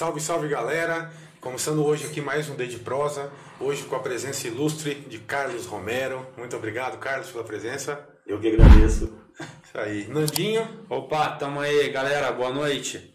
Salve, salve galera! Começando hoje aqui mais um D de Prosa, hoje com a presença ilustre de Carlos Romero. Muito obrigado, Carlos, pela presença. Eu que agradeço. Isso aí. Nandinho. Opa, tamo aí, galera, boa noite.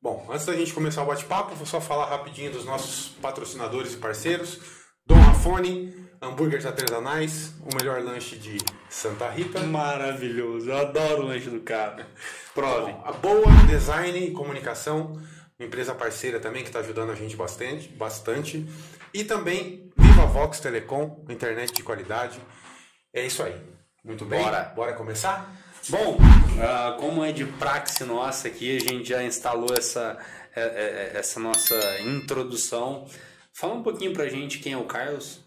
Bom, antes da gente começar o bate-papo, vou só falar rapidinho dos nossos patrocinadores e parceiros. Dom Rafone, hambúrgueres artesanais, o melhor lanche de Santa Rita. Maravilhoso, eu adoro o lanche do cara. Prove. Bom, a Boa Design e Comunicação, empresa parceira também que está ajudando a gente bastante, bastante. E também Viva Vox Telecom, internet de qualidade. É isso aí. Muito bem. Bora. Bora começar? Bom, ah, como é de praxe nossa aqui, a gente já instalou essa, é, é, essa nossa introdução. Fala um pouquinho pra gente quem é o Carlos.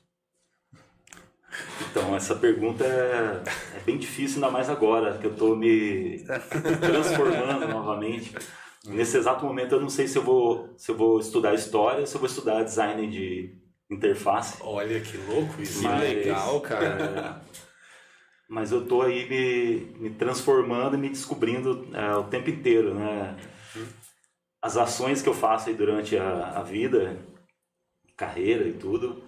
Então, essa pergunta é, é bem difícil, ainda mais agora, que eu estou me transformando novamente. Nesse exato momento, eu não sei se eu vou, se eu vou estudar história ou se eu vou estudar design de interface. Olha que louco isso. Que Mas- legal, cara. Mas eu estou aí me, me transformando e me descobrindo é, o tempo inteiro, né? As ações que eu faço aí durante a, a vida, carreira e tudo,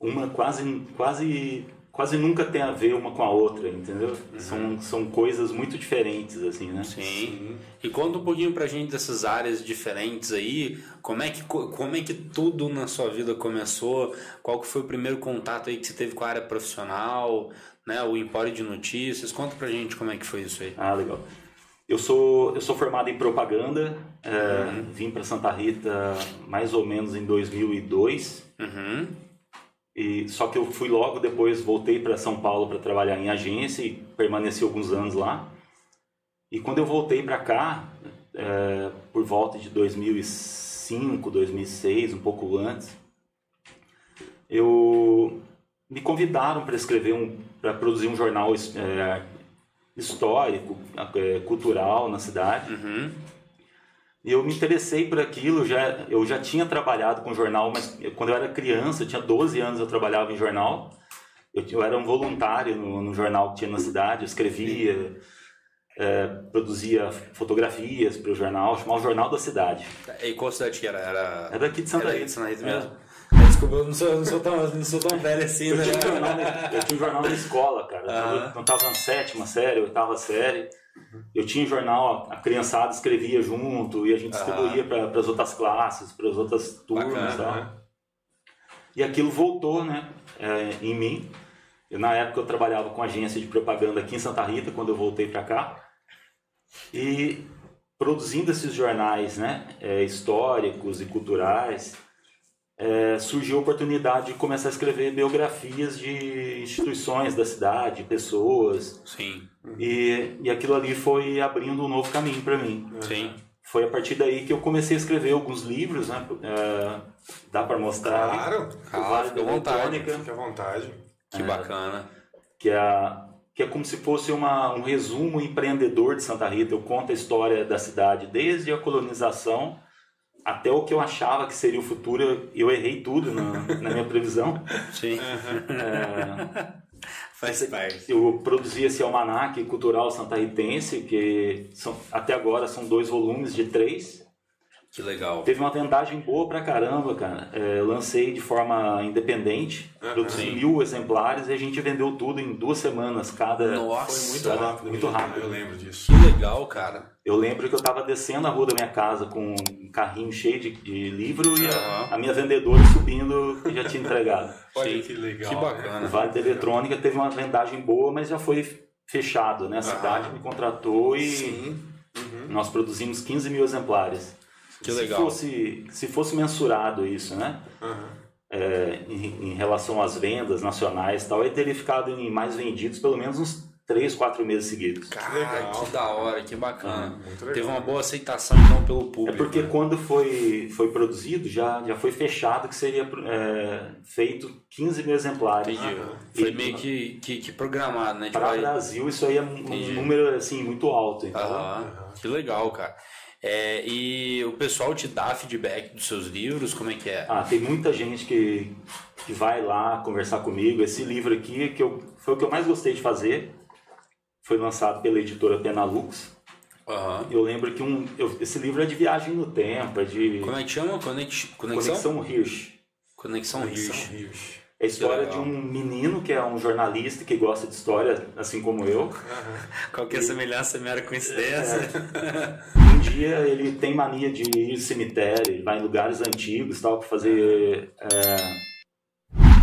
uma quase, quase, quase nunca tem a ver uma com a outra, entendeu? São, são coisas muito diferentes, assim, né? Sim. E conta um pouquinho pra gente dessas áreas diferentes aí, como é que co- como é que tudo na sua vida começou? Qual que foi o primeiro contato aí que você teve com a área profissional, né, o Empório de Notícias? Conta pra gente como é que foi isso aí. Ah, legal. Eu sou, eu sou formado em propaganda, é, vim para Santa Rita mais ou menos em 2002, Uhum. E, só que eu fui logo depois, voltei para São Paulo para trabalhar em agência e permaneci alguns anos lá. E quando eu voltei para cá, é, por volta de 2005, 2006, um pouco antes, eu me convidaram para escrever um, para produzir um jornal é, histórico, é, cultural na cidade. Uhum. Eu me interessei por aquilo, já, eu já tinha trabalhado com jornal, mas quando eu era criança, eu tinha 12 anos, eu trabalhava em jornal. Eu, eu era um voluntário no, no jornal que tinha na cidade, eu escrevia, é, produzia fotografias para o jornal, chamava o Jornal da Cidade. E qual cidade que era? Era, Era daqui de Santa era Rita. Santa Rita É. mesmo? Ah, Desculpa, eu não sou, não sou, tão, não sou tão velho assim, Eu né? tinha, um jornal, na- eu tinha um jornal na escola, cara. Eu tava- Eu estava na sétima série, oitava série. Eu tinha um jornal, a criançada escrevia junto e a gente distribuía para as outras classes, para as outras turmas. Bacana, e tal. né? E aquilo voltou né, é, em mim. Eu, na época eu trabalhava com agência de propaganda aqui em Santa Rita, quando eu voltei para cá. E produzindo esses jornais né, é, históricos e culturais, é, surgiu a oportunidade de começar a escrever biografias de instituições da cidade, pessoas. Sim, E, e aquilo ali foi abrindo um novo caminho para mim. sim. Foi a partir daí que eu comecei a escrever alguns livros, né? é, dá para mostrar. Claro. Claro, fica à vontade. Fique à vontade. Que bacana. que é, que é como se fosse uma, um resumo empreendedor de Santa Rita. Eu conto a história da cidade desde a colonização até o que eu achava que seria o futuro. Eu, eu errei tudo na, na minha previsão. Sim. É, Faz parte. eu produzi esse almanaque cultural santarritense, que são, até agora são dois volumes de três. Que legal. Teve uma vendagem boa pra caramba, cara. É, eu lancei de forma independente, Aham. produzi Sim. mil exemplares e a gente vendeu tudo em duas semanas cada. Nossa, Foi muito rápido. muito mesmo, rápido. Eu lembro disso. Que legal, cara. Eu lembro que eu estava descendo a rua da minha casa com um carrinho cheio de, de livro e a, a minha vendedora subindo que já tinha entregado. Olha que legal. Que O bacana. Vale da Eletrônica teve uma vendagem boa, mas já foi fechado, né? A cidade Aham. me contratou e. Uhum. nós produzimos 15 mil exemplares. Que se legal. Fosse, se fosse mensurado isso, né? Aham. É, em, em relação às vendas nacionais e tal, ele teria ficado em mais vendidos pelo menos uns 3, 4 meses seguidos. Cara, legal. que da hora, que bacana. Legal. Teve uma boa aceitação então pelo É público. porque né? quando foi, foi produzido, já, já foi fechado que seria é, feito 15 mil exemplares. Entendi. Aham. Foi E- meio que, que, que programado, né? Tipo, Para o aí- Brasil, isso aí é um Entendi. número assim, muito alto. Então, Aham. Aham. Que legal, cara. É, e o pessoal te dá feedback dos seus livros? Como é que é? ah, tem muita gente que, que vai lá conversar comigo. Esse livro aqui que eu, foi o que eu mais gostei de fazer. Foi lançado pela editora Penalux. Aham. Eu lembro que um, eu- esse livro é de viagem no tempo, é de Como é que chama? Conex... Conexão? Conexão Hirsch. Conexão Conexão Hirsch. Hirsch. É a história de um menino que é um jornalista que gosta de história, assim como eu. Qualquer semelhança é mera coincidência. Um dia ele tem mania de ir ao cemitério, ele vai em lugares antigos tal para fazer é,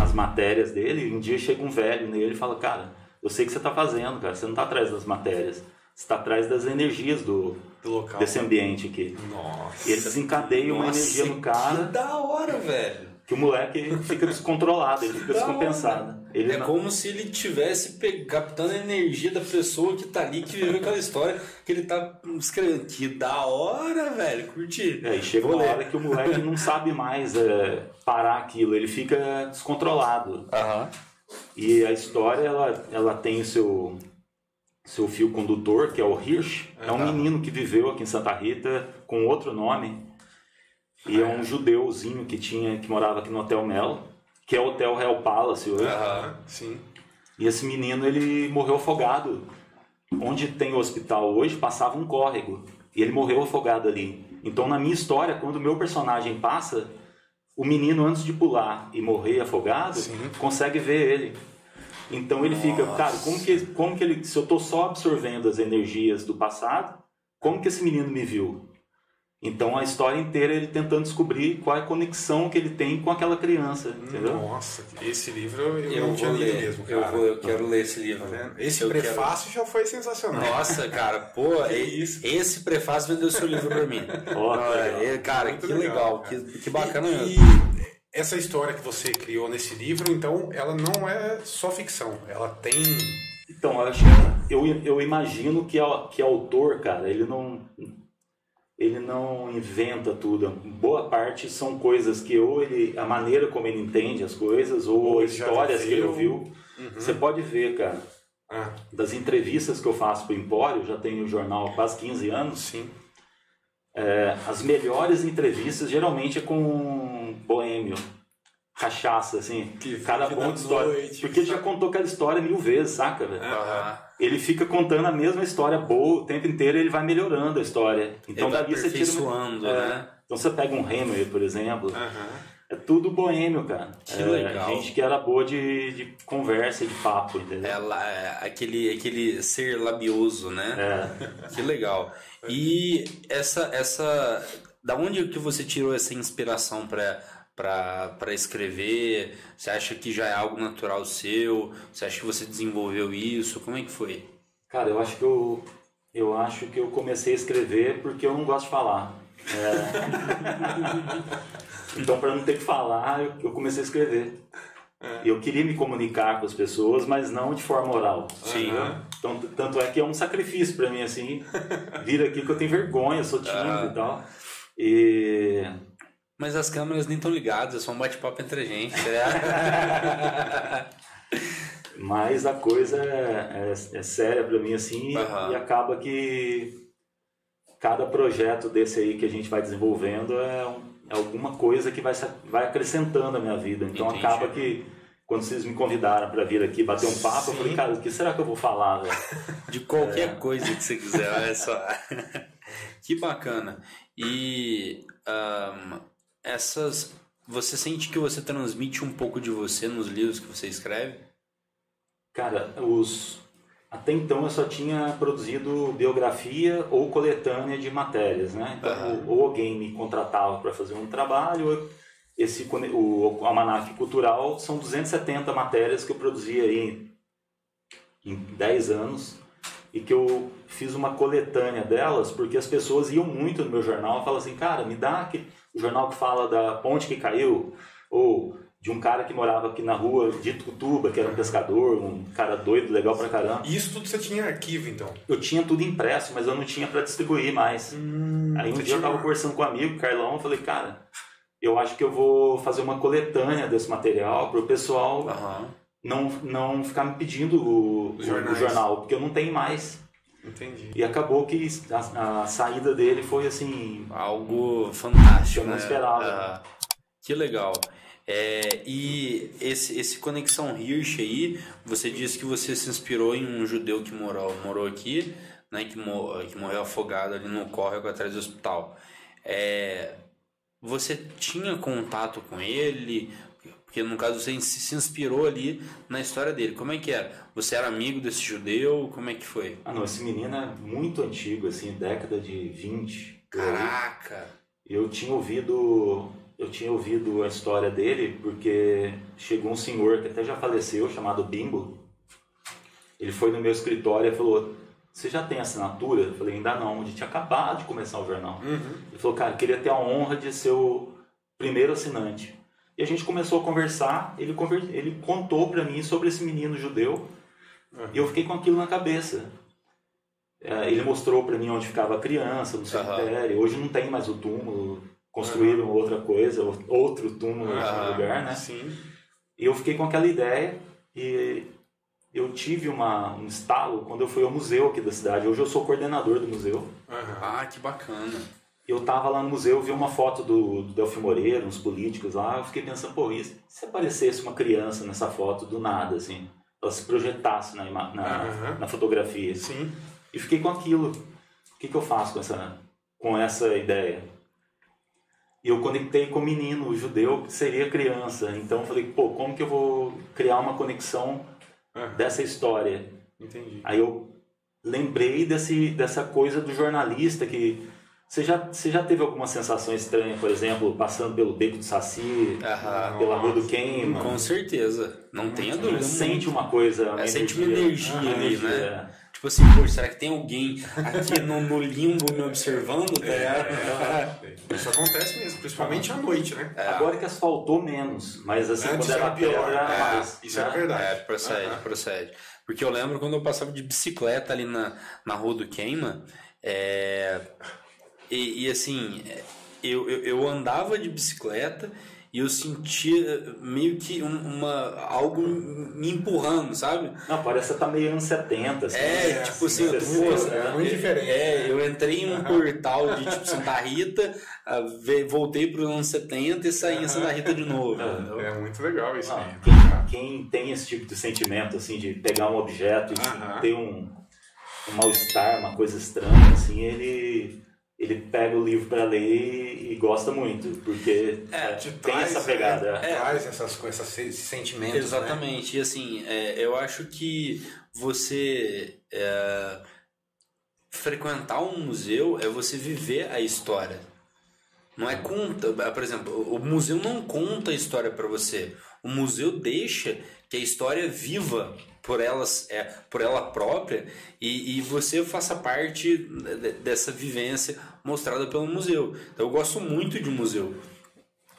as matérias dele. E um dia chega um velho nele e fala: Cara, eu sei o que você está fazendo, cara. Você não está atrás das matérias, você está atrás das energias do, Do local. desse ambiente aqui. Nossa. E ele desencadeia uma Nossa, energia no Que cara da hora, velho. que o moleque fica descontrolado, ele fica Da descompensado. Ele é não- como se ele tivesse captando a energia da pessoa que tá ali, que viveu aquela história que ele tá escrevendo. Que da hora, velho. Curti. É, e chega Vou uma ler. hora que o moleque não sabe mais é, parar aquilo, ele fica descontrolado. Aham. E a história, ela, ela tem o seu, seu fio condutor, que é o Hirsch. É um Aham. menino que viveu aqui em Santa Rita com outro nome. E é um judeuzinho que tinha que morava aqui no Hotel Melo, que é o Hotel Real Palace hoje. Aham, sim. E esse menino, ele morreu afogado. Onde tem o hospital hoje, passava um córrego. E ele morreu afogado ali. Então, na minha história, quando o meu personagem passa, o menino, antes de pular e morrer afogado, Sim. consegue ver ele. Então ele fica, cara, como que, como que ele, se eu tô só absorvendo as energias do passado, como que esse menino me viu? Então a história inteira é ele tentando descobrir qual é a conexão que ele tem com aquela criança, entendeu? Nossa, esse livro eu, Eu, não tinha vou lido ler. mesmo, eu, cara. vou, eu quero ler esse livro. Tá? Esse Eu prefácio já foi sensacional. Nossa, cara, pô, e- isso. esse prefácio vendeu seu livro pra mim. É, cara, Muito que legal, legal, cara. que, que bacana e, e essa história que você criou nesse livro, então, ela não é só ficção. Ela tem. Então, eu, acho, eu, eu imagino que, a- que autor, cara, ele não ele não inventa tudo. Boa parte são coisas que ou ele a maneira como ele entende as coisas ou, Ou histórias que ele ouviu. Você pode ver, cara, Ah, das entrevistas que eu faço pro Empório, já tenho o jornal há quase 15 anos. sim. é, as melhores entrevistas geralmente é com boêmio. Cachaça, assim. Que cada ponto de história. noite, Porque ele já contou aquela história mil vezes, saca, velho? Aham. ele fica contando a mesma história boa o tempo inteiro ele vai melhorando a história. Então Ele dali você tira uma... É. né? Então você pega um Hammer, por exemplo, Aham. é tudo boêmio, cara. Que é, legal. Gente que era boa de, de conversa, de papo, entendeu? Ela, é aquele, aquele ser labioso, né? É. Que legal. E essa, essa, da onde que você tirou essa inspiração para para escrever? Você acha que já é algo natural seu? Você acha que você desenvolveu isso? Como é que foi? Cara, eu acho que eu, eu acho que eu comecei a escrever porque eu não gosto de falar. É. então, para não ter que falar, eu, eu comecei a escrever. E Eu queria me comunicar com as pessoas, mas não de forma oral. Sim. Então, tanto é que é um sacrifício para mim, assim, vir aqui que eu tenho vergonha, sou tímido Ah. e tal. E Mas as câmeras nem estão ligadas, é só um bate-papo entre a gente. né? Mas a coisa é, é, é séria para mim, assim, Aham. e acaba que cada projeto desse aí que a gente vai desenvolvendo é, um- é alguma coisa que vai, vai acrescentando a minha vida. Então Entendi. acaba que, quando vocês me convidaram para vir aqui bater um papo, eu falei, Sim. cara, o que será que eu vou falar? De qualquer coisa que você quiser, olha só. que bacana. E ahn, essas. Você sente que você transmite um pouco de você nos livros que você escreve? Cara, os... até então eu só tinha produzido biografia ou coletânea de matérias, né? Então, Aham. ou alguém me contratava para fazer um trabalho, ou esse cone- o Almanac Cultural são 270 matérias que eu produzi aí em, em 10 anos e que eu fiz uma coletânea delas porque as pessoas iam muito no meu jornal e falavam assim, cara, me dá aqui o jornal que fala da ponte que caiu ou de um cara que morava aqui na rua de Tutuba, que era um pescador, um cara doido, legal pra caramba. E Isso tudo você tinha em arquivo, então. Eu tinha tudo impresso, mas eu não tinha para distribuir mais. Aí um dia eu tinha- tava conversando com um amigo, Carlão, eu falei, cara, eu acho que eu vou fazer uma coletânea desse material para o pessoal Aham. não, não ficar me pedindo o, o- jornal, porque eu não tenho mais. Entendi. E acabou que a, a saída dele foi assim, Algo fantástico. Eu não né? esperava. Ah, que legal. É, e esse, esse Conexão Hirsch aí, você disse que você se inspirou em um judeu que morou, morou aqui, né, que, mo que morreu afogado ali no córrego atrás do hospital. É, você tinha contato com ele? Porque no caso você se inspirou ali na história dele. Como é que era? Você era amigo desse judeu? Como é que foi? Ah, não, esse menino é muito antigo, assim, década de 20. Caraca! Eu tinha ouvido, eu tinha ouvido a história dele porque chegou um senhor que até já faleceu, chamado Bimbo. Ele foi no meu escritório e falou: Você já tem assinatura? Eu falei: Ainda não, a gente tinha acabado de começar o jornal. Uhum. Ele falou: Cara, queria ter a honra de ser o primeiro assinante. E a gente começou a conversar. Ele, ele contou para mim sobre esse menino judeu Uhum. e eu fiquei com aquilo na cabeça. É, ele mostrou para mim onde ficava a criança, no cemitério. Hoje não tem mais o túmulo, construíram outra coisa, outro túmulo no Aham. lugar, né? Sim. E eu fiquei com aquela ideia e eu tive uma, um estalo quando eu fui ao museu aqui da cidade. Hoje eu sou coordenador do museu. Uhum. Ah, que bacana. Eu tava lá no museu, vi uma foto do, do Delfim Moreira, uns políticos lá, eu fiquei pensando, pô, e se aparecesse uma criança nessa foto do nada, assim? Ela se projetasse na, na, Aham. na fotografia. Sim. E fiquei com aquilo. O que, que eu faço com essa, com essa ideia? E eu conectei com o menino, o judeu, que seria criança. Então eu falei, pô, como que eu vou criar uma conexão Aham. dessa história? Entendi. Aí eu lembrei desse, dessa coisa do jornalista que... Você já, você já teve alguma sensação estranha, por exemplo, passando pelo Beco do Saci, Aham. pela Rua do Queima? Com certeza. Não tenha Você dúvida. sente uma coisa, uma É, sente uma energia Uma ali, né? é. Tipo assim, pô, será que tem alguém aqui no, no limbo me observando? Tá ligado? Isso acontece mesmo, principalmente à noite, né? Agora que asfaltou menos, mas assim, Antes quando era era pior, pedra, era é, mais. isso é né? verdade. É, procede, Aham. procede. Porque eu lembro quando eu passava de bicicleta ali na, na Rua do Queima, é, e, e assim, é, eu, eu, eu andava de bicicleta e eu sentia meio que um- uma, algo me empurrando, sabe? Não, parece que tá meio anos 70. Assim, É, né? tipo assim, eu tô- 60, é né? muito diferente. É, eu entrei em um portal de tipo Santa Rita, ah, ve- voltei para os anos 70 e saí em Santa Rita de novo. entendeu? É muito legal isso aí. quem, quem tem esse tipo de sentimento, assim, de pegar um objeto e ter um, um mal-estar, uma coisa estranha, assim, ele, ele pega o livro para ler e, e gosta muito, porque é, Te tem traz, essa pegada. né? Traz essas coisas, esses sentimentos. Né? Exatamente. E assim, é, eu acho que você é, frequentar um museu é você viver a história. Não é conta, por exemplo, o museu não conta a história para você. O museu deixa que a história viva por elas, é, por ela própria e, e você faça parte de- dessa vivência mostrada pelo museu. Então, eu gosto muito de museu.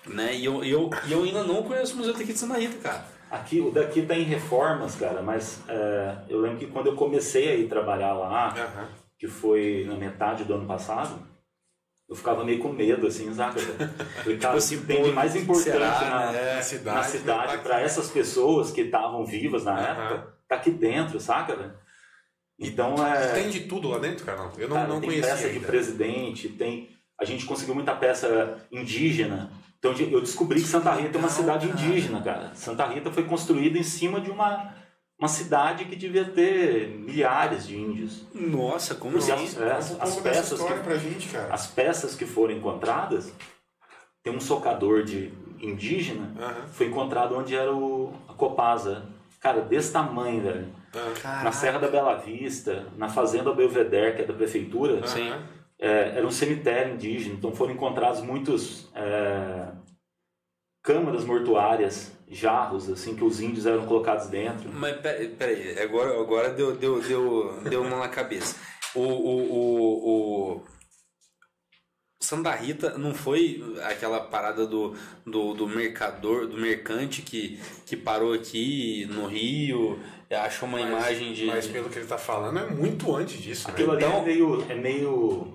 Né? E eu, eu, eu ainda não conheço o museu daqui de Santa Rita, cara. Aqui, o daqui tá em reformas, cara, mas é, eu lembro que quando eu comecei a ir trabalhar lá, Aham. que foi na metade do ano passado, eu ficava meio com medo, assim, sabe? Falei, cara, assim, tem de mais importante será, na, né? Cidade, na cidade tá para essas pessoas que estavam vivas na época, tá aqui dentro, saca, velho? Então é. Tem de tudo lá dentro, cara? Eu não, cara, não tem conhecia peça de ainda. presidente, tem. A gente conseguiu muita peça indígena. Então eu descobri que Santa Rita é uma cidade indígena, cara. Santa Rita foi construída em cima de uma, uma cidade que devia ter milhares de índios. Nossa, como assim? é, as, um as peças que, pra gente, cara. as peças que foram encontradas, tem um socador de indígena, Aham. foi encontrado onde era o, a Copasa. Cara, desse tamanho, velho. Aham. Na Serra da Bela Vista, na Fazenda Belvedere, que é da prefeitura, é, era um cemitério indígena. Então foram encontrados muitos é, câmaras mortuárias, jarros, assim, que os índios eram colocados dentro. Mas peraí, peraí, agora, agora deu, deu, deu, deu uma na cabeça. O, o, o, o Santa Rita não foi aquela parada do, do, do mercador, do mercante que, que parou aqui no Rio, achou uma imagem de. Mas pelo que ele tá falando, é muito antes disso, né? Aquilo ali Então- é meio, é meio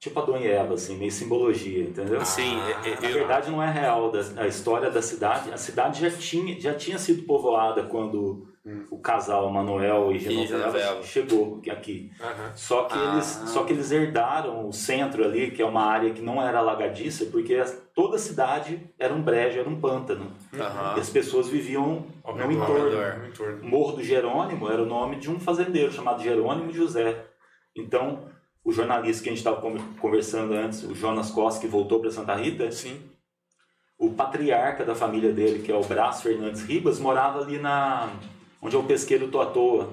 tipo Adão e Eva, assim, meio simbologia, entendeu? Sim, é- é- Na eu- verdade não é real da, a história da cidade. A cidade já tinha, já tinha sido povoada quando o casal Manuel e Genoveva chegou aqui. Aham. Só que, Ah. eles, só que eles herdaram o centro ali, que é uma área que não era alagadiça, porque toda a cidade era um brejo, era um pântano. Aham. E as pessoas viviam Ao no redor, entorno. redor. no entorno. Morro do Jerônimo era o nome de um fazendeiro chamado Jerônimo José. Então, o jornalista que a gente estava conversando antes, o Jonas Costa, que voltou para Santa Rita, Sim. o patriarca da família dele, que é o Brás Fernandes Ribas, morava ali na onde é o pesqueiro Tô à Toa.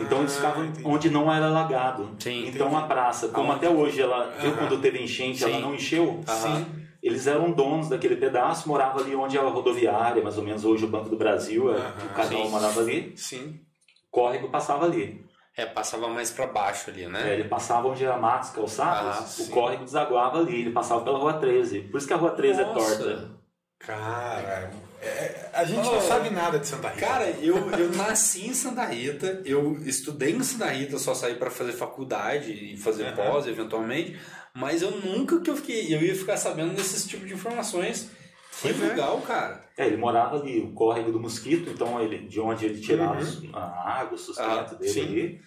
Então eles Ah, ficavam entendi. onde não era alagado. Sim, então entendi. a praça, como Aonde- até hoje ela, viu quando teve enchente, ela Sim. não encheu. Sim. Eles eram donos daquele pedaço, moravam ali onde é a rodoviária, mais ou menos hoje o Banco do Brasil, é, Aham, o casal morava ali, Sim. o córrego passava ali. É, passava mais pra baixo ali, É, né? ele passava onde era matos, calçados, Ah, o córrego desaguava ali, ele passava pela rua 13. Por isso que a rua 13 é Nossa. torta. Cara, é- a gente Oh, não sabe nada de Santa Rita. Cara, eu, eu nasci em Santa Rita, eu estudei em Santa Rita, só saí pra fazer faculdade e fazer Aham. pós eventualmente, mas eu nunca que eu fiquei, eu ia ficar sabendo desses tipos de informações. Que Pois é. legal, cara. É, ele morava ali, o córrego do mosquito, então ele, de onde ele tirava Uhum. a água, o sustento Ah, dele sim. ali.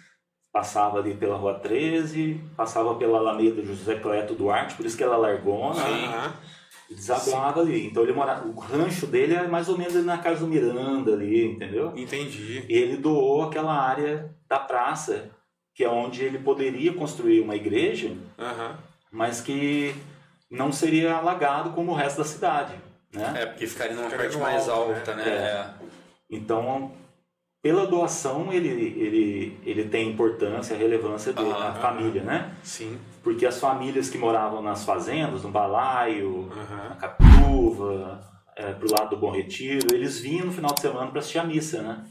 Passava ali pela rua 13, passava pela Alameda José Cleto Duarte, por isso que ela largona. Aham. E desaguava ali. Então ele morava. O rancho dele é mais ou menos ali na casa do Miranda ali, entendeu? Entendi. E ele doou aquela área da praça, que é onde ele poderia construir uma igreja, Aham. mas que não seria alagado como o resto da cidade. Né? É, porque ficaria numa Ficaria parte mais alto, alta, né? né? É. Então, pela doação, ele, ele, ele tem importância, relevância na aham. família, né? Sim. Porque as famílias que moravam nas fazendas, no balaio, Aham. na Capituva, é, pro lado do Bom Retiro, eles vinham no final de semana para assistir a missa, né?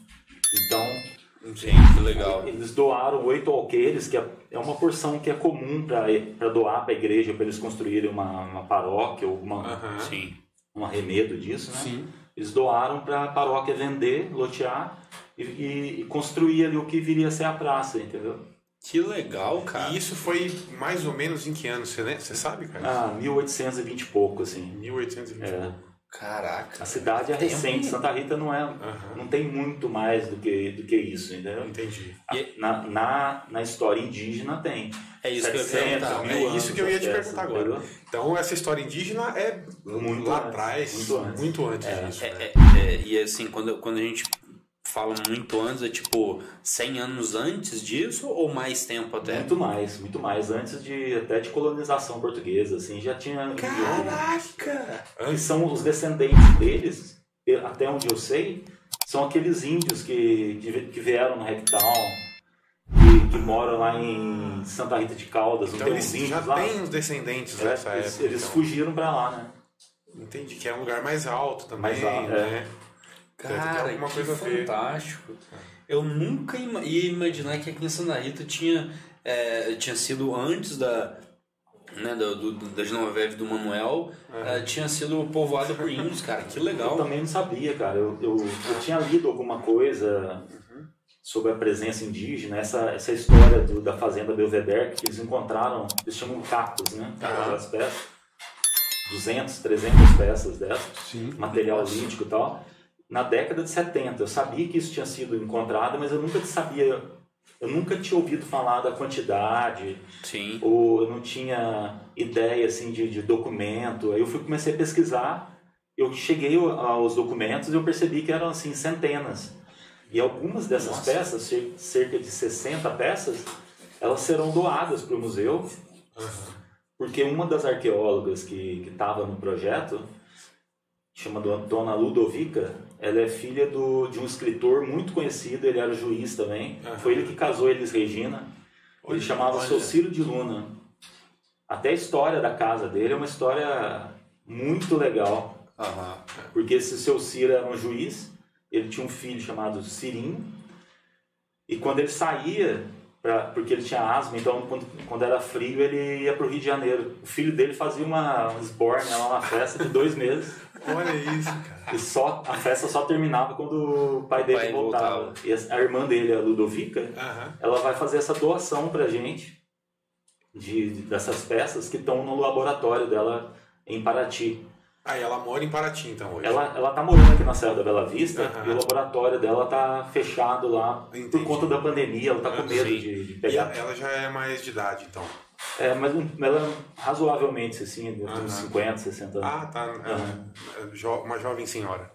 Então, que legal. eles doaram oito alqueires, que é é uma porção que é comum para doar para a igreja, para eles construírem uma, uma paróquia ou uma. Sim. um arremedo disso, né? Sim. Eles doaram para a paróquia vender, lotear e, e- e construir ali o que viria a ser a praça, entendeu? Que legal, cara. E isso foi mais ou menos em que ano? Você, lembra? Você sabe, cara? Ah, 1820 e pouco, assim. 1820. É. Caraca. A cidade é recente, um- Santa Rita não é, Aham. não tem muito mais do que, do que isso, entendeu? Entendi. Na, na, na história indígena tem. É isso que eu ia 700, É isso que eu ia te perguntar agora. entendeu? Então, essa história indígena é Muito lá atrás, muito antes. muito antes É, disso. É, né? é, é, e assim, quando, quando a gente fala muito antes, é tipo 100 anos antes disso ou mais tempo até? Muito mais, muito mais. Antes de até de colonização portuguesa, assim, já tinha. Caraca! que são os descendentes deles, e- até onde eu sei, são aqueles índios que, que, vieram no Rectal, que, que moram lá em Santa Rita de Caldas, Então, eles já lá? têm os descendentes É, dessa eles, época. eles então. fugiram pra lá, né? Entendi, que é um lugar mais alto também, Mais alto, né? Deve ter Cara, alguma que coisa fantástico. Eu nunca ia imaginar que aqui em Santa Rita tinha, é, tinha sido antes da, né, do, do, da Genoveve do Manuel, é, tinha sido povoada por índios, cara. Que Eu legal. também não sabia, cara. Eu, eu, eu tinha lido alguma coisa sobre a presença indígena, essa, essa história do- da fazenda Belvedere, que eles encontraram, eles chamam cacos, né? Aham. Aquelas peças. 200, 300 peças dessas. Sim. material lítico e tal, na década de 70. Eu sabia que isso tinha sido encontrado, mas eu nunca sabia, eu nunca tinha ouvido falar da quantidade, Sim. ou eu não tinha ideia assim de, de documento. Aí eu fui comecei a pesquisar, eu cheguei aos documentos e eu percebi que eram assim centenas. E algumas dessas Nossa. peças, cer- cerca de 60 peças, elas serão doadas para o museu porque uma das arqueólogas que estava no projeto, chama do- Dona Ludovica, ela é filha do, de um escritor muito conhecido, ele era juiz também. Aham. Foi ele que casou Elis Regina. Olha, ele chamava olha. Sociro de Luna. Até a história da casa dele é uma história muito legal. Aham. Porque esse seu Ciro era um juiz, ele tinha um filho chamado Cirim, e quando ele saía, pra, porque ele tinha asma, então quando, quando era frio ele ia para o Rio de Janeiro. O filho dele fazia uma, uma esbórnia lá, uma festa de dois meses, Olha isso, cara. e só, a festa só terminava quando o pai dele pai voltava. voltava. E a, a irmã dele, a Ludovica, Aham. ela vai fazer essa doação pra gente de, de- dessas peças que estão no laboratório dela em Paraty. Ah, e ela mora em Paraty, então, hoje. Ela, ela tá morando aqui na Serra da Bela Vista e o laboratório dela tá fechado lá Entendi. por conta da pandemia. Ela tá com medo de, de E pegar. ela, ela já é mais de idade, então. É, mas ela é razoavelmente assim, de uns 50, 60 anos. Ah, tá. É, jo- uma jovem senhora.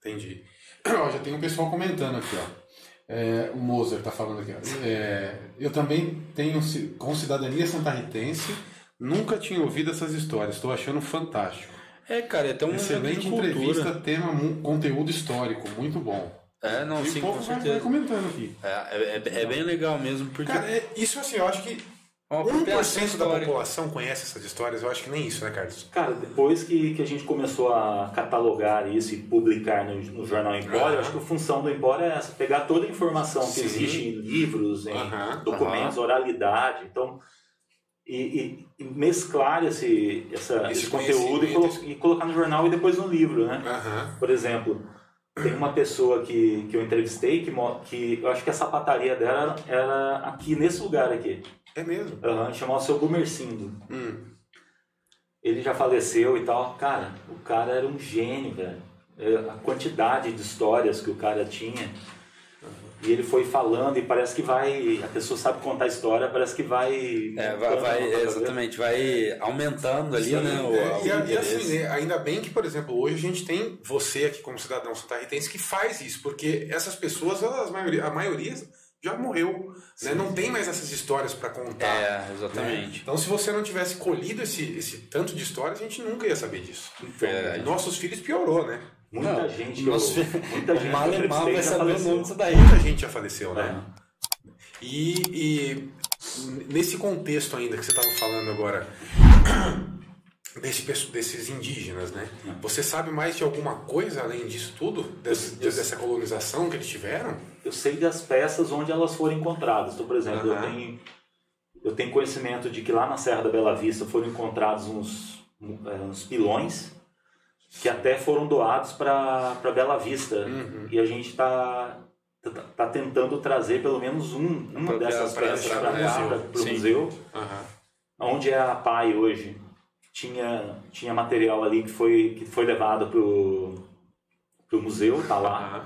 Entendi. Ó, já tem um pessoal comentando aqui, ó. É, o Moser está falando aqui. É, eu também tenho com cidadania santarritense. Nunca tinha ouvido essas histórias. Estou achando fantástico. É, cara, é até um evento Excelente entrevista, tema, conteúdo histórico. Muito bom. É, não, e sim, o com povo vai, certeza. comentando aqui. É, é, é- é bem legal mesmo, porque Cara, é- isso assim, eu acho que uma 1% apropriação da população conhece essas histórias. Eu acho que nem isso, né, Carlos? Cara, depois que, que a gente começou a catalogar isso e publicar no, no jornal Empório, Aham. acho que a função do Empório é essa, pegar toda a informação que Sim. existe em livros, em Aham, documentos, oralidade, então, e, e- mesclar esse, essa- Esse esse conteúdo e, colo- e colocar no jornal e depois no livro, né? Aham. Por exemplo, tem uma pessoa que, que eu entrevistei que, que eu acho que a sapataria dela era aqui, nesse lugar aqui. É mesmo. Uhum, chamava o seu Gumercindo. Hum. Ele já faleceu e tal. Cara, o cara era um gênio, velho. É, A quantidade de histórias que o cara tinha. E ele foi falando e parece que vai. A pessoa sabe contar a história, parece que vai. É, vai, vai- tá exatamente, vai aumentando ali, Sim, né? O, é, o e, a- e assim, né, ainda bem que, por exemplo, hoje a gente tem você aqui como cidadão santarritense que faz isso, porque essas pessoas, elas, a maioria, a maioria já morreu, né? não tem mais essas histórias para contar. É, né? exatamente. Então, se você não tivesse colhido esse, esse tanto de histórias, a gente nunca ia saber disso. Verdade. Nossos filhos piorou, né? Muita Não, gente. nosso- eu- muita gente. eu Malemar entrevistei vai saber o nome disso daí. Muita gente já faleceu, né? É. E, e nesse contexto ainda que você estava falando agora desse, desses indígenas, né? Você sabe mais de alguma coisa além disso tudo? Eu- eu- dessa colonização que eles tiveram? eu sei das peças onde elas foram encontradas. Então, por exemplo, eu, Aham. tenho, eu tenho conhecimento de que lá na Serra da Bela Vista foram encontrados uns, é, uns pilões que até foram doados para Bela Vista. Uhum. E a gente está tá, tá tentando trazer pelo menos um, uma Pra- dessas pra peças para no o museu. Aham. Onde é a PAI hoje, tinha, tinha material ali que foi, que foi levado pro, pro museu, tá lá. Aham.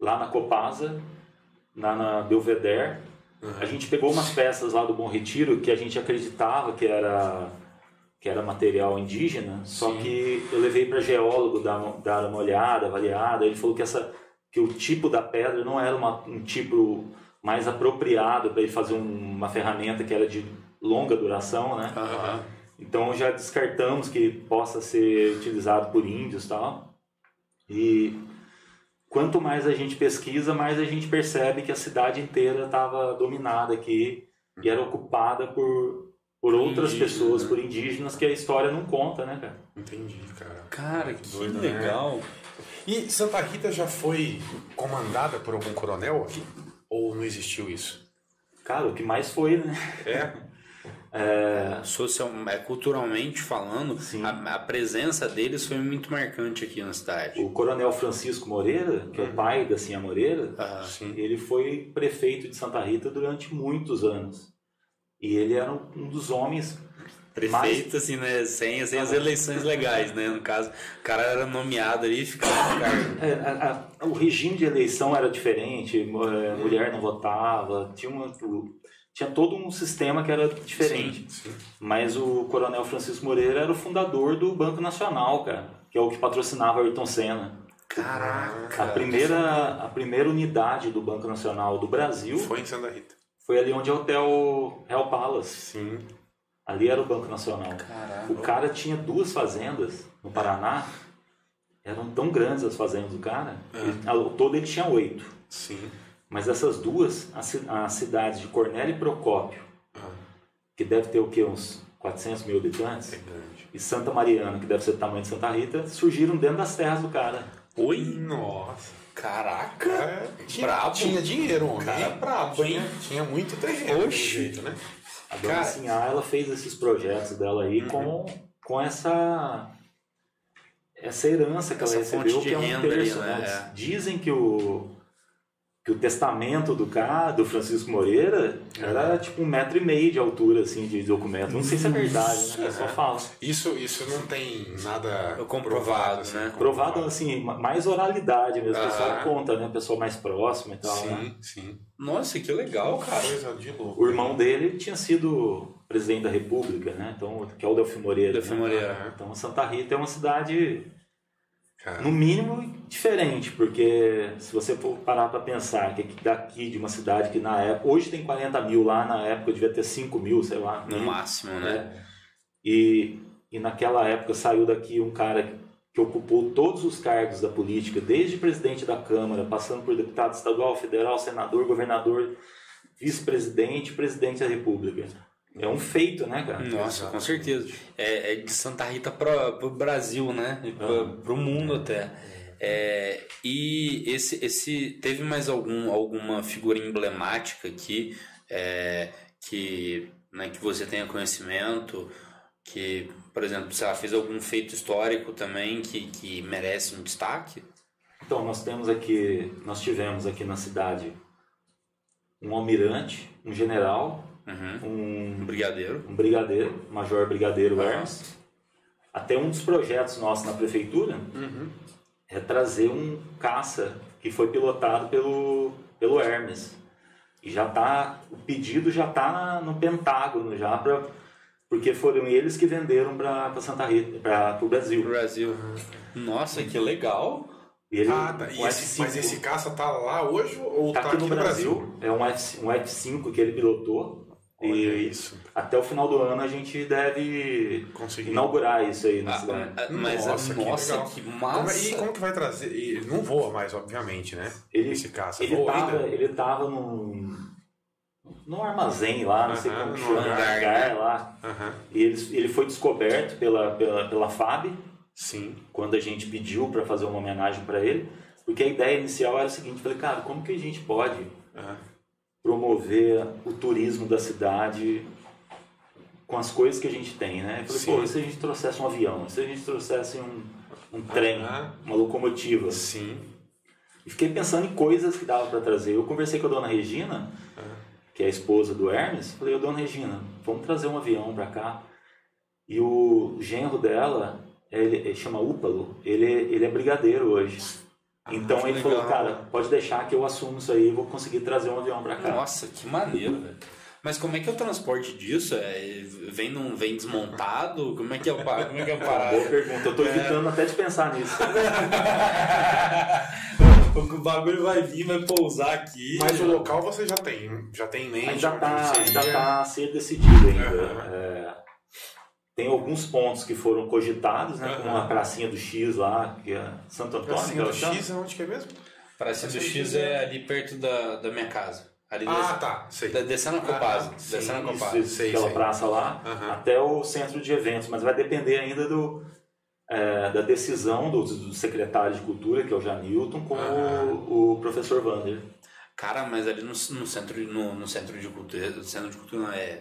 Lá na Copasa, lá na Belvedere. Uhum. A gente pegou umas peças lá do Bom Retiro que a gente acreditava que era que era material indígena, só Sim. que eu levei para geólogo dar, uma- dar uma olhada, avaliada, ele falou que essa que o tipo da pedra não era uma- um tipo mais apropriado para ele fazer um- uma ferramenta que era de longa duração, né? Aham. Então já descartamos que possa ser utilizado por índios e tal. E quanto mais a gente pesquisa, mais a gente percebe que a cidade inteira estava dominada aqui e era ocupada por, por outras Indígenas, pessoas, né? por indígenas que a história não conta, né, cara? Entendi, cara. Cara, que doido, né? legal. E Santa Rita já foi comandada por algum coronel aqui? Ou não existiu isso? Cara, o que mais foi, né? É? Social, é, culturalmente falando, Sim. a, a presença deles foi muito marcante aqui na cidade. O coronel Francisco Moreira, que é o pai da Sinha Moreira. Sim. ele foi prefeito de Santa Rita durante muitos anos. E ele era um um dos homens Prefeito, assim, né? Sem, sem as eleições legais, né? No caso, o cara era nomeado ali e ficava no cargo. É, a- a- o regime de eleição era diferente, mu- é, mulher não votava, tinha, uma, tinha todo um sistema que era diferente. Sim. Mas o Coronel Francisco Moreira era o fundador do Banco Nacional, cara, que é o que patrocinava Ayrton Senna. Caraca. A primeira, a primeira unidade do Banco Nacional do Brasil Foi em Santa Rita. Foi ali onde é o Hotel Real Palace. Sim. Ali era o Banco Nacional. Caraca. O cara tinha duas fazendas no Paraná. Eram tão grandes as fazendas do cara. Ele, ao todo ele tinha oito. Sim. Mas essas duas, as, as cidades de Cornélio e Procópio, Ah, que deve ter o quê? Uns 400 mil habitantes, é grande. e Santa Mariana, que deve ser do tamanho de Santa Rita, surgiram dentro das terras do cara. Oi? Nossa. Caraca. Cara, tinha, Brabo. tinha dinheiro, homem. Cara, brabo, hein? Tinha, tinha muito terreno. pelo Oxi. jeito, né? A dona Cara- Sinhá, ela fez esses projetos dela aí Uhum. com, com essa essa herança que Essa ela recebeu, que é um terço. né? né? Dizem que o, que o testamento do cara, do Francisco Moreira, era tipo um metro e meio de altura, assim, de documento. Não sei se é verdade, né? O pessoal fala. Isso, isso não tem nada É comprovado, assim, né? Provado, assim, mais oralidade mesmo. O pessoal conta, né? O pessoal mais próximo e tal, Sim, né? sim. Nossa, que legal, cara. Coisa de louco. O irmão dele tinha sido presidente da República, né? Então, que é o Delfim Moreira. Delfim né? Moreira. Então, Santa Rita é uma cidade Cara, No mínimo diferente, porque se você for parar para pensar que daqui de uma cidade que na época, hoje tem 40 mil, lá na época devia ter 5 mil, sei lá. No máximo, né? É. E, e naquela época saiu daqui um cara que ocupou todos os cargos da política, desde presidente da Câmara, passando por deputado estadual, federal, senador, governador, vice-presidente, presidente da República. É um feito, né, cara? Nossa, com certeza. É, é de Santa Rita para o Brasil, né? Para o mundo até. É, e esse, esse teve mais algum, alguma figura emblemática aqui é, que, né, que você tenha conhecimento, que, por exemplo, sei lá, fez algum feito histórico também que, que merece um destaque? Então, nós temos aqui, nós tivemos aqui na cidade um almirante, um general, Uhum. um Um brigadeiro. um brigadeiro, major brigadeiro. Hermes. Até um dos projetos nossos na prefeitura Uhum. é trazer um caça que foi pilotado pelo, pelo Hermes. E já tá, o pedido já tá no Pentágono já para porque foram eles que venderam para Santa Rita, para o Brasil. Brasil. Nossa, que legal. Ele, Ah, tá. E um esse, mas F5 esse caça tá lá hoje ou tá tá, aqui no Brasil, é um, F, um F5 que ele pilotou. Olha e isso. até o final do ano a gente deve Consegui. inaugurar isso aí na Ah, cidade. ah, mas Nossa, nossa, que que, legal. massa. Como é- e como que vai trazer? E não voa mais, obviamente, né? Ele- esse caça. Ele voa tava, ainda? ele tava num, num armazém lá, não sei Aham, como num chama, hangar, hangar né? lá. Aham. E ele, ele foi descoberto pela, pela, pela FAB, Sim. quando a gente pediu para fazer uma homenagem para ele, porque a ideia inicial era o seguinte, falei, cara, como que a gente pode Aham. Promover o turismo da cidade com as coisas que a gente tem, né? Eu falei, Sim. pô, e se a gente trouxesse um avião, e se a gente trouxesse um, um trem, Aham. uma locomotiva? Sim. E fiquei pensando em coisas que dava para trazer. Eu conversei com a dona Regina, que é a esposa do Hermes, falei, ô dona Regina, vamos trazer um avião para cá. E o genro dela, ele, ele chama Úpalo, ele, ele é brigadeiro hoje. Então que ele legal. falou, cara, pode deixar que eu assumo isso aí, vou conseguir trazer um avião para cá. Nossa, que maneiro, velho. Mas como é que é o transporte disso? É, vem, num, vem desmontado? Como é que é o pa- como é que é a Boa parada? pergunta, eu tô evitando até de pensar nisso. o bagulho vai vir, vai pousar aqui. Mas o local você já tem, já tem em mente. Ainda onde tá, ainda tá a ser decidido ainda. Aham. É, tem alguns pontos que foram cogitados, né? Como a pracinha do X lá, que é Santo Antônio. Pracinha do chama. X, onde que é mesmo? Praça do X é ali perto da, da minha casa. Ali Ah, des- tá. Sei. descendo a Copasa. Ah, sim, descendo a Copasa. isso, sei, aquela sei. praça lá, Aham. até o centro de eventos, mas vai depender ainda do, é, da decisão do, do secretário de cultura, que é o Janilton, com Aham. o, o professor Vander. Cara, mas ali no, no centro, no, no centro de cultura, centro de cultura não é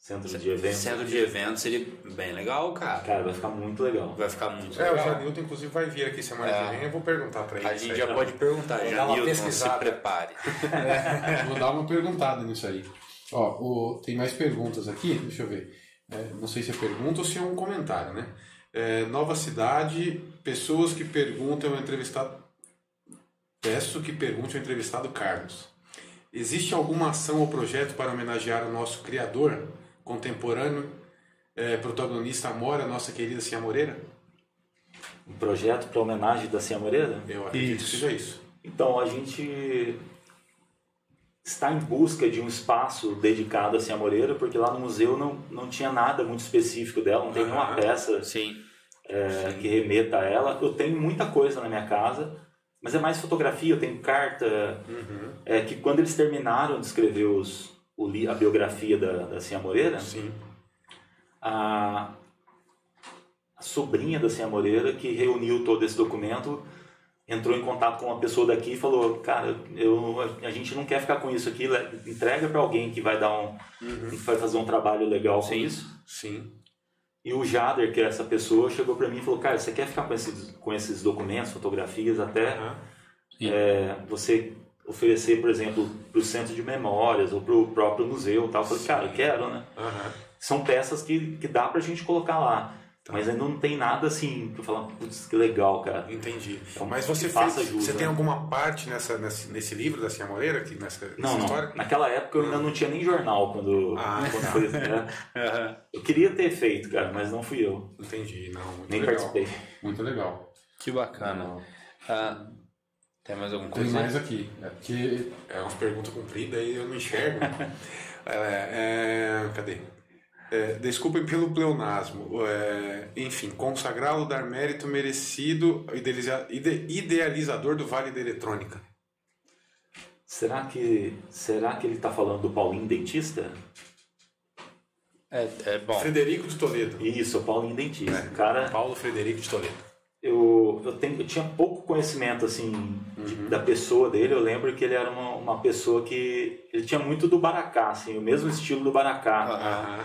Centro de eventos. centro de eventos seria bem legal, cara. Cara, vai ficar muito legal. Vai ficar muito É, o legal. Janilton, inclusive, vai vir aqui semana É. que vem. Eu vou perguntar pra ele. A gente já pode perguntar, Vou Janilton, se pesquisada. prepare. Vou dar uma perguntada nisso aí. Ó, o- tem mais perguntas aqui, deixa eu ver. É, não sei se é pergunta ou se é um comentário, né? É, nova cidade, pessoas que perguntam ao entrevistado. Peço que pergunte ao entrevistado Carlos. Existe alguma ação ou projeto para homenagear o nosso criador contemporâneo, é, protagonista Amora, nossa querida Cia Moreira? Um projeto para homenagem da Cia Moreira? Eu acredito Isso. que seja isso. Então, a gente está em busca de um espaço dedicado a Cia Moreira, porque lá no museu não, não tinha nada muito específico dela, não tem nenhuma Aham. peça Sim. é, que remeta a ela. Eu tenho muita coisa na minha casa, mas é mais fotografia, eu tenho carta, Uhum. é, que quando eles terminaram de escrever os, li- a biografia da, da Cia Moreira, Sim. a, a sobrinha da Cia Moreira, que reuniu todo esse documento, entrou em contato com uma pessoa daqui e falou: Cara, eu, a gente não quer ficar com isso aqui, entrega para alguém que vai dar um, que vai fazer um trabalho legal com isso. Sim. E o Jader, que é essa pessoa, chegou para mim e falou: Cara, você quer ficar com esses, com esses documentos, fotografias, até Aham. é, você oferecer, por exemplo, para o centro de memórias ou para o próprio museu? Tal. Eu falei: Cara, eu quero, né? Aham. são peças que, que dá pra gente colocar lá. Mas ainda não tem nada assim pra falar, putz, que legal, cara. Entendi. Então, Mas você que fez, jus, você né? tem alguma parte nessa, nesse, nesse livro da Cia Moreira, aqui, nessa, nessa Não, não. história? Naquela época eu ainda não tinha nem jornal quando, Ah, quando tá. foi. né? Eu queria ter feito, cara, mas não fui eu. Entendi, não, muito Nem legal. participei. Muito legal. Que bacana. Ah, tem mais alguma Tem coisa? mais aqui. É porque É umas perguntas compridas e eu não enxergo. É, é, cadê? É, desculpem pelo pleonasmo. É, enfim, consagrá-lo, dar mérito merecido, idealiza- ide- idealizador do Vale da Eletrônica. Será que, será que ele está falando do Paulinho Dentista? É, é bom. Frederico de Toledo. Isso, Paulinho Dentista. Cara, Paulo Frederico de Toledo. Eu, eu, tenho, eu tinha pouco conhecimento assim de- da pessoa dele. Eu lembro que ele era uma, uma pessoa que ele tinha muito do baracá, assim, o mesmo estilo do baracá. Aham.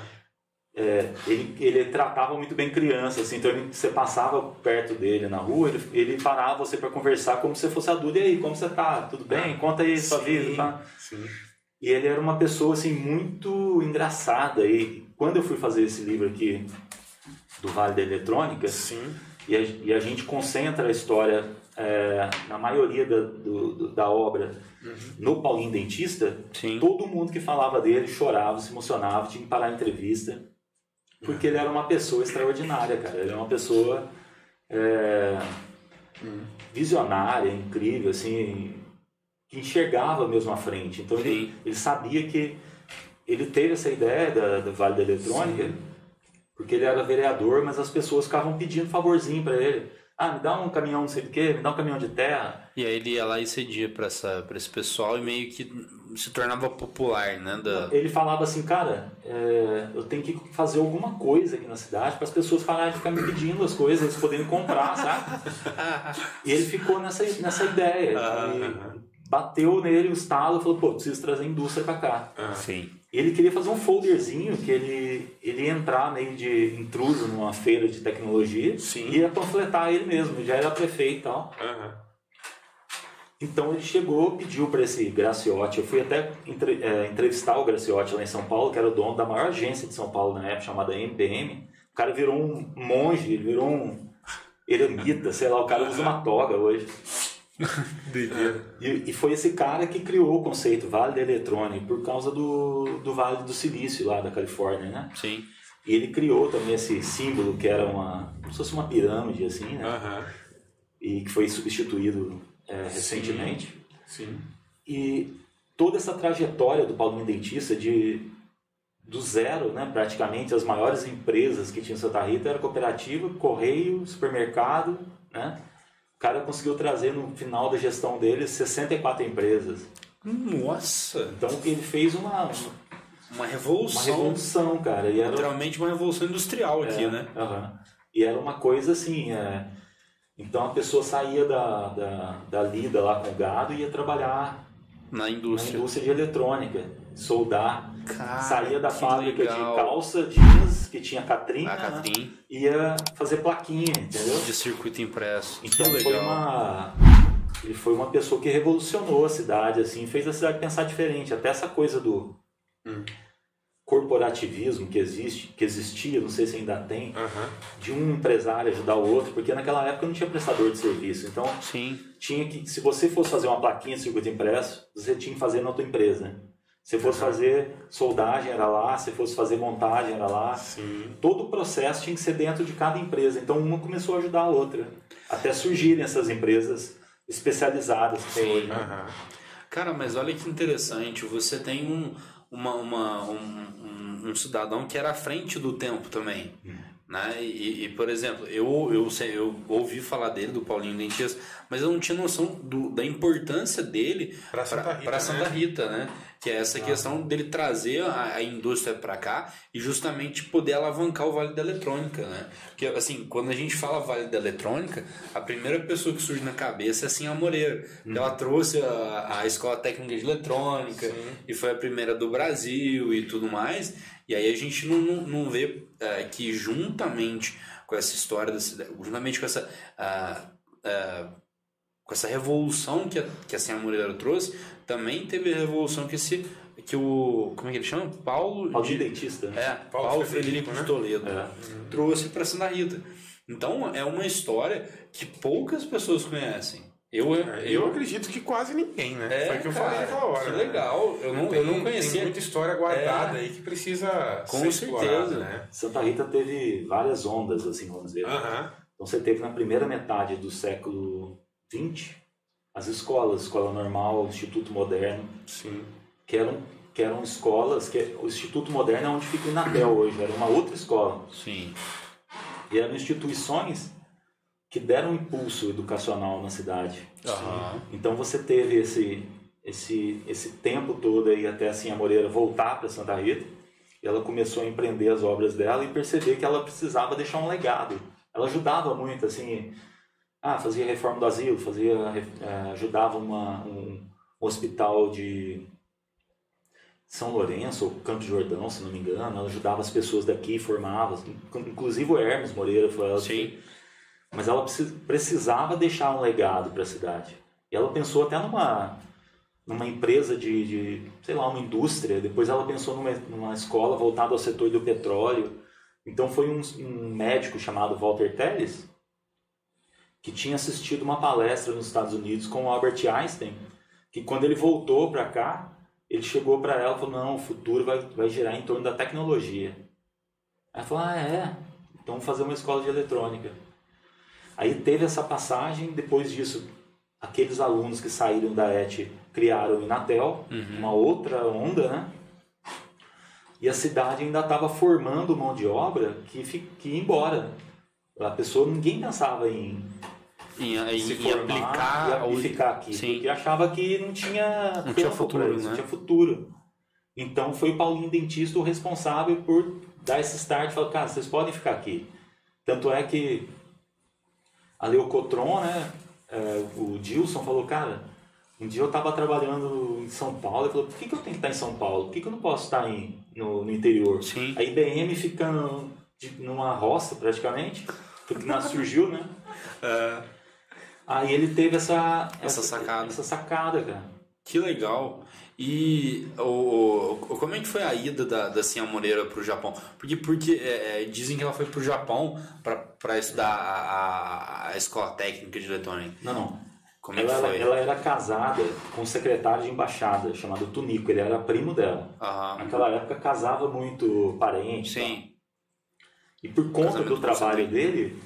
É, ele, ele tratava muito bem criança, assim, então ele, você passava perto dele na rua, ele, ele parava você para conversar como se você fosse adulto. E aí, como você tá? Tudo bem? Conta aí sua Sim, vida. Tá? Sim. E ele era uma pessoa assim muito engraçada. E quando eu fui fazer esse livro aqui do Vale da Eletrônica, Sim. E a, e a gente concentra a história é, na maioria da, do- do- da obra no Paulinho Dentista, Sim. todo mundo que falava dele chorava, se emocionava, tinha que parar a entrevista, porque ele era uma pessoa extraordinária, cara. Ele é uma pessoa é, visionária, incrível, assim, que enxergava mesmo à frente. Então ele, Sim. ele sabia que ele teve essa ideia da, do Vale da Eletrônica, porque ele era vereador, mas as pessoas ficavam pedindo favorzinho para ele. Ah, me dá um caminhão não sei do que, me dá um caminhão de terra. E aí ele ia lá e cedia pra, essa, pra esse pessoal e meio que se tornava popular, né? Da... Ele falava assim, cara, é, eu tenho que fazer alguma coisa aqui na cidade para as pessoas pararem de ficar me pedindo as coisas, eles poderem comprar, sabe? e ele ficou nessa, nessa ideia. E bateu nele o estalo e falou, pô, preciso trazer indústria para cá. Sim. Ele queria fazer um folderzinho que ele, ele ia entrar meio de intruso numa feira de tecnologia Sim. e ia panfletar ele mesmo, já era prefeito e tal. Aham. Então ele chegou, pediu para esse Graciotti. Eu fui até entre- é, entrevistar o Graciotti lá em São Paulo, que era o dono da maior agência de São Paulo na época, chamada MPM. O cara virou um monge, ele virou um eremita, sei lá, o cara usa uma toga hoje. E, e foi esse cara que criou o conceito Vale da Eletrônica por causa do, do Vale do Silício lá da Califórnia, né? Sim. E ele criou também esse símbolo que era uma, como se fosse uma pirâmide assim, né? Aham. E que foi substituído é, recentemente. Sim. E toda essa trajetória do Paulinho Dentista de do zero, né, praticamente as maiores empresas que tinha em Santa Rita era cooperativa, correio, supermercado, né? O cara conseguiu trazer no final da gestão dele 64 empresas. Nossa! Então ele fez uma, Uma uma revolução. revolução, cara. E era, Literalmente uma revolução industrial aqui, é, né? aham. E era uma coisa assim, é, então a pessoa saía da, da, da lida lá com o gado e ia trabalhar Na na indústria. indústria de eletrônica, soldar. Cara, saía da fábrica legal. de calça jeans, que tinha Catrim, A? Catrim ia fazer plaquinha, entendeu? de circuito impresso. Então que foi legal. uma ele foi uma pessoa que revolucionou a cidade assim, fez a cidade pensar diferente, até essa coisa do Hum. corporativismo que existe, que existia, não sei se ainda tem, Aham. de um empresário ajudar o outro, porque naquela época não tinha prestador de serviço. Então, Sim. tinha que, se você fosse fazer uma plaquinha de circuito impresso, você tinha que fazer na tua empresa. Se fosse fazer soldagem era lá, se fosse fazer montagem era lá. Sim. Todo o processo tinha que ser dentro de cada empresa. Então uma começou a ajudar a outra, até surgirem essas empresas especializadas que tem hoje. né? Aham. Cara, mas olha que interessante. Você tem um, uma, uma- um, um- um cidadão que era à frente do tempo também. Né? E, e, por exemplo, eu, eu, sei, eu ouvi falar dele, do Paulinho Dentista, mas eu não tinha noção do, da importância dele Pra Santa Rita, pra né? Santa Rita, né? Que é essa questão dele trazer a, a indústria para cá e justamente poder alavancar o Vale da Eletrônica, né? Porque, assim, quando a gente fala Vale da Eletrônica, a primeira pessoa que surge na cabeça é assim a Moreira. Ela trouxe a, a Escola Técnica de Eletrônica e foi a primeira do Brasil e tudo mais. E aí a gente não, não, não vê é, que juntamente com essa história da cidade, juntamente com essa... ah, ah, com essa revolução que a, que a Senhora Moreira trouxe, também teve a revolução que esse que o como é que ele chama? Paulo Paulo de- Dentista. né? é, Paulo, Paulo Frederico, Frederico, de né? Toledo É. trouxe para Santa Rita. Então é uma história que poucas pessoas conhecem. Eu É, Eu acredito que quase ninguém, né? é, Foi o que eu cara, falei naquela hora. Que né? legal. Eu não, Tem, eu não Tem conhecia. muita história guardada É. aí que precisa Com ser certeza. né? Santa Rita teve várias ondas, assim, vamos dizer. Aham. Então você teve na primeira metade do século XX as escolas, escola normal, instituto moderno, Sim. que eram que eram escolas que o instituto moderno é onde fica o Inatel hoje, era uma outra escola Sim. e eram instituições que deram impulso educacional na cidade. Aham. Então você teve esse esse esse tempo todo aí até assim a Moreira voltar para Santa Rita e ela começou a empreender as obras dela e perceber que ela precisava deixar um legado. Ela ajudava muito assim, ah, fazia reforma do asilo, fazia eh, ajudava uma, um hospital de São Lourenço ou Campo Jordão, se não me engano, ela ajudava as pessoas daqui, formava, inclusive o Hermes Moreira foi ela Sim. mas ela precis- precisava deixar um legado para a cidade. E ela pensou até numa, numa empresa de, de, sei lá, uma indústria. Depois ela pensou numa, numa escola voltada ao setor do petróleo. Então foi um, um médico chamado Walter Teles que tinha assistido uma palestra nos Estados Unidos com o Albert Einstein, que quando ele voltou para cá, ele chegou para ela e falou, não, o futuro vai, vai girar em torno da tecnologia. Aí ela falou, ah, é? Então vamos fazer uma escola de eletrônica. Aí teve essa passagem, depois disso, aqueles alunos que saíram da ET criaram o Inatel, uma outra onda, né? E a cidade ainda estava formando mão de obra que, que ia embora. A pessoa, ninguém pensava em, Em, em, se formar aplicar e, e ficar aqui, Sim. porque achava que não tinha Não tinha futuro, isso, né? não tinha futuro. Então foi o Paulinho Dentista o responsável por dar esse start e falar, cara, vocês podem ficar aqui. Tanto é que a Leucotron, né, é, o Dilson falou, cara, um dia eu estava trabalhando em São Paulo, ele falou, por que, que eu tenho que estar em São Paulo? Por que, que eu não posso estar em, no, no interior? Sim. A IBM fica no- de- numa roça praticamente, porque surgiu, né? Aí ele teve essa, Essa sacada. Essa sacada, cara. Que legal. E o, o- como é que foi a ida da, da Cinha Moreira pro Japão? Porque, porque é, é, dizem que ela foi pro Japão para estudar a, a, a escola técnica de eletrônica. Não, não. Como é que ela, foi? ela era casada com um secretário de embaixada chamado Tunico, ele era primo dela. Aham. Naquela época casava muito parente. Sim. E por conta Casamento do trabalho dele,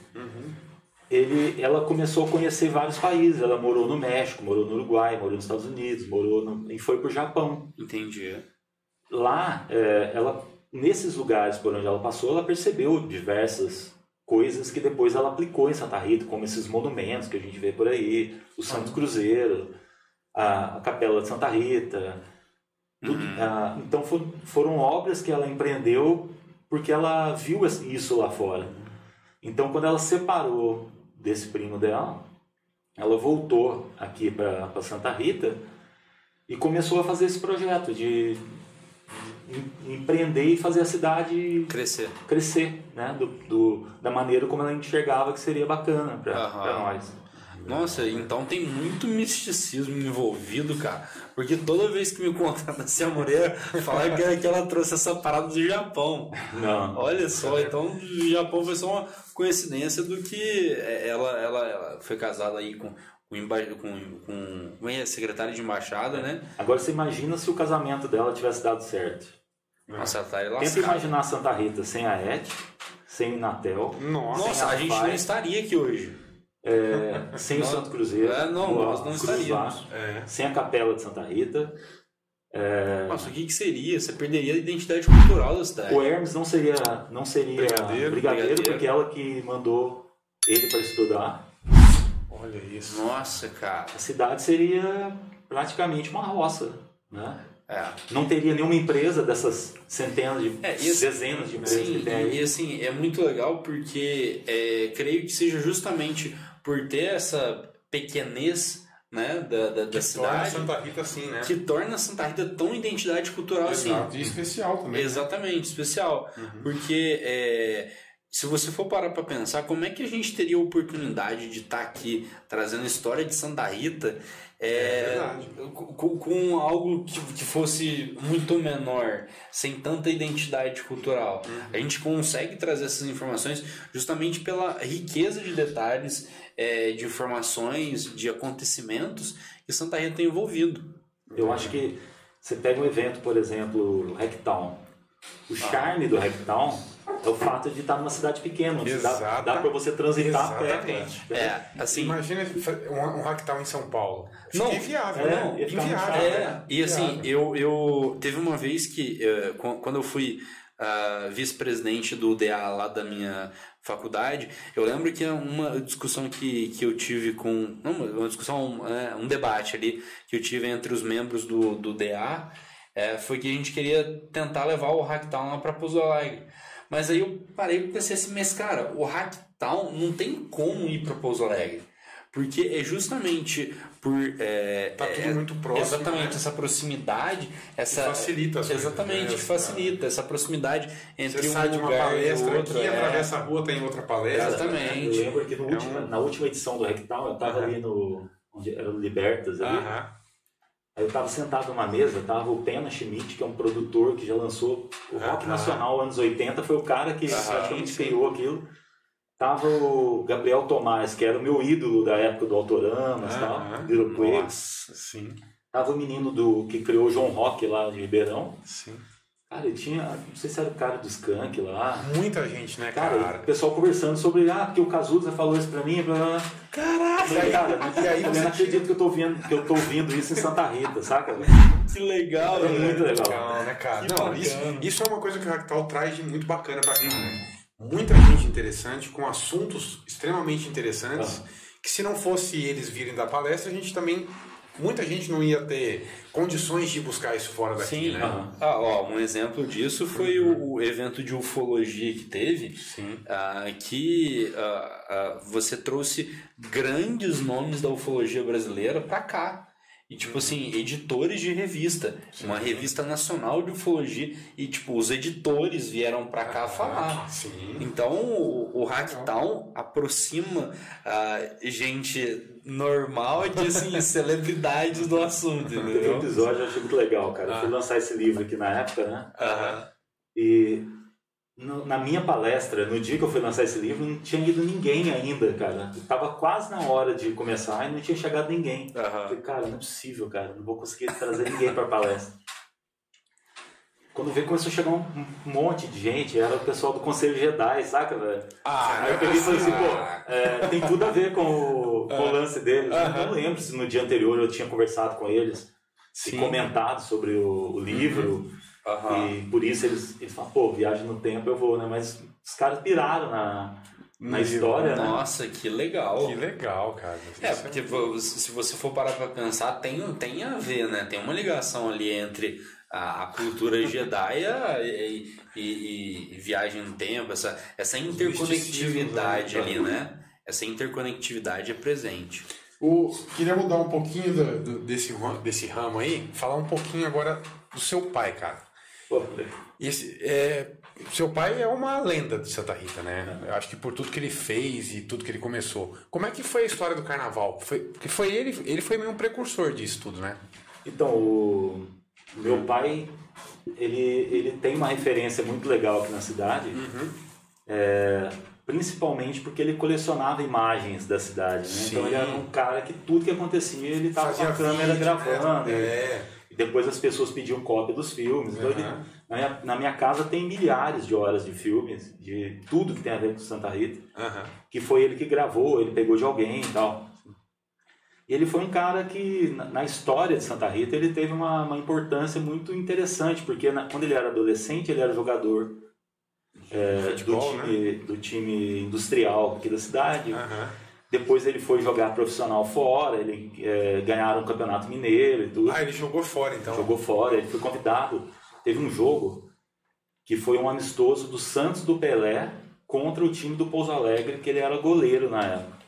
ele, ela começou a conhecer vários países. Ela morou no México, morou no Uruguai, morou nos Estados Unidos, morou no, e foi pro Japão. Entendi. Lá, é, ela nesses lugares por onde ela passou, ela percebeu diversas coisas que depois ela aplicou em Santa Rita, como esses monumentos que a gente vê por aí, o Santo Cruzeiro, a, a Capela de Santa Rita. tudo. Ah, então for- foram obras que ela empreendeu porque ela viu isso lá fora. Então quando ela separou desse primo dela, ela voltou aqui para Santa Rita e começou a fazer esse projeto de em- empreender e fazer a cidade Crescer. crescer, né? Do, do- da maneira como ela enxergava que seria bacana para Aham. nós. Nossa, então tem muito misticismo envolvido, cara. Porque toda vez que me contam da Cia Moreira, falaram que, que ela trouxe essa parada do Japão. Não. Olha só, então o Japão foi só uma coincidência do que ela, ela, ela foi casada aí com, com, emba- com, com, com a secretária de embaixada, né? Agora você imagina se o casamento dela tivesse dado certo. Nossa, ela tá aí Tenta imaginar Santa Rita sem a Et, sem o Natel, Nossa. Nossa, a gente não estaria aqui hoje. É, sem o Santo Cruzeiro, É, não, nós não estaríamos. É. sem a Capela de Santa Rita. Nossa, o que, que seria? Você perderia a identidade cultural da cidade. O Hermes não seria, não seria Brigadeiro. brigadeiro, Brigadeiro. porque ela que mandou ele para estudar. Olha isso. Nossa, cara. A cidade seria praticamente uma roça, né? É. Não teria nenhuma empresa dessas centenas de É, assim- dezenas de empresas Sim, que tem e, e, assim, é muito legal porque é, creio que seja justamente por ter essa pequenez né, da, da, da Que torna cidade Santa Rita assim, né? que torna Santa Rita tão identidade cultural assim. Exato. E especial também. Exatamente, especial. Uhum. Porque é, se você for parar para pensar, como é que a gente teria a oportunidade de estar aqui trazendo a história de Santa Rita é, É com, com algo que, que fosse muito menor, sem tanta identidade cultural? Uhum. A gente consegue trazer essas informações justamente pela riqueza de detalhes, é, de informações, de acontecimentos que Santa Rita tem envolvido. Eu acho que você pega um evento, por exemplo, o Hacktown. O charme do Hacktown é o fato de estar numa cidade pequena, onde dá, Exata- dá para você transitar a pé. Exatamente. cara. É, assim. Imagina um, um hacktown em São Paulo. Fica Não, inviável, é, né? ficar muito Inviável. É, e assim, eu, eu teve uma vez que qu- quando eu fui ah, vice-presidente do DA lá da minha faculdade, eu lembro que uma discussão que, que eu tive com uma discussão, é, um debate ali que eu tive entre os membros do, do DA é, foi que a gente queria tentar levar o Hacktown lá para Alegre. Mas aí eu parei e pensei assim, mas cara, o Hacktown não tem como ir para Pouso Alegre. Porque é justamente por. É, Tá tudo é- muito próximo, Exatamente, né? essa proximidade. Essa, facilita as coisas, Exatamente, né? que facilita essa proximidade entre Você um sai de uma lugar e palestra outro. aqui, é. atravessa a rua, tem outra palestra. Exatamente. Eu lembro que no É última- um- na última edição do Rectal, eu estava Aham. ali no. onde era o Libertas ali. Aham. Aí eu estava sentado numa mesa, tava o Pena Schmidt, que é um produtor que já lançou o rock Aham. nacional anos 80, foi o cara que praticamente criou aquilo. Tava o Gabriel Tomás, que era o meu ídolo da época do Autoramas e tal. Little Quail. Nossa, sim, Tava o menino do, que criou o João Rock lá de Ribeirão. sim. Cara, ele tinha, não sei se era o cara do Skunk lá. Muita gente, né, Cara, cara? o pessoal conversando sobre, ah, porque o Cazuza falou isso pra mim, blá, blá, blá. Caraca! Falei, cara, e aí eu você não acredito que eu tô ouvindo, que eu tô ouvindo isso em Santa Rita, saca? Que legal, É muito legal. Legal, né, cara? Que Não, bacana. isso, isso é uma coisa que o Ractal traz de muito bacana pra gente, né? Muita gente interessante, com assuntos extremamente interessantes, que se não fosse eles virem da palestra, a gente também. Muita gente não ia ter condições de buscar isso fora daqui, Sim, né? Aham. ah, ó, um exemplo disso foi o, o evento de ufologia que teve, Sim. ah, que ah, ah, você trouxe grandes nomes da ufologia brasileira pra cá. E, tipo assim, editores de revista. Uma revista nacional de ufologia. E, tipo, os editores vieram pra cá falar. Sim. Então, o, o Hacktown aproxima a gente normal de, assim, celebridades do assunto, entendeu? episódio, eu achei muito legal, cara. Eu Ah. fui lançar esse livro aqui na época, né? Aham. E no- na minha palestra, no dia que eu fui lançar esse livro, não tinha ido ninguém ainda, cara. Eu tava quase na hora de começar e não tinha chegado ninguém. Eu Aham. falei, cara, não é possível, cara. Não vou conseguir trazer ninguém pra palestra. Quando veio, começou a chegar um, monte de gente. Era o pessoal do Conselho Jedi, saca, velho? Ah, Aí eu peguei e falei assim, pô, é, tem tudo a ver com o, com o lance deles. Eu não lembro se no dia anterior eu tinha conversado com eles Sim. e comentado sobre o, o livro. Aham. E por isso eles, eles falam, pô, viagem no tempo eu vou, né? Mas os caras piraram na, na história, né? Nossa, que legal. Que legal, cara. É, porque se você for parar pra pensar, tem, tem a ver, né? Tem uma ligação ali entre a, a cultura Jedi e, e, e- e viagem no tempo, essa, essa interconectividade ali, né? Essa interconectividade é presente. O, queria mudar um pouquinho do- do- desse, desse ramo aí, falar um pouquinho agora do seu pai, cara. Esse, é, seu pai é uma lenda de Santa Rita, né? Eu acho que por tudo que ele fez e tudo que ele começou. Como é que foi a história do carnaval? Foi, porque foi ele, ele foi meio um precursor disso tudo, né? Então, o meu pai, ele, ele tem uma referência muito legal aqui na cidade, Uhum. é, principalmente porque ele colecionava imagens da cidade, né? Então ele era um cara que tudo que acontecia ele estava com a câmera vídeo, gravando. né? e- É. Depois as pessoas pediam cópia dos filmes. Então, ele- Aham. na, minha, na minha casa tem milhares de horas de filmes, de tudo que tem a ver com Santa Rita, Aham. que foi ele que gravou, ele pegou de alguém e tal. E ele foi um cara que, na, na história de Santa Rita, ele teve uma, uma importância muito interessante, porque na- quando ele era adolescente, ele era jogador é, Futebol, do, time, do time industrial aqui da cidade. Aham. Depois ele foi jogar profissional fora, ele é, ganharam o Campeonato Mineiro e tudo Ah, ele jogou fora, então. jogou fora, ele foi convidado. Teve um jogo que foi um amistoso do Santos do Pelé contra o time do Pouso Alegre, que ele era goleiro na época.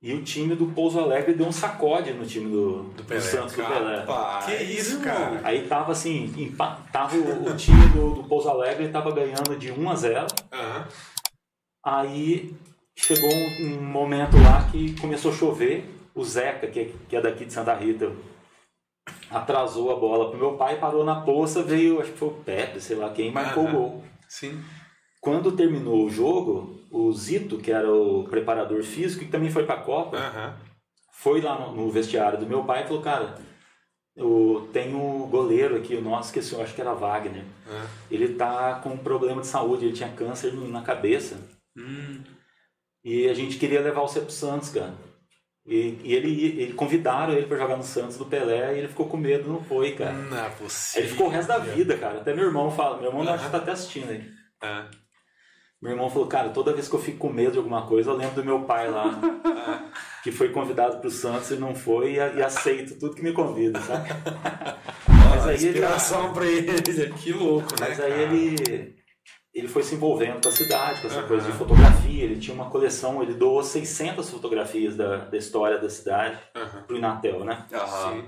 E o time do Pouso Alegre deu um sacode no time do, do, Pelé. Santos do Pelé. Que isso, cara? Aí tava assim, tava o, o time do, do Pouso Alegre tava ganhando de 1 a 0. Aham. Aí chegou um, um momento lá que começou a chover. O Zeca, que é, que é daqui de Santa Rita, atrasou a bola pro meu pai, parou na poça, veio, acho que foi o Pepe, sei lá quem, marcou o gol. Sim. Quando terminou o jogo, o Zito, que era o preparador físico, que também foi pra Copa, Aham. foi lá no, no vestiário do meu pai e falou, cara, o, tem o goleiro aqui, o nosso, esqueci, eu acho que era Wagner. Ele tá com um problema de saúde, ele tinha câncer na cabeça. Hum, E a gente queria levar você pro Santos, cara. E, e ele, ele convidaram ele para jogar no Santos do Pelé e ele ficou com medo, não foi, cara. Não é possível. ele ficou o resto da vida, cara. Até meu irmão fala, meu irmão acho que tá até assistindo aí. É. Meu irmão falou, cara, toda vez que eu fico com medo de alguma coisa, eu lembro do meu pai lá, que foi convidado pro Santos e não foi, e, e aceito tudo que me convida, sabe? Mas aí ele, inspiração pra ele. Que louco, né? mas aí cara? ele, ele foi se envolvendo com a cidade, com essa Aham. coisa de fotografia. Ele tinha uma coleção, ele doou 600 fotografias da, da história da cidade Aham. pro Inatel, né? Aham. Sim.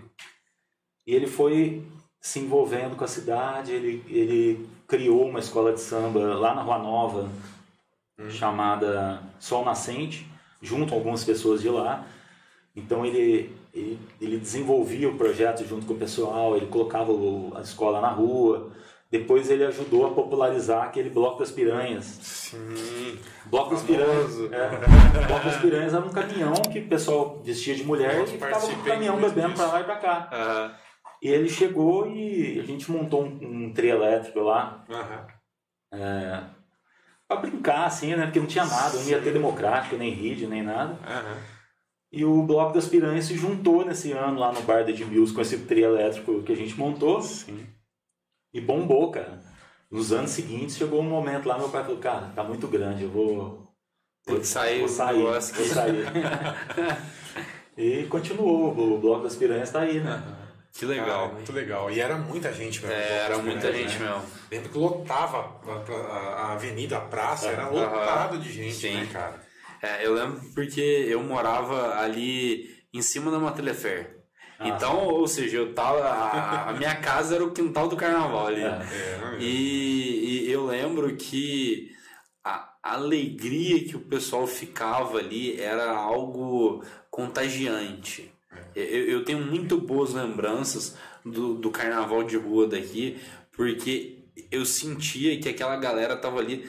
E ele foi se envolvendo com a cidade, ele, ele criou uma escola de samba lá na Rua Nova, chamada Sol Nascente, junto com algumas pessoas de lá. Então ele, ele, ele desenvolvia o projeto junto com o pessoal, ele colocava o- a escola na rua. Depois ele ajudou a popularizar aquele Bloco das Piranhas. Sim. Bloco das. Piranhas. É, Bloco das Piranhas era um caminhão que o pessoal vestia de mulher e ficava com o caminhão bebendo pra lá e pra cá. Aham. E ele chegou e a gente montou um, um trio elétrico lá Aham. pra brincar, assim, né? Porque não tinha nada, não ia ter democrático, nem RID, nem nada. Aham. E o Bloco das Piranhas se juntou nesse ano lá no bar da Edmilson com esse trio elétrico que a gente montou Sim. E bombou, cara. Nos anos seguintes chegou um momento lá, meu pai falou, cara, tá muito grande, eu vou. Tem que sair vou sair, vou sair. e continuou, o Bloco das Piranhas tá aí, né? Que Cara, legal. muito legal. E era muita gente mesmo. É, era muita Né? gente mesmo. Lembro que lotava a, a- a avenida, a praça, era lotado de gente, Sim. né, cara? É, eu lembro porque eu morava ali em cima da Matelefer. Ah, Então, ou seja, eu tava. A, a minha casa era o quintal do carnaval ali. É. É, né? E, e eu lembro que a alegria que o pessoal ficava ali era algo contagiante. Eu, eu tenho muito boas lembranças do, do carnaval de rua daqui, porque eu sentia que aquela galera tava ali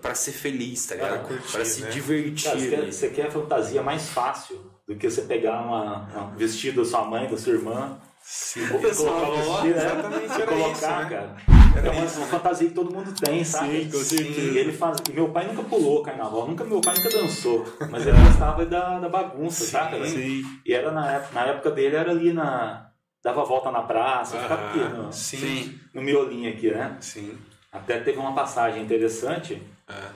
pra ser feliz, tá ligado? curtir, Pra se né? divertir. Cara, você, quer, você quer a fantasia mais fácil do que você pegar uma, uma vestido da sua mãe, da sua irmã, Sim. ou pessoal, colocar o ó, vestido, né? exatamente, era colocar, isso, né? cara. Era é uma, isso, uma né? fantasia que todo mundo tem, sabe? Sim, com certeza. E ele faz. E meu pai nunca pulou carnaval, nunca, meu pai nunca dançou, mas ele gostava da, da bagunça, Sim, sabe? Sim. E era na época, na época dele era ali na. dava volta na praça, ficava aqui no, Sim. Sim. no miolinho aqui, né? Sim. Até teve uma passagem interessante É.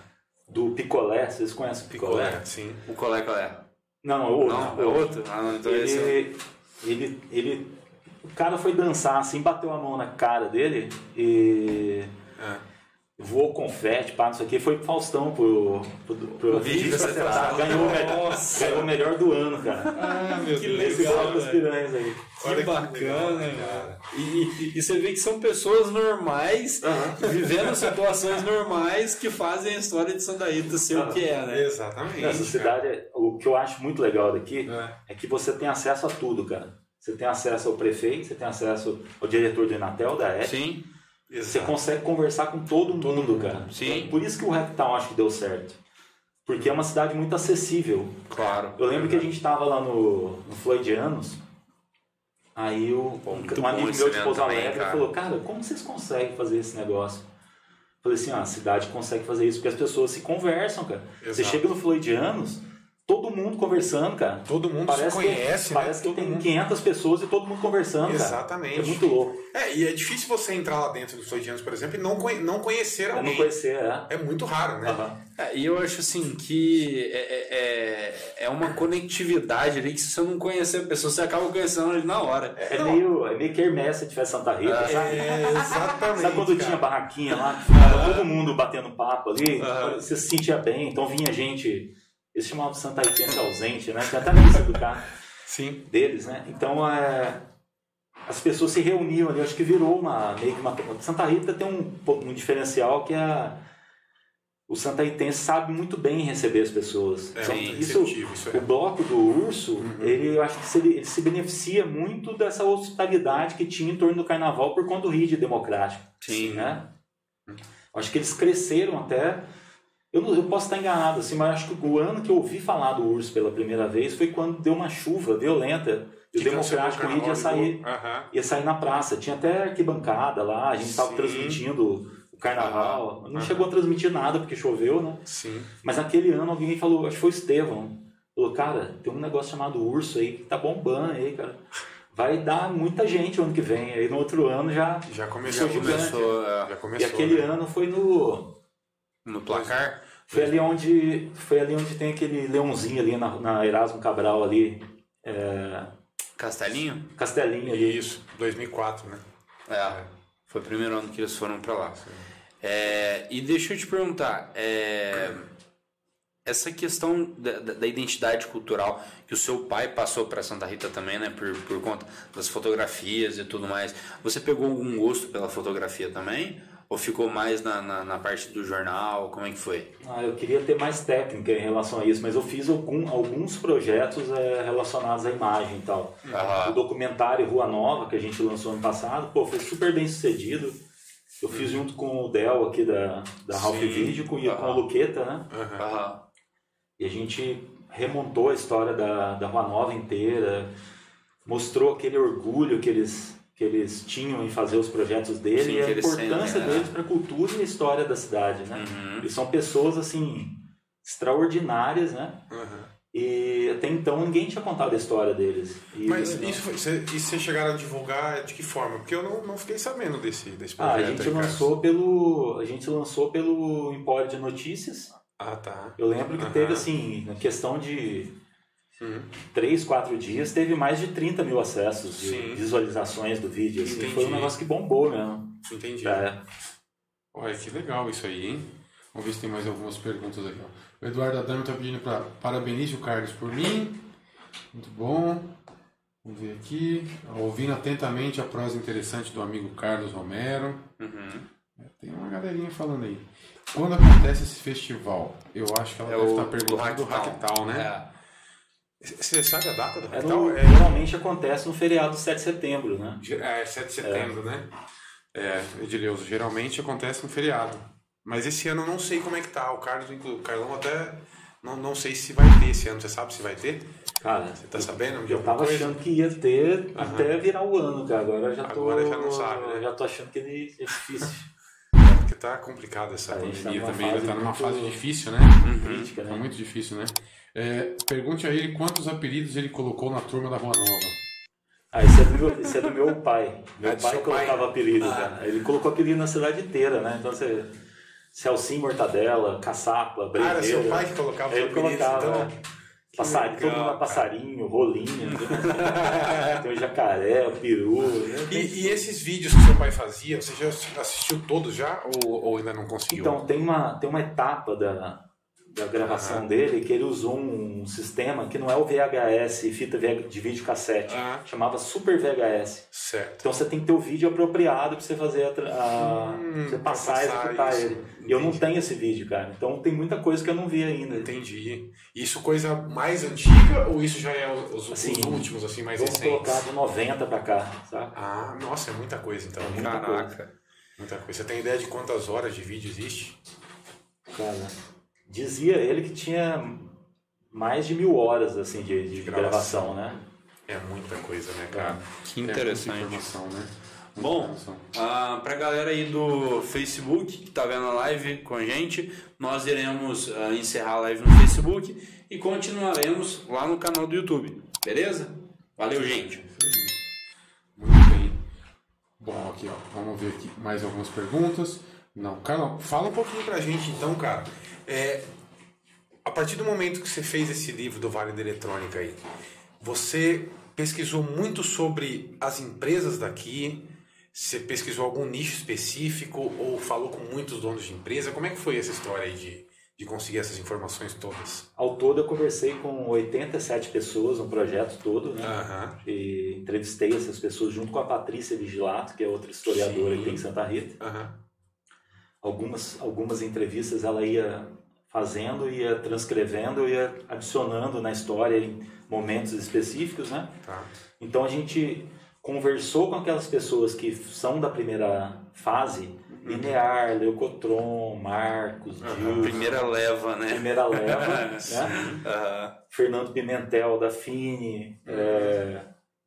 do picolé, vocês conhecem o picolé? Picolé, sim. O colé qual é? Não, é outro. Não, é outro? Ah, não, então esse é... ele, ele, ele, o cara foi dançar assim, bateu a mão na cara dele e É. voou confete, pá, não sei o que, foi pro Faustão pro, pro, pro, O vídeo Nacional. tá- ganhou, o melhor, ganhou o melhor do ano, cara. Ah, meu Que Esse legal, velho. piranhas aí. Olha Que que bacana, legal, né, cara. E, e- e você vê que são pessoas normais, vivendo situações normais que fazem a história de Santa Rita ser o que é, né? Exatamente. Essa cidade, é- o que eu acho muito legal daqui cara. é que você tem acesso a tudo, cara. Você tem acesso ao prefeito, você tem acesso ao diretor do Inatel, da ET. Sim, É. Você Exato. consegue conversar com todo mundo, cara. Sim. Por isso que o Hacktown acho que deu certo. Porque é uma cidade muito acessível. claro. Eu lembro que a gente estava lá no, no Floydianos, aí o, Pô, um, um amigo meu de Pouso Alegre cara. falou, cara, como vocês conseguem fazer esse negócio? Eu falei assim, ah, a cidade consegue fazer isso porque as pessoas se conversam, cara. Você Exato. chega no Floydianos, todo mundo conversando, cara. Todo mundo Parece se que, conhece, né? parece que Todo tem mundo. 500 pessoas e todo mundo conversando, cara. Exatamente. É muito louco. É, e é difícil você entrar lá dentro dos Floydianos, por exemplo, e não, conhe- não conhecer Eu alguém. não conhecer, é. É muito raro, né? Aham. É, e eu acho assim que é, é, é- é uma conectividade ali que se você não conhecer a pessoa, você acaba conhecendo ele na hora. É, Não. meio, é meio que Hermes se tivesse Santa Rita, sabe? É, exatamente. Sabe quando cara. tinha barraquinha lá, que ficava todo mundo batendo papo ali? Aham. Você se sentia bem, então vinha gente. Eles chamavam de Santa Ritense ausente, né? Tinha até na lista do carro Sim. deles, né? Então é, as pessoas se reuniam ali, acho que virou uma. meio que uma. Santa Rita tem um, um diferencial que é. O Santa Ritense sabe muito bem receber as pessoas. É Então, isso, isso é. o bloco do Urso, ele, eu acho que se, ele, ele se beneficia muito dessa hospitalidade que tinha em torno do carnaval por conta do RID democrático. Sim. Né? Acho que eles cresceram até. Eu, não- eu posso estar enganado, assim, mas acho que o ano que eu ouvi falar do urso pela primeira vez foi quando deu uma chuva violenta E o Democrático Carnaval ia sair. Aham. ia sair na praça. Tinha até arquibancada lá, a gente estava transmitindo o carnaval. Não Aham. chegou a transmitir nada porque choveu, né? Sim. Mas naquele ano alguém falou, acho que foi o Estevão, falou, cara, tem um negócio chamado urso aí que tá bombando aí, cara. Vai dar muita gente o ano que vem. Aí no outro ano já. Já começou. Foi Começou Já é, E começou. aquele né? ano foi no. No placar. Foi ali onde. Foi ali onde tem aquele leãozinho ali na, na Erasmo Cabral ali. É, Castelinho? Castelinho ali. Isso, 2004, né? É. Foi o primeiro ano que eles foram pra lá. É, e deixa eu te perguntar, é, essa questão da, da- da identidade cultural que o seu pai passou para Santa Rita também, né, por, por conta das fotografias e tudo mais, você pegou algum gosto pela fotografia também? Ou ficou mais na, na, na parte do jornal? Como é que foi? Ah, eu queria ter mais técnica em relação a isso, mas eu fiz algum, alguns projetos é, relacionados à imagem e tal. O Aham. documentário Rua Nova, que a gente lançou ano passado, pô, foi super bem sucedido. Eu fiz junto com o Del aqui da, da Ralph. Video com, e com o Luqueta, né? Aham. E a gente remontou a história da, da Rua Nova inteira, mostrou aquele orgulho que eles, que eles tinham em fazer os projetos dele Sim, e a importância né? deles para a cultura e a história da cidade, né? Uhum. Eles são pessoas, assim, extraordinárias, né? Aham. E até então ninguém tinha contado a história deles. E- Mas isso, foi- cê- e vocês chegaram a divulgar de que forma? Porque eu não, não fiquei sabendo desse, desse Ah, projeto. a gente aí, cara. lançou pelo a gente lançou pelo Empório de Notícias. Ah, tá. Eu lembro que Aham. teve assim, na questão de Uhum. três, quatro dias, teve mais de 30 mil acessos de Sim. visualizações do vídeo. Assim, Entendi. foi um negócio que bombou mesmo. Entendi. É. Olha, que legal isso aí, hein? Vamos ver se tem mais algumas perguntas aqui. ó. O Eduardo Adamo está pedindo para parabenize o Carlos por mim. Muito bom. Vamos ver aqui. Ouvindo atentamente a prosa interessante do amigo Carlos Romero. Uhum. É, Tem uma galerinha falando aí. Quando acontece esse festival? Eu acho que ela É deve estar perguntando do. Hacktown, né? É. Você sabe a data do É no- É, Geralmente acontece no feriado 7 de setembro, né? é 7 de setembro, né? É, Edileuzo, geralmente acontece no feriado. Mas esse ano eu não sei como é que tá. O Carlos, o Carlão até. Não, não sei se vai ter esse ano. Você sabe se vai ter? Cara, Você tá sabendo de eu tava coisa? achando que ia ter até virar o ano, cara. Agora já tô. Agora já não sabe, né? Já tô achando que ele é difícil. Porque tá complicado essa tá pandemia numa também. Está numa fase difícil, né? Crítica, Tá né? muito difícil, né? É, pergunte a ele quantos apelidos ele colocou na turma da Rua Nova. Ah, esse é do meu, é do meu pai. Meu É do pai colocava pai? apelido, Ah. cara. Ele colocou apelido na cidade inteira, né? Então você. Celcinho Mortadela, Caçapa, Ah, Breveira. era seu pai que colocava Ele apelidos, colocava. então. né? Passar, todo mundo é passarinho, rolinho, tem o jacaré, o peru. né? E, e esses vídeos que seu pai fazia, você já assistiu todos já ou, ou ainda não conseguiu? Então, tem uma, tem uma etapa da, da gravação Aham. dele que ele usou um sistema que não é o VHS, fita de vídeo cassete, Ah. chamava Super VHS. certo. Então você tem que ter o vídeo apropriado para você fazer a, a Hum, você passar e passar executar isso. ele. E eu não Entendi. tenho esse vídeo, cara. Então tem muita coisa que eu não vi ainda. Entendi. Isso coisa mais antiga ou isso já é os, os Assim, últimos, assim, mais Vamos recentes? colocar de 90 para cá, sabe? Ah, nossa, é muita coisa então. muita Caraca. Muita coisa. Você tem ideia de quantas horas de vídeo existe? Cara, dizia ele que tinha mais de mil horas assim de, de gravação. gravação, né? É muita coisa, né, cara? Que É interessante. informação, né? Muita Bom, informação. ah, pra galera aí do Facebook que tá vendo a live com a gente, nós iremos ah, encerrar a live no Facebook e continuaremos lá no canal do YouTube, beleza? Valeu, gente. Muito bem. Bom, aqui, ó. Vamos ver aqui mais algumas perguntas. Não, Carlão, Fala um pouquinho pra gente então, cara. É, a partir do momento que você fez esse livro do Vale da Eletrônica aí, você pesquisou muito sobre as empresas daqui? Você pesquisou algum nicho específico ou falou com muitos donos de empresa? Como é que foi essa história aí de, de conseguir essas informações todas? Ao todo eu conversei com 87 pessoas no projeto todo, né? Aham. E entrevistei essas pessoas junto com a Patrícia Vigilato, que é outra historiadora Sim. tem em Santa Rita. Aham. Algumas, algumas entrevistas ela ia fazendo, ia transcrevendo, ia adicionando na história em momentos específicos, né? Tá. Então a gente conversou com aquelas pessoas que são da primeira fase, Linear, Leucotron, Marcos. Gil, Primeira leva, né? primeira leva, né? Aham. Fernando Pimentel da Fini, é,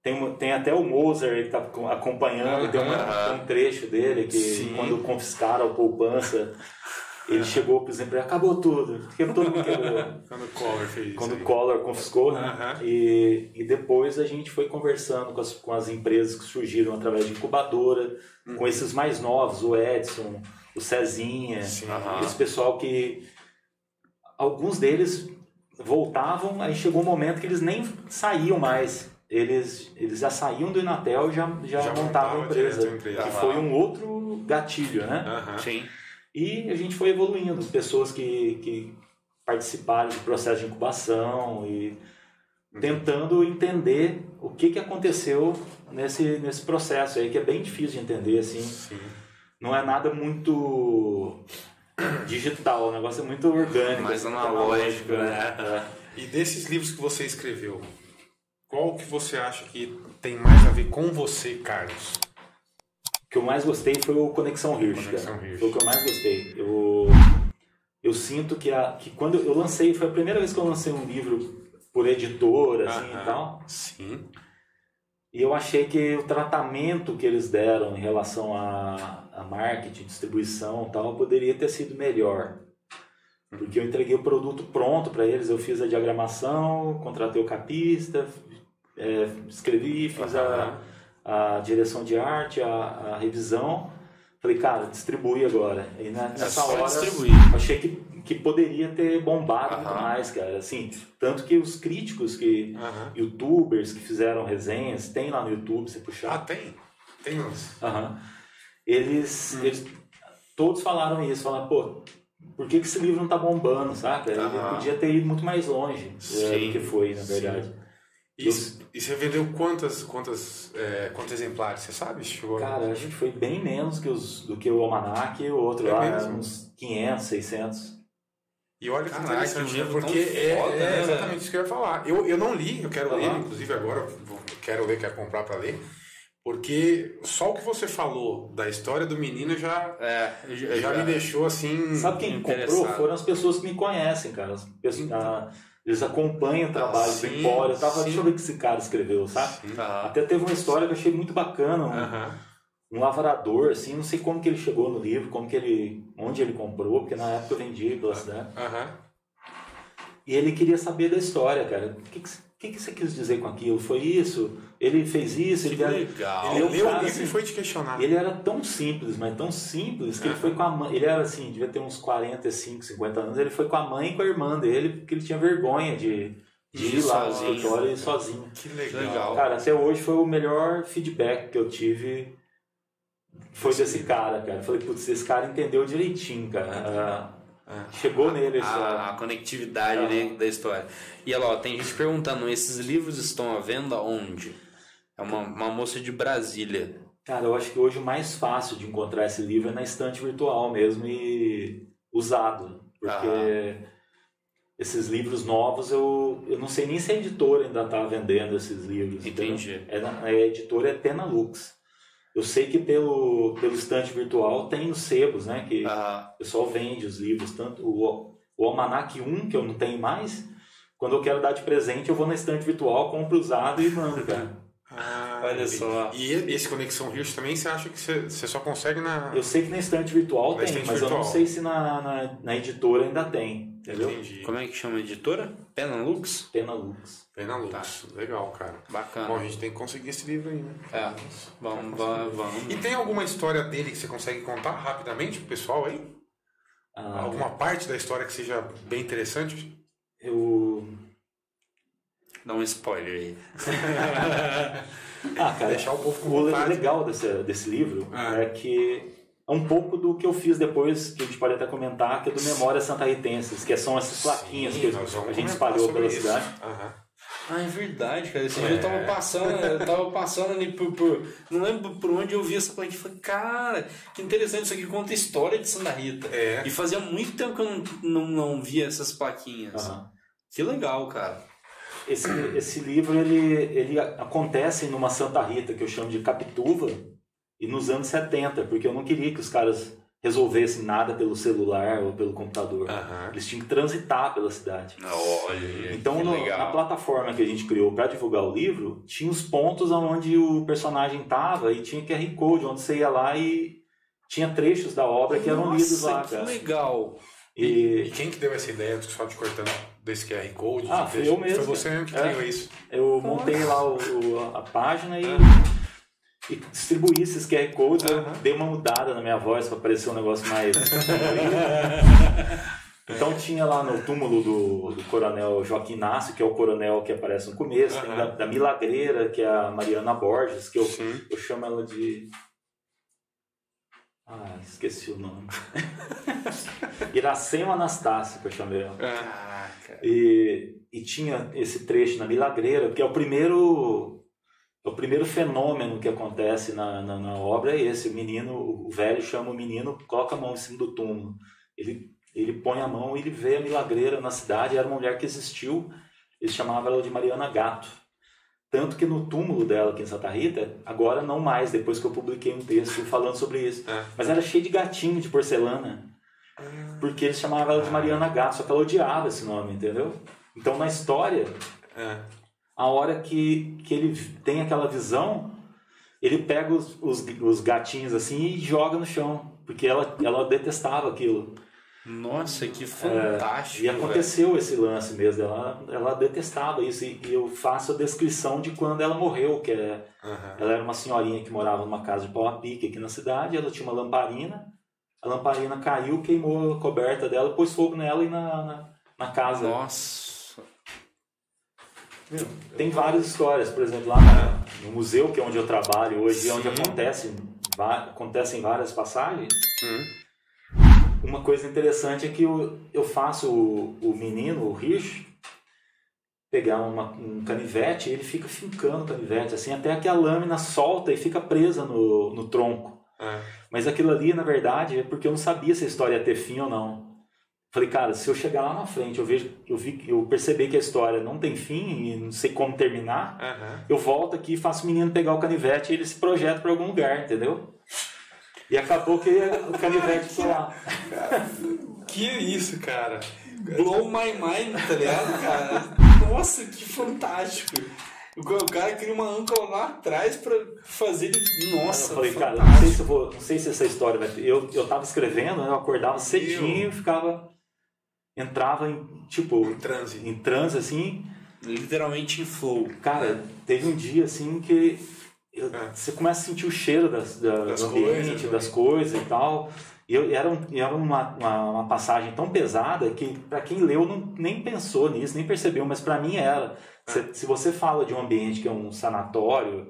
tem, tem até o Moser que tá co- acompanhando, tem, Aham. tem um trecho dele que Sim. quando confiscaram a poupança, ele chegou para exemplo, acabou tudo, porque todo mundo quebrou. Quando o Collor fez isso. Quando aí. o Collor confiscou, né? Aham. E, e depois a gente foi conversando com as, com as empresas que surgiram através de incubadora, Uhum. com esses mais novos, o Edson, o Cezinha, Sim. esse pessoal que alguns deles voltavam, aí chegou um momento que eles nem saíam mais. Eles, eles já saíam do Inatel e já, já, Já montavam a montava empresa. empresa. Que foi um outro gatilho, né? Sim. E a gente foi evoluindo, pessoas que, que participaram do processo de incubação e tentando entender o que, que aconteceu nesse, nesse processo aí, que é bem difícil de entender, assim. Sim. Não é nada muito digital, o negócio é muito orgânico. Mais assim, analógico, né? É. E desses livros que você escreveu, qual que você acha que tem mais a ver com você, Carlos? Que eu mais gostei foi o Conexão Hirsch, Conexão. Hirsch. Foi o que eu mais gostei. Eu, eu sinto que, a, que quando eu lancei, foi a primeira vez que eu lancei um livro por editora, assim Aham. e tal. Sim. E eu achei que o tratamento que eles deram em relação a, a marketing, distribuição e tal, poderia ter sido melhor. Porque eu entreguei o produto pronto para eles, eu fiz a diagramação, contratei o capista, é, escrevi, fiz a, a direção de arte, a, a revisão. Falei, cara, distribui agora. E na- nessa só hora, distribuir. achei que, que poderia ter bombado muito Aham. mais, cara. Assim, tanto que os críticos que youtubers que fizeram resenhas, tem lá no YouTube, Ah, puxar. tem? Tem uns. Aham. Eles, Hum. eles todos falaram isso, falaram, pô, por que, que esse livro não tá bombando, saca? Ele podia ter ido muito mais longe é, Sim. do que foi, na Sim. verdade. E, você vendeu quantas, quantas, é, quantos exemplares? Você sabe? Chegou Cara, acho que foi bem menos que os, do que o Almanac e o outro É lá, mesmo? uns 500, 600. E olha que Caraca, interessante, que né? Porque é, foda, é né, exatamente isso que eu ia falar. Eu, eu não li, eu quero Aham. ler, inclusive agora, quero ler, quero comprar para ler. Porque só o que você falou da história do menino já, É, já, já me deixou assim. Sabe quem comprou? Foram as pessoas que me conhecem, cara. As pessoas- a- eles acompanham o trabalho do sim, Empório. Eu tava, sim. deixa eu ver o que esse cara escreveu, sabe? Aham. Até teve uma história que eu achei muito bacana. Um, Aham. um lavrador, assim, não sei como que ele chegou no livro, como que ele, onde ele comprou, porque na época eu vendi pela cidade. E ele queria saber da história, cara. O que, que, que que você quis dizer com aquilo? Foi isso? Ele fez isso? Que Ele, era, legal. Ele é um leu o cara, livro e assim, foi te questionar. ele era tão simples, mas tão simples, que ele foi com a mãe. Ele era assim, devia ter uns 45, 50 anos. Ele foi com a mãe e com a irmã dele, porque ele tinha vergonha de, de Ir lá no sozinho. escritório e ir sozinho. Que legal. legal. Cara, até hoje foi o melhor feedback que eu tive. Foi Desse cara, cara. Eu falei, putz, esse cara entendeu direitinho, cara. Ah, Chegou nele a, a conectividade Ah. né, da história. E olha lá, ó, tem gente perguntando: esses livros estão à venda onde? É uma, uma moça de Brasília. Cara, eu acho que hoje o mais fácil de encontrar esse livro é na estante virtual mesmo e usado. Porque esses livros novos eu, eu não sei nem se a editora ainda está vendendo esses livros. Entendi. É na- a editora é Penalux. Eu sei que pelo, pelo estante virtual tem os sebos, né? Que Ah, o pessoal vende os livros, tanto o, o Almanac 1, que eu não tenho mais. Quando eu quero dar de presente, eu vou na estante virtual, compro usado e mando, cara. Ah, Olha só. E esse Conexão Rios também você acha que você, você só consegue na. Eu sei que na estante virtual Na tem, estante mas eu não virtual. sei se na, na, na editora ainda tem, entendeu? Entendi. como é que chama a editora? Penalux? Penalux. Pena Lux. Legal, cara. Bacana. Bom, a gente tem que conseguir esse livro aí, né? É, vamos, vamos, vamos. E tem alguma história dele que você consegue contar rapidamente pro pessoal aí? Ah, Alguma parte da história que seja bem interessante? eu... Dá um spoiler aí. Ah, cara, Deixar o povo com o vontade. legal desse, desse livro Ah. é que é um pouco do que eu fiz depois, que a gente pode até comentar, que é do Memórias Santarritenses, que são essas plaquinhas que Sim, vamos a gente espalhou pela isso. cidade. Aham. Ah, é verdade, cara. Esse É. dia eu tava passando, eu tava passando ali por, por- Não lembro por onde eu vi essa plaquinha. Falei, cara, que interessante, isso aqui conta a história de Santa Rita. É. E fazia muito tempo que eu não, não, não via essas plaquinhas. Aham. Que legal, cara. Esse, esse livro ele, ele acontece numa Santa Rita que eu chamo de Capituva e nos anos 70, porque eu não queria que os caras resolvesse nada pelo celular ou pelo computador. Aham. Eles tinham que transitar pela cidade. Olha aí, Então, no- na plataforma que a gente criou para divulgar o livro, tinha os pontos onde o personagem estava e tinha QR Code, onde você ia lá e tinha trechos da obra que eram lidos Nossa, lá, que cara. legal. E E quem que deu essa ideia, só te cortando, desse QR Code? Ah, de texto? eu mesmo, Foi você mesmo que É. criou isso. eu montei lá o- o- a página e, Ah. E distribuí esses QR Codes. Eu Aham. dei uma mudada na minha voz para parecer um negócio mais. Então tinha lá no túmulo do, do coronel Joaquim Inácio, que é o coronel que aparece no começo, tem Aham. da, da Milagreira, que é a Mariana Borges, que eu, Sim. eu chamo ela de. Ah, esqueci o nome. Iracema Anastácio, que eu chamei ela. Caraca. E, e tinha esse trecho na Milagreira, que é o primeiro o primeiro fenômeno que acontece na, na, na obra é esse, o menino, o velho chama o menino, coloca a mão em cima do túmulo. Ele, ele põe a mão e ele vê a milagreira na cidade, era uma mulher que existiu, eles chamavam ela de Mariana Gato. Tanto que no túmulo dela aqui em Santa Rita, agora não mais, depois que eu publiquei um texto falando sobre isso. É. Mas era cheio de gatinho de porcelana. Porque eles chamavam ela de Mariana Gato, só que ela odiava esse nome, entendeu? Então na história, É. a hora que, que ele tem aquela visão, ele pega os, os, os gatinhos assim e joga no chão. Porque ela, ela detestava aquilo. Nossa, que fantástico. E aconteceu esse lance mesmo. Ela, ela detestava isso. E, e eu faço a descrição de quando ela morreu, que é Aham. ela era uma senhorinha que morava numa casa de pau a pique aqui na cidade. Ela tinha uma lamparina. A lamparina caiu, queimou a coberta dela, pôs fogo nela e na, na, na casa. Nossa. Tem várias histórias, por exemplo, lá no museu, que é onde eu trabalho hoje, onde Sim. acontece, va- acontecem várias passagens. Hum. Uma coisa interessante é que eu, eu faço o, o menino, o Rich, pegar uma- um canivete e ele fica fincando o canivete, assim, até que a lâmina solta e fica presa no, no tronco. É. Mas aquilo ali, na verdade, é porque eu não sabia se a história ia ter fim ou não. Falei, cara, se eu chegar lá na frente, eu vejo, eu vi, eu perceber que a história não tem fim e não sei como terminar, Aham. eu volto aqui e faço o menino pegar o canivete e ele se projeta para algum lugar, entendeu? E acabou que o canivete ficou lá. Que isso, cara? Blow my mind, tá ligado, cara? Nossa, que fantástico. O ca- o cara cria uma âncora lá atrás pra fazer ele. Nossa, eu falei, cara, não fantástico. sei se eu vou, não sei se essa história vai ter. Eu, eu tava escrevendo, né, eu acordava cedinho, ficava. Entrava em, tipo, Em transe. em transe assim. Literalmente em flow. Cara, teve um dia assim que eu- É. você começa a sentir o cheiro das, da- Das do ambiente, coisas, das coisas e tal. E eu, era um- era uma, uma, uma passagem tão pesada que para quem leu não, nem pensou nisso, nem percebeu, mas para mim era. Se, se você fala de um ambiente que é um sanatório,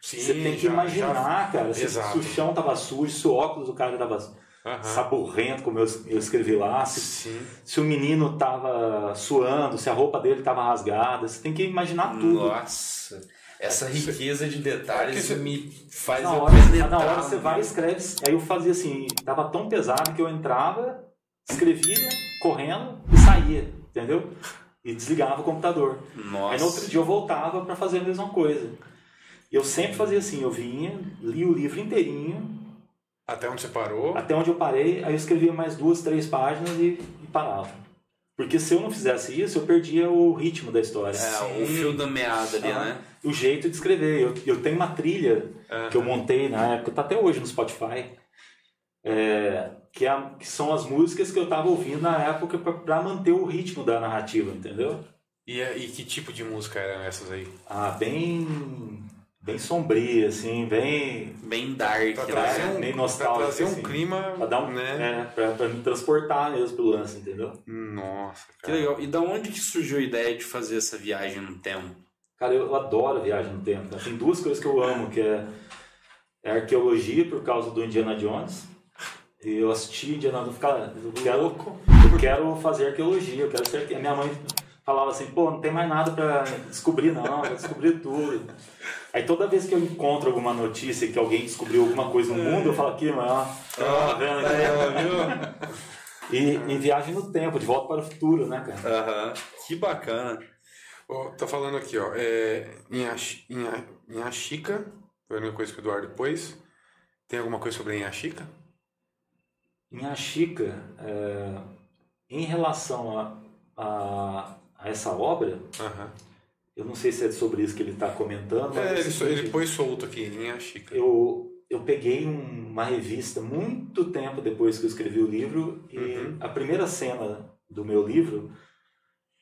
Sim, você tem que já- imaginar, cara, se, Exato. se o chão tava sujo, se o óculos do cara tava já- Saborrento, como eu, eu escrevi lá, se, se o menino tava suando, se a roupa dele tava rasgada, você tem que imaginar tudo. Nossa. Essa riqueza de detalhes você- me faz Na hora, na hora você vai e escreve. Aí eu fazia assim, tava tão pesado que eu entrava, escrevia, correndo e saía, entendeu? E desligava o computador. Nossa. Aí no outro dia eu voltava para fazer a mesma coisa. E eu sempre fazia assim, eu vinha, li o livro inteirinho, Até onde você parou? até onde eu parei, aí eu escrevia mais duas, três páginas e, e parava. Porque se eu não fizesse isso, eu perdia o ritmo da história. É, o fio da meada ali, Ah, né? O jeito de escrever. Eu, eu tenho uma trilha Aham. que eu montei na época, tá até hoje no Spotify, é, que, é que são as músicas que eu tava ouvindo na época para manter o ritmo da narrativa, entendeu? E, e que tipo de música eram essas aí? Ah, bem, bem sombria, assim, bem Bem dark, Pra né? um, pra nostálgico, trazer um assim. clima, pra dar um, né? é, pra, pra me transportar mesmo pro lance, entendeu? Nossa, Que cara. legal. E da onde que surgiu a ideia de fazer essa viagem no tempo? Cara, eu adoro viagem no tempo. cara. Tem duas coisas que eu amo, que é, é arqueologia por causa do Indiana Jones. E eu assisti Indiana Jones, cara, eu quero, eu quero fazer arqueologia, eu quero ser minha mãe falava assim, pô, não tem mais nada pra descobrir não, vai descobrir tudo. Aí toda vez que eu encontro alguma notícia que alguém descobriu alguma coisa no mundo, eu falo aqui, mano, ó, tá vendo aqui? E, e viagem no tempo, de volta para o futuro, né, cara? Aham. Que bacana. Ó, tá falando aqui, ó. É, em, Achica, foi a única coisa que o Eduardo pôs. Tem alguma coisa sobre? Em Achica, é, em relação a, a, a essa obra, Aham. eu não sei se é sobre isso que ele está comentando, É, o ele, seguinte, ele pôs solto aqui, linha chica. eu, eu peguei um- uma revista muito tempo depois que eu escrevi o livro e Uhum. a primeira cena do meu livro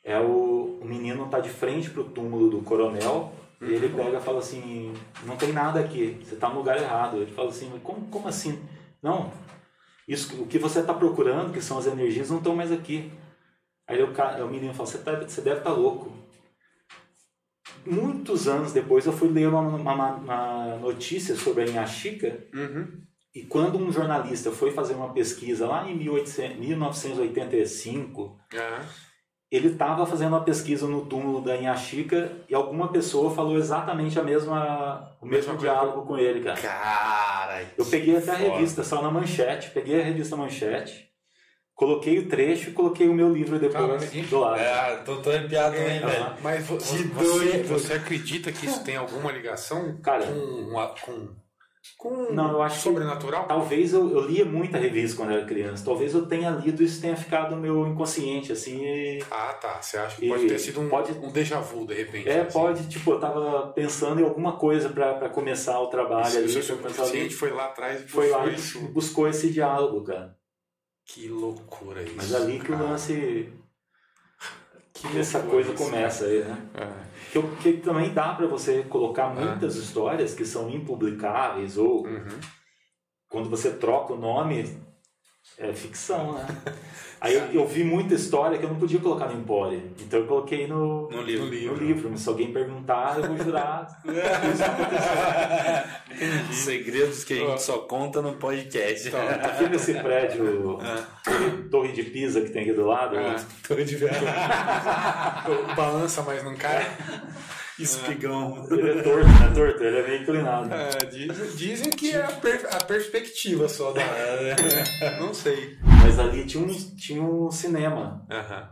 é o, o menino tá de frente pro túmulo do coronel e ele pega e fala assim, não tem nada aqui, você tá no lugar errado. Ele fala assim, como, como assim? Não, isso, o que você está procurando, que são as energias, não estão mais aqui. Aí o, cara, o menino fala, você, tá, você deve estar louco. Muitos anos depois eu fui ler uma, uma- uma notícia sobre a Inhaxica Uhum. e quando um jornalista foi fazer uma pesquisa lá em 1800, 1985, Ah, ele estava fazendo uma pesquisa no túmulo da Inhaxica e alguma pessoa falou exatamente a mesma, o mesmo diálogo com ele, cara. Cara, Eu peguei até a revista, só na manchete, peguei a revista manchete, coloquei o trecho e coloquei o meu livro depois Caramba, que- do lado. É, tô, tô arrepiado também, Aham. velho. Mas vo- Que você, doido. você acredita que isso tem alguma ligação Cara, com, com, com Não, eu acho que- sobrenatural? Talvez eu, eu lia muita revista quando era criança. Talvez eu tenha lido e isso tenha ficado no meu inconsciente, assim. e- Ah, tá. Você acha que pode ter sido um, pode- um déjà vu, de repente? É, assim. pode, tipo, eu tava pensando em alguma coisa pra pra começar o trabalho Isso, ali. o seu subconsciente foi lá atrás e Foi lá e isso. buscou esse diálogo, cara. Que loucura isso. Mas ali que o lance. Que essa coisa isso, começa aí, né? É. Que, que também dá pra você colocar muitas histórias que são impublicáveis ou Uhum. quando você troca o nome, é ficção, né? Aí eu, eu vi muita história que eu não podia colocar no Empório. Então eu coloquei no, No livro. No livro. no livro. Mas se alguém perguntar, eu vou jurar. Segredos que a gente só conta no podcast. Então, Aqui nesse prédio, Torre- Torre de Pisa que tem aqui do lado, É. Tô de velho. Balança, mas não cai. Espigão. ele é torto, não é torto, ele é meio inclinado. É, diz- dizem que é a, per- a perspectiva só da. não sei. Mas ali tinha um, tinha um cinema. Aham.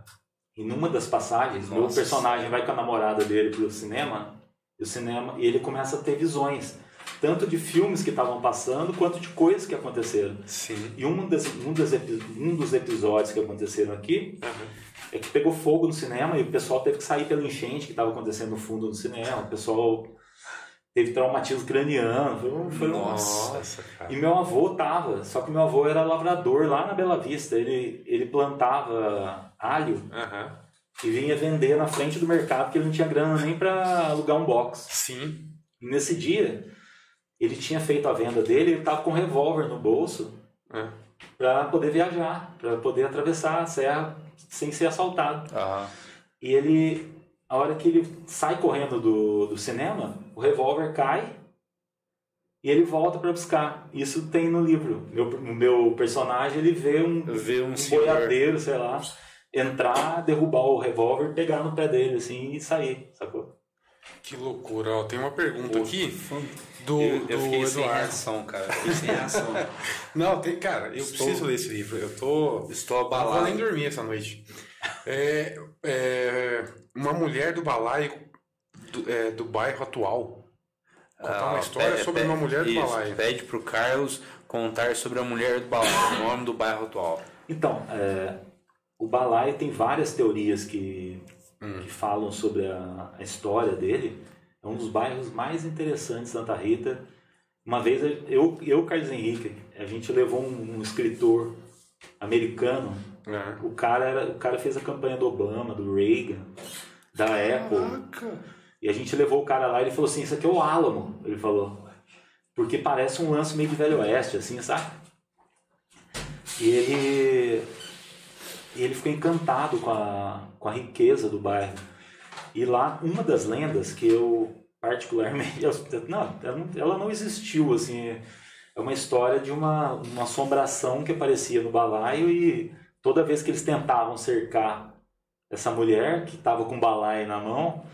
E numa das passagens, Nossa personagem vai com a namorada dele pro cinema, e o cinema, e ele começa a ter visões, tanto de filmes que estavam passando, quanto de coisas que aconteceram. Sim. E um, das, um, das um dos episódios que aconteceram aqui Aham. é que pegou fogo no cinema e o pessoal teve que sair pela enchente que estava acontecendo no fundo do cinema. O pessoal teve traumatismo craniano. Foi um, foi um- Nossa, cara. E meu avô tava, só que meu avô era lavrador lá na Bela Vista. Ele, ele plantava alho Aham. e vinha vender na frente do mercado porque ele não tinha grana nem para alugar um box. Sim. E nesse dia, ele tinha feito a venda dele e ele tava com um revólver no bolso É. para poder viajar, para poder atravessar a serra sem ser assaltado. Aham. E ele, a hora que ele sai correndo do, do cinema, o revólver cai e ele volta para buscar. Isso tem no livro. Meu, o meu personagem ele vê um, Vê um um boiadeiro, sei lá, entrar, derrubar o revólver, pegar no pé dele assim e sair, sacou? Que loucura. Ó, tem uma pergunta aqui do, Eu, eu do fiquei sem Eduardo. reação, cara. Eu Fiquei sem reação. Não, tem, cara, eu Estou- preciso ler esse livro. Eu tô. Estou Não vou abalado. nem dormir essa noite. É, é, uma mulher do balaio do, é, do bairro atual. Contar Ah, uma história pede- sobre uma mulher do isso, balaio. Pede pro Carlos contar sobre a mulher do balaio, o nome do bairro atual. Então, é, o Balaio tem várias teorias que, Hum. que falam sobre a, a história dele. É um dos bairros mais interessantes de Santa Rita. Uma vez eu eu, Carlos Henrique, a gente levou um, um escritor americano. É. O cara, era, o cara fez a campanha do Obama, do Reagan, da Apple. E a gente levou o cara lá e ele falou assim, isso aqui é o Álamo, ele falou. Porque parece um lance meio de Velho Oeste, assim, sabe? E ele, e ele ficou encantado com a, com a riqueza do bairro. E lá, uma das lendas que eu particularmente... eu- não, ela não, ela não existiu, assim. É uma história de uma, uma assombração que aparecia no balaio e toda vez que eles tentavam cercar essa mulher que estava com o balaio na mão,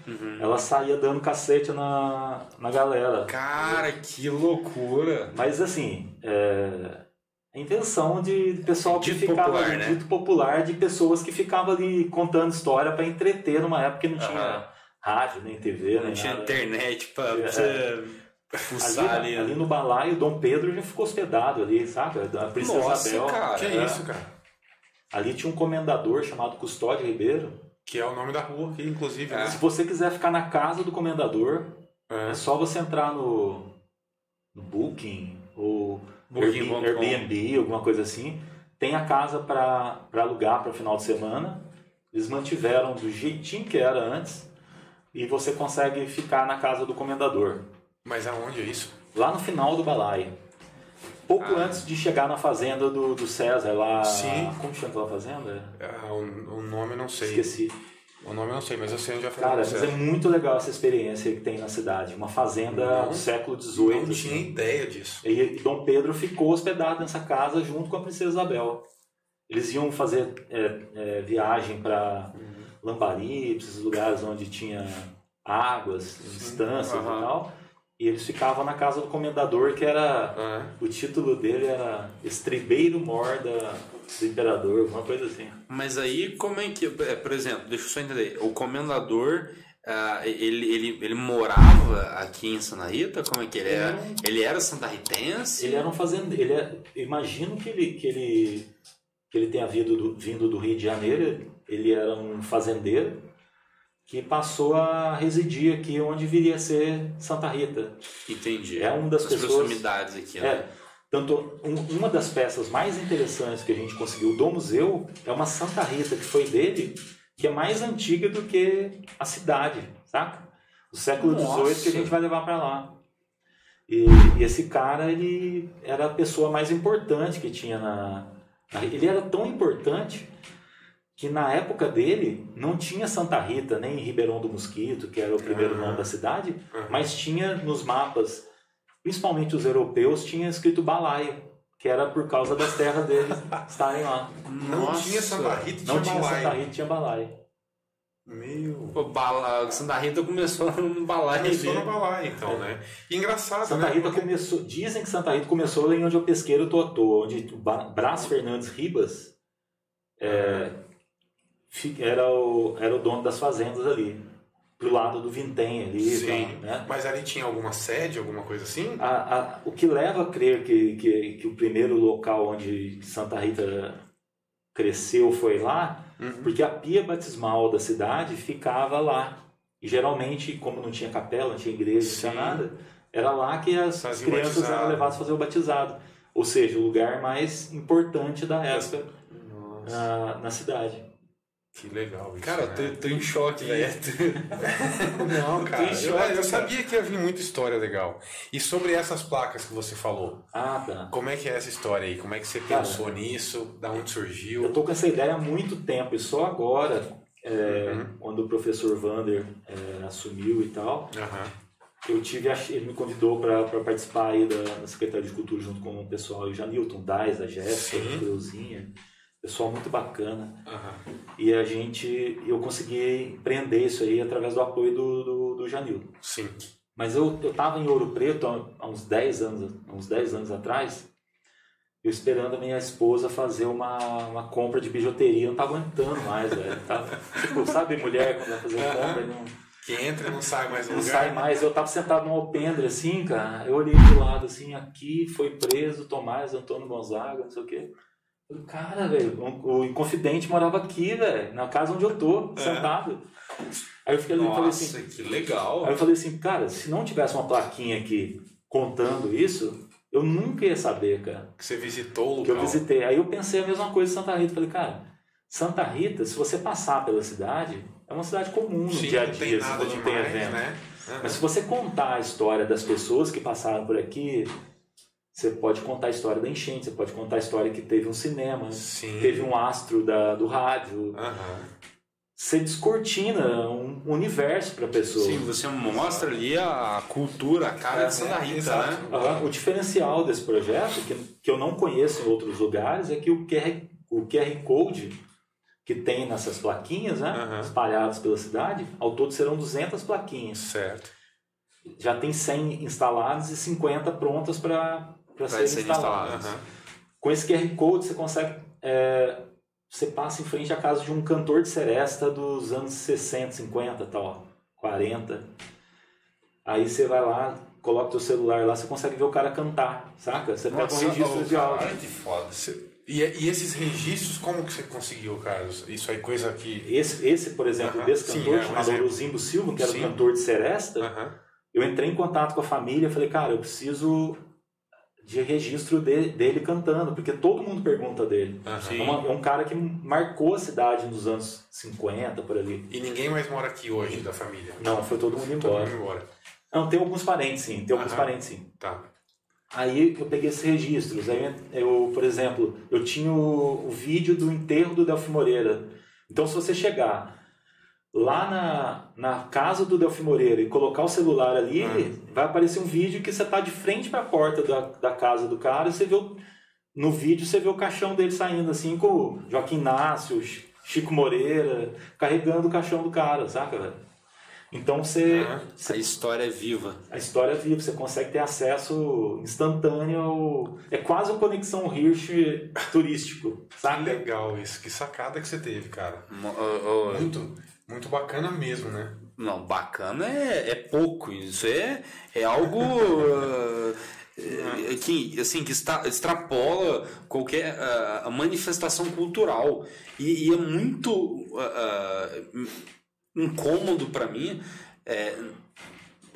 ela saía dando cacete na, na galera. Cara, que loucura. Mas assim, é a invenção de pessoal que Dito ficava popular, ali, né? dito popular, de pessoas que ficavam ali contando história para entreter numa época que não tinha Aham. rádio, nem TV, Não nem tinha nada. internet pra É. você fuçar ali, ali. ali no balaio, Dom Pedro já ficou hospedado ali, sabe? Da Princesa Nossa, Isabel. cara. Que É. isso, cara? Ali tinha um comendador chamado Custódio Ribeiro. Que é o nome da rua aqui, inclusive. É. Se você quiser ficar na casa do comendador, É. é só você entrar no, no Booking ou Booking.com. Airbnb, Airbnb, alguma coisa assim. Tem a casa para alugar para o final de semana. Eles mantiveram do jeitinho que era antes e você consegue ficar na casa do comendador. Mas aonde é isso? Lá no final do balaio. Pouco Ah. antes de chegar na fazenda do, do César, lá. Sim. Como chama aquela fazenda? Ah, o, o nome eu não sei. Esqueci. O nome eu não sei, mas eu sei onde é a Cara, mas fazenda. é muito legal essa experiência que tem na cidade. Uma fazenda Não- do século Eu XVIII. não assim. tinha ideia disso. E, Dom Pedro ficou hospedado nessa casa junto com a princesa Isabel. Eles iam fazer é, é, viagem para Lambari, pra esses lugares onde tinha águas, instâncias aham. e tal. E eles ficavam na casa do comendador, que era Ah, o título dele era Estribeiro Mor da, do Imperador, alguma coisa assim. Mas aí, como é que. é, Por exemplo, deixa eu só entender. O comendador. ah, ele, ele, ele morava aqui em Santa Rita? Como é que ele era? Ele era santarritense? Ele era um fazendeiro. Ele é, imagino que ele, que ele, que ele tenha vindo do, vindo do Rio de Janeiro. Ele era um fazendeiro que passou a residir aqui onde viria a ser Santa Rita. Entendi. É uma das As pessoas- proximidades aqui, né? É, tanto um- uma das peças mais interessantes que a gente conseguiu do museu é uma Santa Rita que foi dele, que é mais antiga do que a cidade, saca? Do século. XVIII que a gente vai levar para lá. E, e esse cara, ele era a pessoa mais importante que tinha na, na- Ele era tão importante que na época dele não tinha Santa Rita, nem Ribeirão do Mosquito, que era o primeiro Aham. nome da cidade, Aham. mas tinha nos mapas, principalmente os europeus, tinha escrito Balaio, que era por causa das terras deles estarem lá. Não Nossa. tinha Santa Rita, Não tinha tinha Balaio. Santa Rita, tinha Balaio. Meu... Pô, bala, Santa Rita começou no balaio. Começou no Balaio, então, né? E engraçado, Santa né? Rita Porque- começou, dizem que Santa Rita começou ali onde eu pesqueiro eu tô à toa, onde o Brás Fernandes Ribas é, era, o, era o dono das fazendas ali, pro lado do Vintém ali Sim. tal, né? Mas ali tinha alguma sede, alguma coisa assim? A- a- o que leva a crer que, que, que o primeiro local onde Santa Rita cresceu foi lá, Uhum. porque a pia batismal da cidade ficava lá. E geralmente, como não tinha capela, não tinha igreja, não tinha nada, era lá que as Fazia crianças batizado. eram levadas a fazer o batizado. Ou seja, o lugar mais importante da época na, na cidade. Que legal isso, Cara, né? eu tô, tô em choque, velho. Não, cara, Tem eu, choque, eu cara. sabia que ia vir muita história legal. E sobre essas placas que você falou, Ah, tá. como é que é essa história aí? Como é que você Cara, pensou nisso? Da onde surgiu? Eu tô com essa ideia há muito tempo e só agora, é, Uhum. quando o professor Vander é, assumiu e tal, Aham. eu tive a- ele me convidou para participar aí da, da Secretaria de Cultura junto com o pessoal, o Janilton Dais, a Jéssica, a Creuzinha, pessoal muito bacana. Aham. E a gente, eu consegui empreender isso aí através do apoio do, do, do Janilton. Sim. Mas eu, eu tava em Ouro Preto há, uns 10 anos, há uns 10 anos atrás, eu esperando a minha esposa fazer uma, uma compra de bijuteria, eu não tava aguentando mais, velho. Tava, tipo, sabe mulher quando vai fazer Aham. compra não, Que entra e não sai mais do não lugar. sai mais. Eu tava sentado num alpendre assim, cara, eu olhei pro lado assim, aqui foi preso Tomás Antônio Gonzaga, não sei o quê. Cara, velho, o Inconfidente morava aqui, velho, na casa onde eu tô, sentado. Aí eu fiquei ali e falei assim, Nossa, que legal. Aí eu falei assim, cara, se não tivesse uma plaquinha aqui contando isso, eu nunca ia saber, cara, Que você visitou o que eu visitei. Aí eu pensei a mesma coisa em Santa Rita. Falei, cara, Santa Rita, se você passar pela cidade, é uma cidade comum no Sim, dia a não tem dia, se não tem demais, evento. né? Aham. Mas se você contar a história das pessoas que passaram por aqui, você pode contar a história da enchente, você pode contar a história que teve um cinema, Sim. teve um astro da, do rádio. Aham. Você descortina um universo para a pessoa. Sim, você mostra ali a cultura, a cara de Santa Rita, exato. né? Aham, O diferencial desse projeto, que, que eu não conheço em outros lugares, é que o QR, o QR Code que tem nessas plaquinhas, né, Aham. espalhadas pela cidade, ao todo serão 200 plaquinhas. Certo. Já tem 100 instaladas e 50 prontas para serem serem instaladas. instaladas. Aham. Com esse QR Code você consegue... é, você passa em frente à casa de um cantor de seresta dos anos 60, 50, tal, 40. Aí você vai lá, coloca teu celular lá, você consegue ver o cara cantar, saca? Você pega um registro de áudio. Caralho, que foda. Você- E, e esses registros, como que você conseguiu, Carlos? Isso aí, coisa que. Esse, esse, por exemplo, Aham, desse sim, cantor, é um chamado. Orozimbo Silva, que era Sim. o cantor de Seresta, Aham. eu entrei em contato com a família e falei, cara, eu preciso de registro de- dele cantando, porque todo mundo pergunta dele. Aham. É, uma- é um cara que marcou a cidade nos anos 50, por ali. E ninguém mais mora aqui hoje da família. Não, foi todo mundo Todo embora. mundo embora. Não, tem alguns parentes sim, tem alguns Aham. parentes sim. Tá. Aí eu peguei esses registros. Aí eu, por exemplo, eu tinha o, o vídeo do enterro do Delfim Moreira. Então, se você chegar lá na, na casa do Delfim Moreira e colocar o celular ali, vai aparecer um vídeo que você tá de frente para a porta da, da casa do cara e você vê o, no vídeo você vê o caixão dele saindo assim com o Joaquim Inácio, Chico Moreira, carregando o caixão do cara, saca, velho? Então você, Aham. A história é viva. a história é viva, você consegue ter acesso instantâneo ao... É quase uma conexão Hirsch turístico, Que sabe? legal isso. Que sacada que você teve, cara. Mo- ô, ô, Muito, muito bacana mesmo, né? Não, bacana é, é pouco. Isso é, é algo uh, é, que, assim, que está, extrapola qualquer uh, manifestação cultural. E, e é muito uh, uh, incômodo para mim é,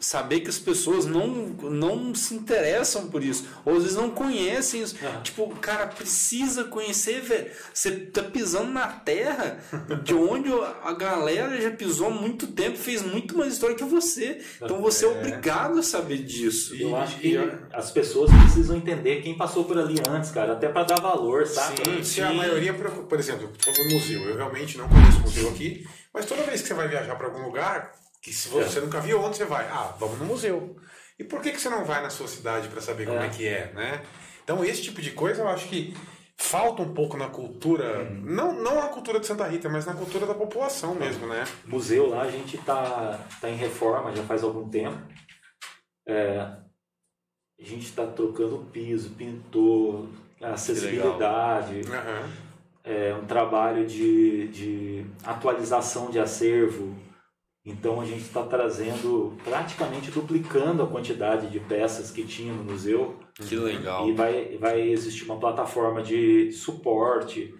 saber que as pessoas não, não se interessam por isso. Ou às vezes não conhecem isso. Tipo, o cara precisa conhecer, velho. Você tá pisando na terra de onde a galera já pisou há muito tempo, fez muito mais história que você. Então você é, obrigado a saber disso. Eu E- acho que e- as pessoas precisam entender quem passou por ali antes, cara, até para dar valor, sabe? Sim, se a maioria, por exemplo, sobre o museu, eu realmente não conheço o museu aqui, mas toda vez que você vai viajar para algum lugar, que se você nunca viu, onde você vai? Ah, vamos no museu. E por que, que você não vai na sua cidade para saber como É. é que é, né? Então, esse tipo de coisa eu acho que falta um pouco na cultura, não, não na cultura de Santa Rita, mas na cultura da população mesmo, né? museu lá a gente tá, tá em reforma já faz algum tempo. É, a gente está trocando piso, pintor, acessibilidade, Aham. é um trabalho de, de atualização de acervo. Então a gente está trazendo, praticamente duplicando a quantidade de peças que tinha no museu. Que legal. E vai, vai existir uma plataforma de suporte,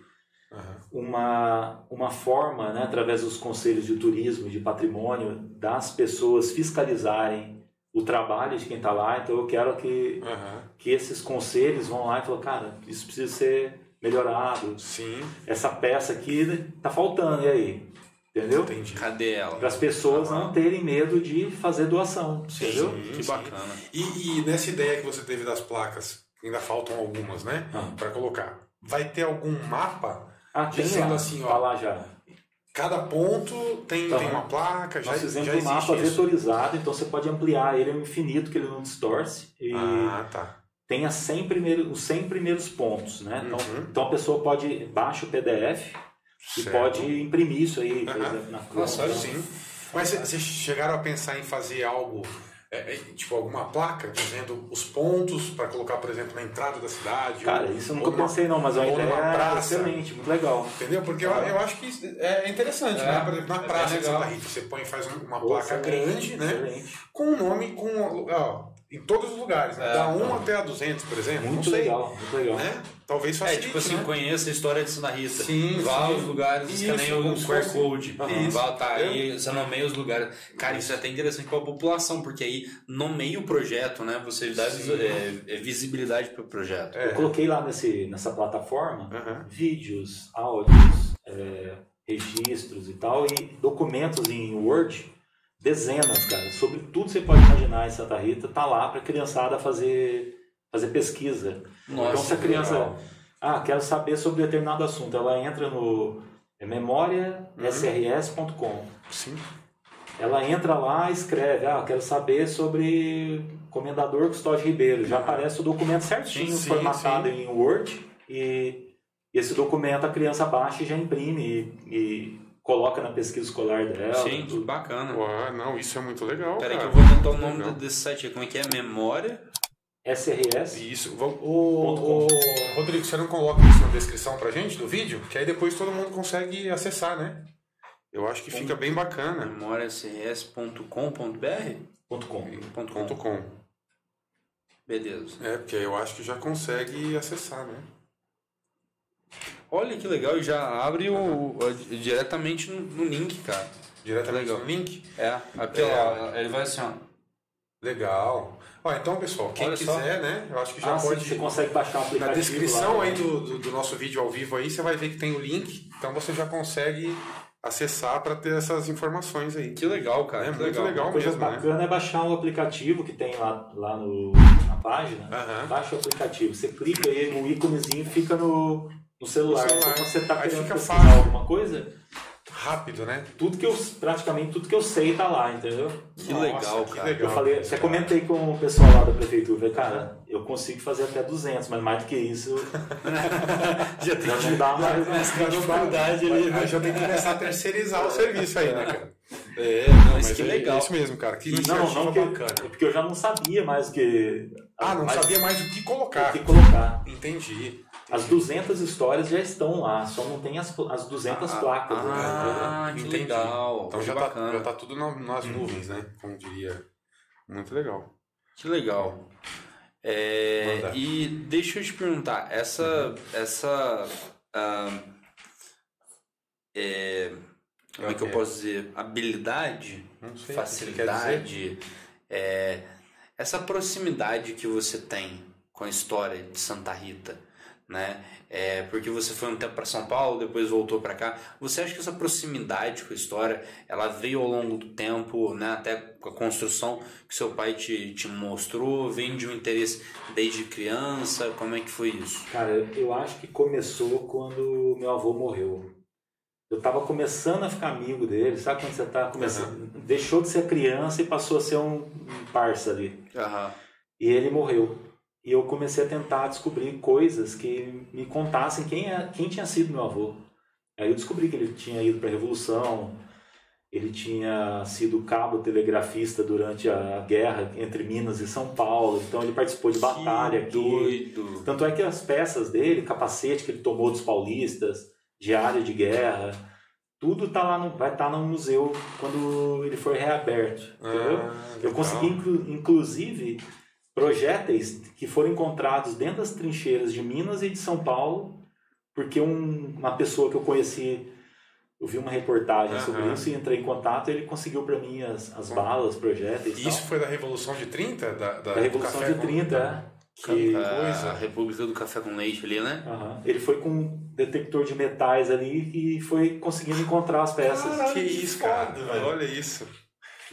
Aham. uma, uma forma, né, através dos conselhos de turismo, de patrimônio, das pessoas fiscalizarem o trabalho de quem está lá. Então eu quero que, Aham. que esses conselhos vão lá e falam, cara, isso precisa ser melhorado. Sim, Essa peça aqui tá faltando, e aí? Entendeu? entendi. Cadê ela? Para as pessoas não terem medo de fazer doação, entendeu? Sim, Que sim. bacana. E, e nessa ideia que você teve das placas, ainda faltam algumas, né? Ah. Para colocar. Vai ter algum mapa? Ah, tem Dizendo lá, assim, ó, tá lá já. Cada ponto tem, Aham. tem uma placa, já, Nós fizemos já um existe mapa isso. vetorizado, então você pode ampliar ele ao infinito, que ele não distorce. E Ah, tá. tem as 100 primeiros, os 100 primeiros pontos, né? Então, Uhum. então a pessoa pode baixa o PDF e Certo. pode imprimir isso aí, por Aham. exemplo, na Nossa, conta. Sim. Mas vocês chegaram a pensar em fazer algo, é, é, tipo alguma placa dizendo os pontos para colocar, por exemplo, na entrada da cidade? Cara, ou- isso eu nunca numa- pensei não, mas é numa ideia praça. excelente, muito legal. Entendeu? Porque eu, eu acho que é interessante, É, né? Por exemplo, na é praça de. Santa Rita, você põe faz um- uma placa excelente, grande, né? Excelente. Com um nome, com ó, em todos os lugares, né? É, da 1 então. até a 200, por exemplo. Muito não sei, legal, muito legal. Né? Talvez É, facilite, tipo assim, né? conheça a história de Santa Rita. Sim, Vá sim. aos lugares como o QR Code. Isso, Vá, tá aí, você nomeia os lugares. Cara, isso é até interessante para a população, porque aí nomeia o projeto, né? Você dá Sim. é, é, visibilidade para o projeto. É. Eu coloquei lá nesse, nessa plataforma Aham. vídeos, áudios, é, registros e tal, e documentos em Word, dezenas, cara, sobre tudo que você pode imaginar em Santa Rita, tá lá para a criançada fazer, fazer pesquisa. Nossa, então, se a criança, legal. ah, quero saber sobre determinado assunto, ela entra no é, memoriasrs.com. Sim. Ela entra lá e escreve, ah, quero saber sobre Comendador Custódio Ribeiro. Já aparece o documento certinho, Sim, formatado sim. em Word. E esse documento a criança baixa e já imprime e, e coloca na pesquisa escolar dela. Sim, que tudo. bacana. Ué, não, isso é muito legal. Peraí que eu vou anotar o nome Legal. desse site aí. Como é que é? Memória? SRS. Isso. Vamos- O, o, Rodrigo, você não coloca isso na descrição pra gente do vídeo? Que aí depois todo mundo consegue acessar, né? Eu acho que fica bem bacana. memóriacrs.com.br? Ponto .com. Ponto Ponto .com. com. Beleza. É, porque eu acho que já consegue acessar, né? Olha que legal, e já abre o, o- diretamente no, no link, cara. Diretamente Legal. no link. É, aqui É. ó, ele vai assim, ó. Legal. Ó, então, pessoal, quem Olha só. quiser, né? Eu acho que já Ah, sim, pode. você consegue baixar o aplicativo Na descrição lá, aí né? do, do, do nosso vídeo ao vivo aí, você vai ver que tem o link. Então você já consegue acessar para ter essas informações aí. Que legal, cara. É que muito legal. Uma coisa mesmo, né? bacana é baixar o aplicativo que tem lá, lá no, na página. Aham. Baixa o aplicativo. Você clica aí no íconezinho fica no, no celular. No celular. Então, quando você está Aí querendo fica pesquisar fácil. alguma coisa, Rápido, né? tudo que eu, praticamente tudo que eu sei tá lá, entendeu? Que Nossa, legal, que cara. legal. Eu falei, até comentei com o pessoal lá da prefeitura, falei, cara, eu consigo fazer até 200, mas mais do que isso, Já tem não dá mais. Não dá. dificuldade ali, né? Aí já tem que começar a terceirizar o serviço aí, né, cara? É, não, mas Mas que é legal. isso mesmo, cara. Que Não, não, que, bacana. é porque eu já não sabia mais o que. Ah, não mais sabia mais o que o colocar. que colocar. Entendi. As 200 histórias já estão lá, só não tem as, as 200 placas. né? Ah, que Entendi. legal. Então já tá, bacana. já tá tudo na- nas nuvens, né? Como diria. Muito legal. Que legal. É, e deixa eu te perguntar, essa. essa ah, é, como é que eu posso dizer? Habilidade, Não sei facilidade, é, essa proximidade que você tem com a história de Santa Rita, né? É, porque você foi um tempo para São Paulo, depois voltou para cá. Você acha que essa proximidade com a história, ela veio ao longo do tempo, né? Até com a construção que seu pai te, te mostrou, vem de um interesse desde criança? Como é que foi isso? Cara, eu acho que começou quando meu avô morreu. Eu tava começando a ficar amigo dele, sabe quando você tá começando? Deixou de ser criança e passou a ser um, um parça ali. Aham. E ele morreu. E eu comecei a tentar descobrir coisas que me contassem quem, é, quem tinha sido meu avô. Aí eu descobri que ele tinha ido para a Revolução, ele tinha sido cabo telegrafista durante a guerra entre Minas e São Paulo, então ele participou de batalha Que aqui. doido. Tanto é que as peças dele, capacete que ele tomou dos paulistas, diário de guerra, tudo tá lá no, vai estar no museu quando ele for reaberto. entendeu? Ah, Eu consegui, inclu- inclusive, projéteis que foram encontrados dentro das trincheiras de Minas e de São Paulo, porque um- uma pessoa que eu conheci, eu vi uma reportagem sobre Aham. isso e entrei em contato, ele conseguiu para mim as, as balas, projéteis. e Isso tal. foi da Revolução de 30? Da, da, da Revolução de com- 30, é. Que, a coisa. República do Café com Leite ali, né? Aham. Ele foi com um detector de metais ali e foi conseguindo encontrar as peças. Caralho, que isso, cara. foda. Olha isso.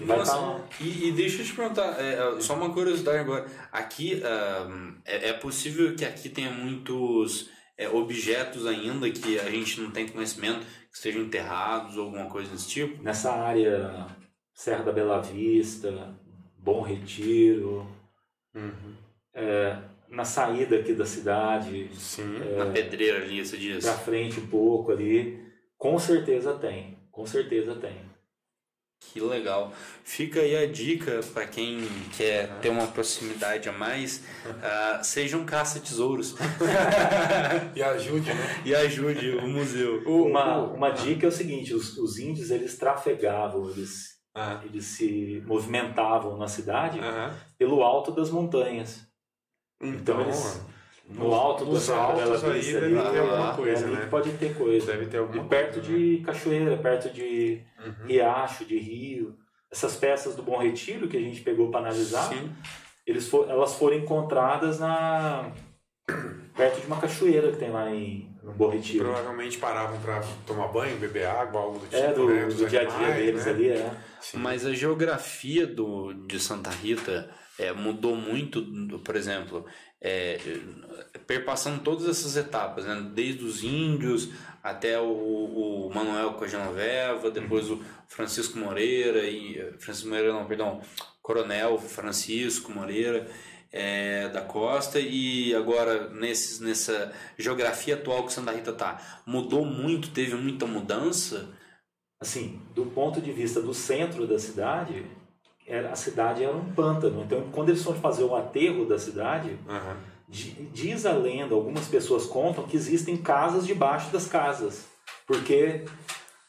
Nossa, tá e, e deixa eu te perguntar, é, só uma curiosidade agora. Aqui, ah, é, é possível que aqui tenha muitos é, objetos ainda que a gente não tem conhecimento, que estejam enterrados ou alguma coisa desse tipo? Nessa área, Serra da Bela Vista, Bom Retiro, Uhum. na saída aqui da cidade, Sim. É. Na pedreira ali, você diz. pra frente um pouco ali, com certeza tem. Com certeza tem. Que legal. Fica aí a dica para quem quer ter uma proximidade a mais, ah, seja um caça-tesouros E ajude, né? e ajude o museu. Uma, uma dica é o seguinte, os, os índios eles trafegavam, eles, Ah, eles se movimentavam na cidade aham. pelo alto das montanhas. Então, eles- No alto Serra da Bela altos aí Vista deve ali, ter alguma é coisa, ali né? que pode ter coisa. deve ter alguma E perto coisa, né? de cachoeira, perto de Uhum. riacho, de rio. Essas peças do Bom Retiro que a gente pegou para analisar, Sim. eles for, elas foram encontradas na perto de uma cachoeira que tem lá em no Bom Retiro. Provavelmente paravam para tomar banho, beber água, algo do tipo. É, do, né? Dos do dia a dia deles né? ali, é. Sim. Mas a geografia do, de Santa Rita é, mudou muito, por exemplo, é, perpassando todas essas etapas, né? desde os índios até o, o Manuel com a Genoveva, depois o Francisco Moreira e Francisco Moreira não, perdão, Coronel Francisco Moreira é, da Costa e agora nesses, nessa geografia atual que Santa Rita tá, mudou muito, teve muita mudança. Assim, do ponto de vista do centro da cidade, era, a cidade era um pântano. Então, quando eles foram fazer o aterro da cidade, Aham. Di- Diz a lenda, algumas pessoas contam que existem casas debaixo das casas, porque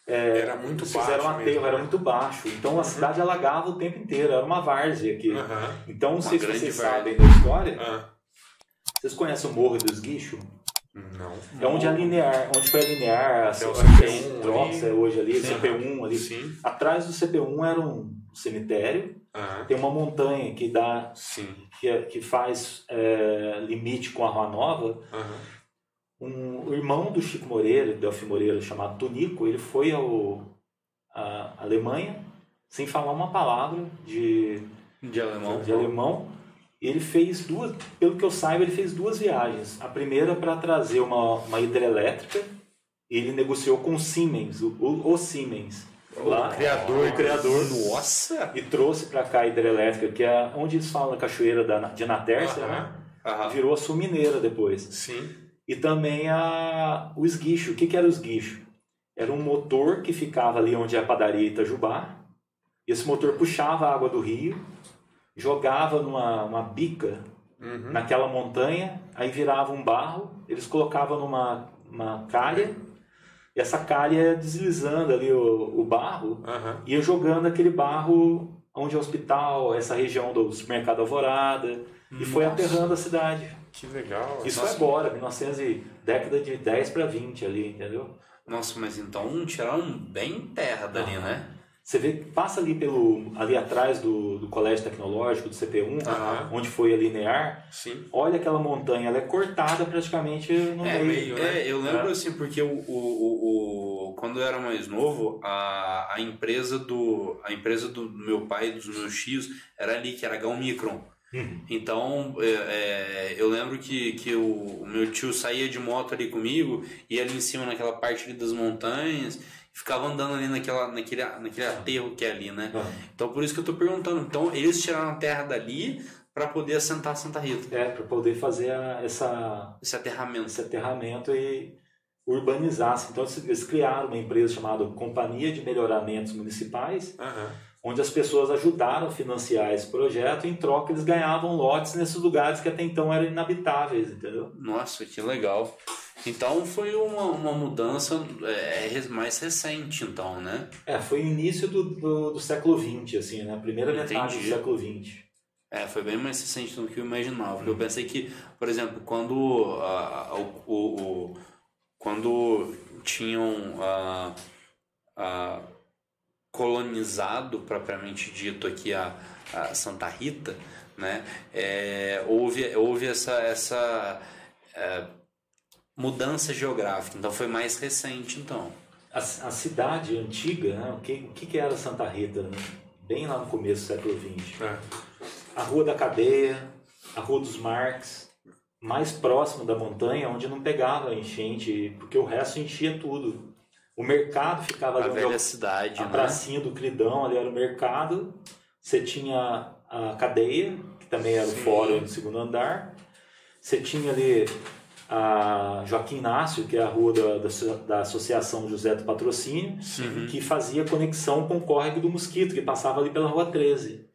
era muito baixo. fizeram um aterro, mesmo, era né? muito baixo. Então a cidade alagava o tempo inteiro, era uma várzea aqui. Aham. Então, não sei se vocês várzea. sabem da história. Ah, Vocês conhecem o Morro do Esguicho? Não. É onde a linear, onde foi a linear, a é o a CP1 Drops ali. é hoje ali, Sim. CP1 ali. Sim. Atrás do CP1 era um cemitério, Aham. tem uma montanha que dá Sim. que, é- que faz é, limite com a Rua Nova. Um, o irmão do Chico Moreira, Delphi Moreira, chamado Tonico, ele foi ao à Alemanha sem falar uma palavra de, De alemão. de alemão. Ele fez duas, pelo que eu saiba, ele fez duas viagens. A primeira para trazer uma, uma hidrelétrica. Ele negociou com o Siemens, o, o, o Siemens, lá, criador. o criador, Nossa! e trouxe para cá a hidrelétrica, que é onde eles falam da cachoeira da, de Natércia, Aham. né? Aham. virou a Sul Mineira depois. Sim. E também a, o esguicho. O que, que era o esguicho? Era um motor que ficava ali onde é a padaria Itajubá. Esse motor puxava a água do rio, jogava numa uma bica Uhum. naquela montanha, aí virava um barro, eles colocavam numa uma calha, e essa calha deslizando ali o, o barro, Aham. ia jogando aquele barro onde é o hospital, essa região do supermercado Alvorada, e foi Nossa. aterrando a cidade. Que legal. Isso Nossa. foi agora, 1900 e década de 10 para 20 ali, entendeu? Nossa, mas então tiraram bem terra dali, Ah. né? Você vê passa ali pelo ali atrás do, do colégio tecnológico do CP1, Aham. onde foi a linear. Sim. Olha aquela montanha, ela é cortada praticamente no É, meio. né? é, eu lembro É. assim, porque o, o, o, quando eu era mais novo, a, a empresa do a empresa do meu pai e dos meus tios era ali, que era Gal Micron. Uhum. Então, é, é, eu lembro que, que o, o meu tio saía de moto ali comigo, ia ali em cima naquela parte ali das montanhas, ficava andando ali naquela, naquele, naquele aterro que é ali, né? Ah, Então, por isso que eu tô perguntando. Então, eles tiraram a terra dali para poder assentar Santa Rita. É, para poder fazer a- essa, Esse aterramento. esse aterramento e urbanizar. Então eles criaram uma empresa chamada Companhia de Melhoramentos Municipais, Aham. onde as pessoas ajudaram a financiar esse projeto, em troca eles ganhavam lotes nesses lugares que até então eram inabitáveis, entendeu? Nossa, que legal. Então foi uma, uma mudança é, re- mais recente, então, né? É, foi o início do, do, do século XX, assim, né? Primeira metade do Entendi. século XX. É, foi bem mais recente do que eu imaginava. Porque eu pensei que, por exemplo, quando ah, o, o- o- quando tinham ah, ah, colonizado propriamente dito aqui a, a Santa Rita, né? É, houve houve essa essa é, mudança geográfica. Então foi mais recente, então. A, a cidade antiga, né? o, que, o que era Santa Rita? né? Bem lá no começo do século XX. É. A Rua da Cadeia, a Rua dos Marques, mais próximo da montanha, onde não pegava enchente, porque o resto enchia tudo. O mercado ficava A ali velha cidade, a né? pracinha do Cridão, ali era o mercado. Você tinha a cadeia, que também era o Sim. fórum do segundo andar. Você tinha ali a Joaquim Inácio, que é a rua da, da, da Associação José do Patrocínio, Uhum. que fazia conexão com o córrego do Mosquito, que passava ali pela Rua 13.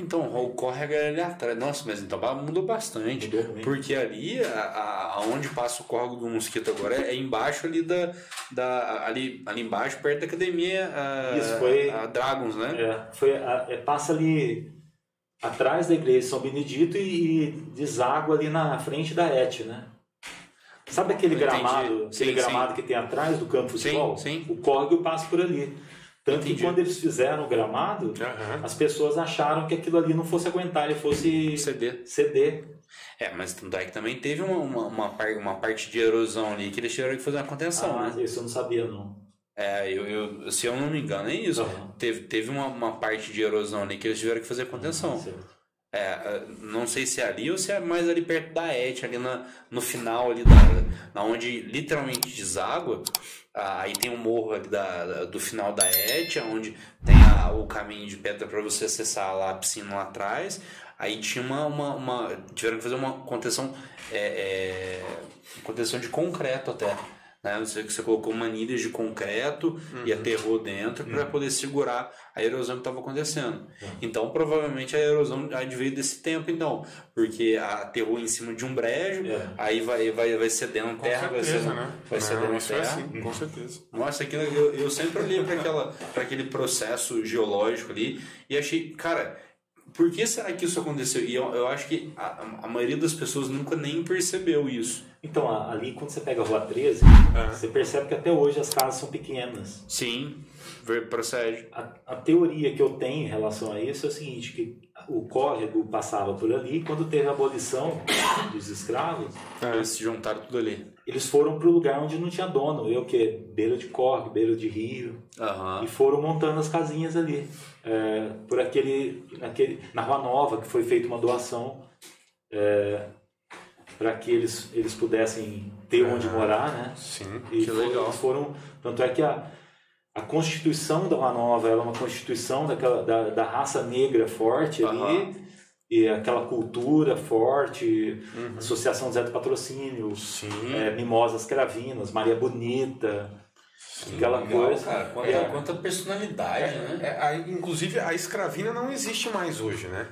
Então, o córrego era ali atrás. Nossa, mas então mudou bastante. Mudou. Porque ali, a, a, aonde passa o córrego do mosquito agora, é embaixo ali da. da ali, ali embaixo, perto da academia a, Isso, foi- a Dragons, né? É, foi, a- é, passa ali atrás da igreja de São Benedito e, e deságua ali na frente da ET, né? Sabe aquele Entendi. gramado, Sim, aquele sim. gramado que tem atrás do campo de Sim, futebol? sim. O córrego passa por ali. Tanto Entendi. que quando eles fizeram o gramado, as pessoas acharam que aquilo ali não fosse aguentar, ele fosse CD. ceder. É, mas tanto é que também teve uma, uma, uma, uma parte de erosão ali que eles tiveram que fazer uma contenção, Ah, né? isso eu não sabia, não. É, eu, eu, se eu não me engano, é isso. Teve, teve uma, uma parte de erosão ali que eles tiveram que fazer contenção. Certo. É, é, não sei se é ali ou se é mais ali perto da ET, ali na, no final ali da, na onde literalmente deságua. Aí tem o morro ali da, da- do final da ET, onde tem a- o caminho de pedra para você acessar lá a piscina lá atrás. Aí tinha uma, uma, uma- tiveram que fazer uma contenção, é, é, contenção de concreto até, né? Você, você colocou manilhas de concreto e aterrou dentro para poder segurar a erosão que estava acontecendo. Então, provavelmente a erosão adveio desse tempo, então, porque aterrou em cima de um brejo, É. aí vai, vai, vai cedendo Com terra, vai certeza, cedendo, né? vai Não, cedendo é terra. assim, com certeza. Nossa, aquilo, eu, eu sempre olhei para aquele processo geológico ali e achei, cara, por que será que isso aconteceu? E eu, eu acho que a, a maioria das pessoas nunca nem percebeu isso. Então, ali quando você pega a Rua 13, É. você percebe que até hoje as casas são pequenas. Sim, procede. A, a teoria que eu tenho em relação a isso é o seguinte, que o córrego passava por ali quando teve a abolição dos escravos, Eles se juntaram tudo ali. eles foram para o lugar onde não tinha dono, eu que beira de córrego, beira de rio, e foram montando as casinhas ali. É, por aquele, naquele, na Rua Nova, que foi feita uma doação para que eles, eles pudessem ter onde morar, né? Sim. E Que foram- legal. foram, tanto é que a, a constituição da Nova ela é uma constituição daquela, da, da raça negra forte ali, e aquela cultura forte, Uhum. Associação Zé do Patrocínio, Sim. é, Mimosas Cravinas, Maria Bonita, aquela coisa. cara. Quanta, É. quanta personalidade, né? É, a- inclusive, a escravina não existe mais hoje, né?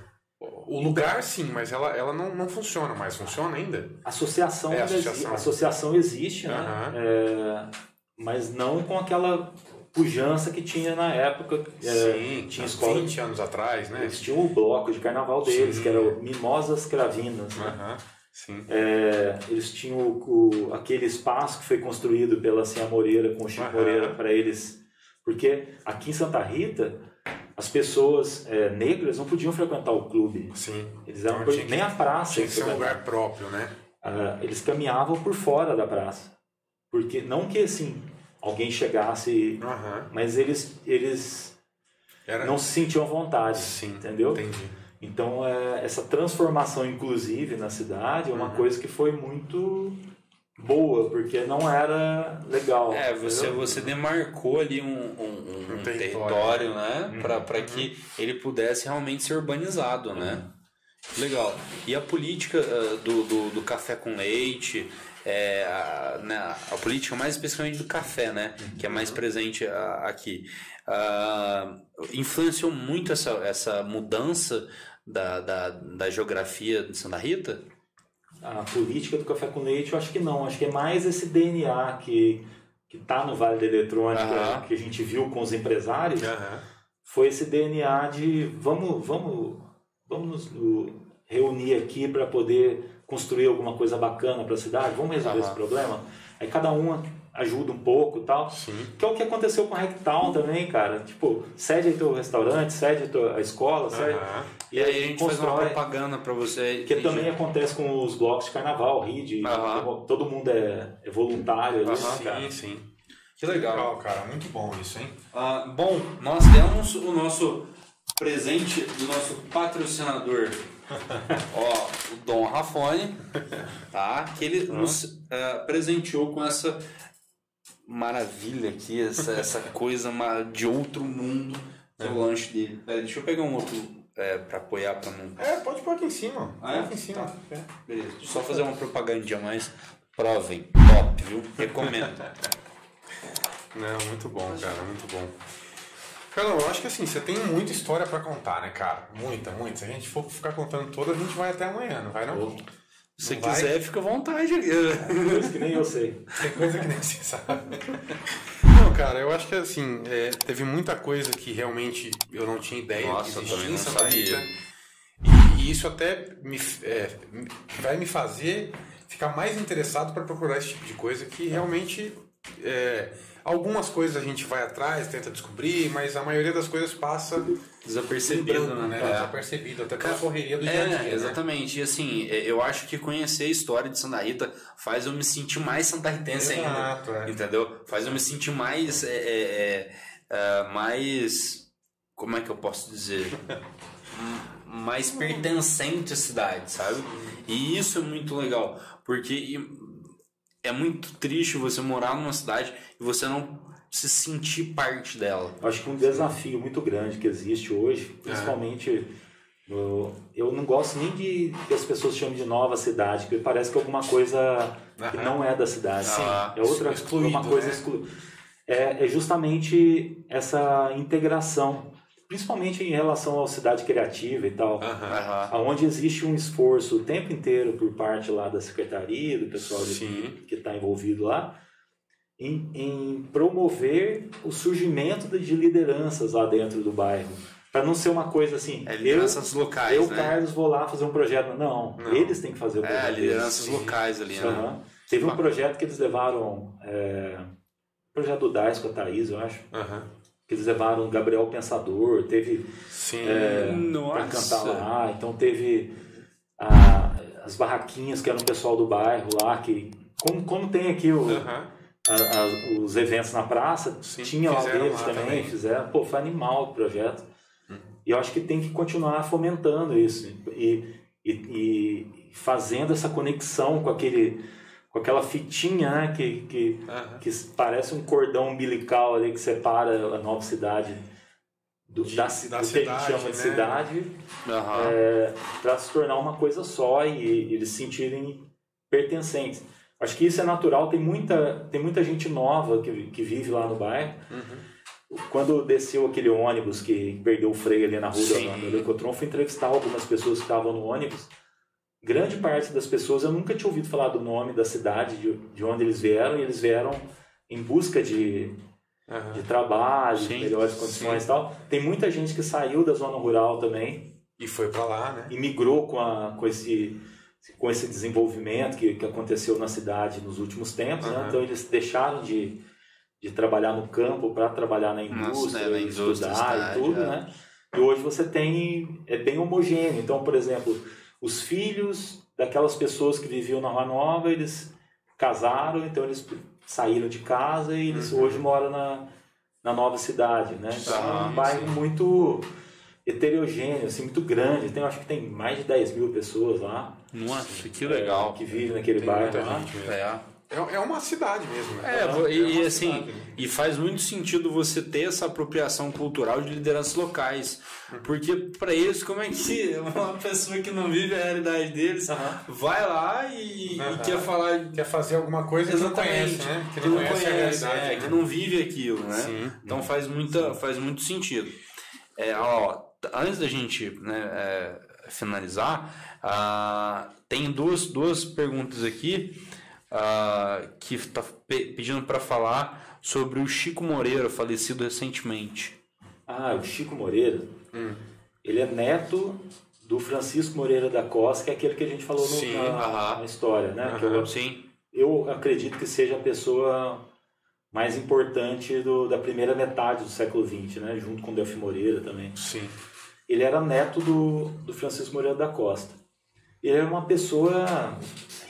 O lugar, sim, mas ela, ela não, não funciona mais. Funciona ainda? Associação, É, associação. associação existe, né? É, mas não com aquela pujança que tinha na época. É, sim. tinha há escola. 20 anos atrás, né? Eles tinham o bloco de carnaval deles, Sim. que era o Mimosas Cravinas. Né? Sim. É, eles tinham o, o- aquele espaço que foi construído pela Cia Moreira com o Chico. Moreira para eles. Porque aqui em Santa Rita, as pessoas é, negras não podiam frequentar o clube. Sim. Eles eram Então, nem a praça. Tinha que ser um lugar próprio, né? Ah, eles caminhavam por fora da praça. Porque não que assim alguém chegasse, Aham. mas eles eles Era... não se sentiam à vontade, Sim, entendeu? entendi. Então é, essa transformação inclusive na cidade é uma Uhum. coisa que foi muito boa, porque não era legal. É, você, entendeu? você demarcou ali um, um, um Um território, território. né? Para que ele pudesse realmente ser urbanizado, né? Legal. E a política ah, do, do, do café com leite, é, a, né, a política mais especificamente do café, né? Que é mais presente ah, aqui. Ah, influenciou muito essa, essa mudança da, da, da geografia de Santa Rita? A política do café com leite, eu acho que não. Acho que é mais esse DNA que que está no Vale da Eletrônica, Aham. que a gente viu com os empresários, Aham. foi esse DNA de vamos, vamos, vamos nos reunir aqui para poder construir alguma coisa bacana para a cidade, vamos resolver Aham. esse problema. Aí cada um ajuda um pouco e tal. Sim. Que é o que aconteceu com a Hacktown também, cara. Tipo, cede aí teu restaurante, cede a tua- escola, cede. Aham. E aí a gente faz uma constrói. propaganda para você. Que também acontece com os blocos de carnaval, RID. Aham. Todo mundo é, é voluntário ali, Aham. né, cara. Sim, sim. Que legal. Legal, cara. Muito bom isso, hein? Ah, bom, nós demos o nosso presente do nosso patrocinador, ó, o Dom Rafone, tá? Que ele nos ah, presenteou com essa maravilha aqui, essa, essa coisa de outro mundo, que é o lanche dele. Pera, deixa eu pegar um outro é, para apoiar para não. É, pode pôr aqui em cima. Ah, é? Aqui em cima. É. Beleza, só fazer uma propagandinha mais. Provem, top, viu? Recomendo. Não, muito bom, cara, muito bom. Carlão, eu acho que assim, você tem muita história pra contar, né, cara? Muita, muita. Se a gente for ficar contando toda, a gente vai até amanhã, não vai não? Se Não vai? quiser, fica à vontade. Coisa que nem eu sei. Tem coisa que nem você sabe. Não, cara, eu acho que assim, é, teve muita coisa que realmente eu não tinha ideia Nossa, que eu existia em não Santa sabia. Rita. E, e isso até me, é, vai me fazer ficar mais interessado para procurar esse tipo de coisa que realmente é, algumas coisas a gente vai atrás, tenta descobrir, mas a maioria das coisas passa Desapercebido, branco, né? né? É. Desapercebido, até pela correria do dia a dia. É, né? exatamente. E assim, é, eu acho que conhecer a história de Santa Rita faz eu me sentir mais santarritense ainda. Exato, é. Entendeu? Faz eu me sentir mais. é, é, é, é, mais. Como é que eu posso dizer? Mais pertencente à cidade, sabe? E isso é muito legal. Porque é muito triste você morar numa cidade e você não se sentir parte dela. Acho que um desafio muito grande que existe hoje, É. principalmente Eu, eu não gosto nem de que as pessoas chamem de nova cidade, porque parece que é alguma coisa que Aham. não é da cidade. Sim. É outra Excluído, uma coisa né? exclu... é, é justamente essa integração, principalmente em relação à cidade criativa e tal. Aham. Onde existe um esforço o tempo inteiro por parte lá da secretaria, do pessoal de- que está envolvido lá, em, em promover o surgimento de de lideranças lá dentro do bairro. Para não ser uma coisa assim, É eu, lideranças locais, eu né? Carlos, vou lá fazer um projeto. Não, Não. eles têm que fazer o projeto. É, deles. lideranças locais ali, né? Aham. Teve um projeto que eles levaram, é, projeto do Dais com a Thaís, eu acho, Aham. Que eles levaram o Gabriel Pensador, teve Sim. para Nossa. cantar lá. Então teve a- as barraquinhas que eram o pessoal do bairro lá, que como, como tem aqui o, a- a- os eventos na praça, Sim, tinha lá deles lá também, também. fizeram. Pô, foi animal o projeto. E eu acho que tem que continuar fomentando isso e, e, e fazendo essa conexão com aquele com aquela fitinha né, que, que, Aham. que parece um cordão umbilical ali que separa a nova cidade do, De- da, da do que a gente cidade, chama de né? cidade Aham. para se tornar uma coisa só e, e eles se sentirem pertencentes. Acho que isso é natural, tem muita, tem muita gente nova que, que vive lá no bairro. Quando desceu aquele ônibus que perdeu o freio ali na rua Sim. do Lecotron, fui entrevistar algumas pessoas que estavam no ônibus. Grande parte das pessoas eu nunca tinha ouvido falar do nome da cidade, de, de onde eles vieram, e eles vieram em busca de, Aham. de trabalho, de Sim, melhores condições e tal. Tem muita gente que saiu da zona rural também, E foi pra lá, né? e migrou com, a, com, esse, com esse desenvolvimento que, que aconteceu na cidade nos últimos tempos. né? Aham. Então eles deixaram de, de trabalhar no campo para trabalhar na Nossa, indústria, né, na indústria, estudar cidade, e tudo, é. né? E hoje você tem, é bem homogêneo. Então, por exemplo, os filhos daquelas pessoas que viviam na Rua Nova, eles casaram, então eles saíram de casa e eles Uhum. hoje moram na, na nova cidade, né? Então é Ah, um bairro sim. muito heterogêneo, assim, muito grande. Tem, acho que tem mais de 10 mil pessoas lá Nossa, que legal. que vivem naquele Tem bairro lá. gente mesmo. É. É, é uma cidade mesmo, né? É, vo- e, e assim, cidade, e faz muito sentido você ter essa apropriação cultural de lideranças locais. Porque para eles, como é que uma pessoa que não vive a realidade deles vai lá e, e quer falar Quer fazer alguma coisa que não conhece, né? Que não, conhece, a realidade. é, né? que não vive aquilo, né? Sim. Então faz, muita, faz muito sentido. É, ó, antes da gente né, é, finalizar, ah, tem duas, duas perguntas aqui ah, que está pedindo para falar sobre o Chico Moreira, falecido recentemente. Ah, o Chico Moreira, Hum. ele é neto do Francisco Moreira da Costa, que é aquele que a gente falou no- Sim, na, na história, né? Aham. eu, Sim. eu acredito que seja a pessoa mais importante do, da primeira metade do século XX, né? Junto com Delfim Moreira também. Sim. ele era neto do, do Francisco Moreira da Costa. Ele era uma pessoa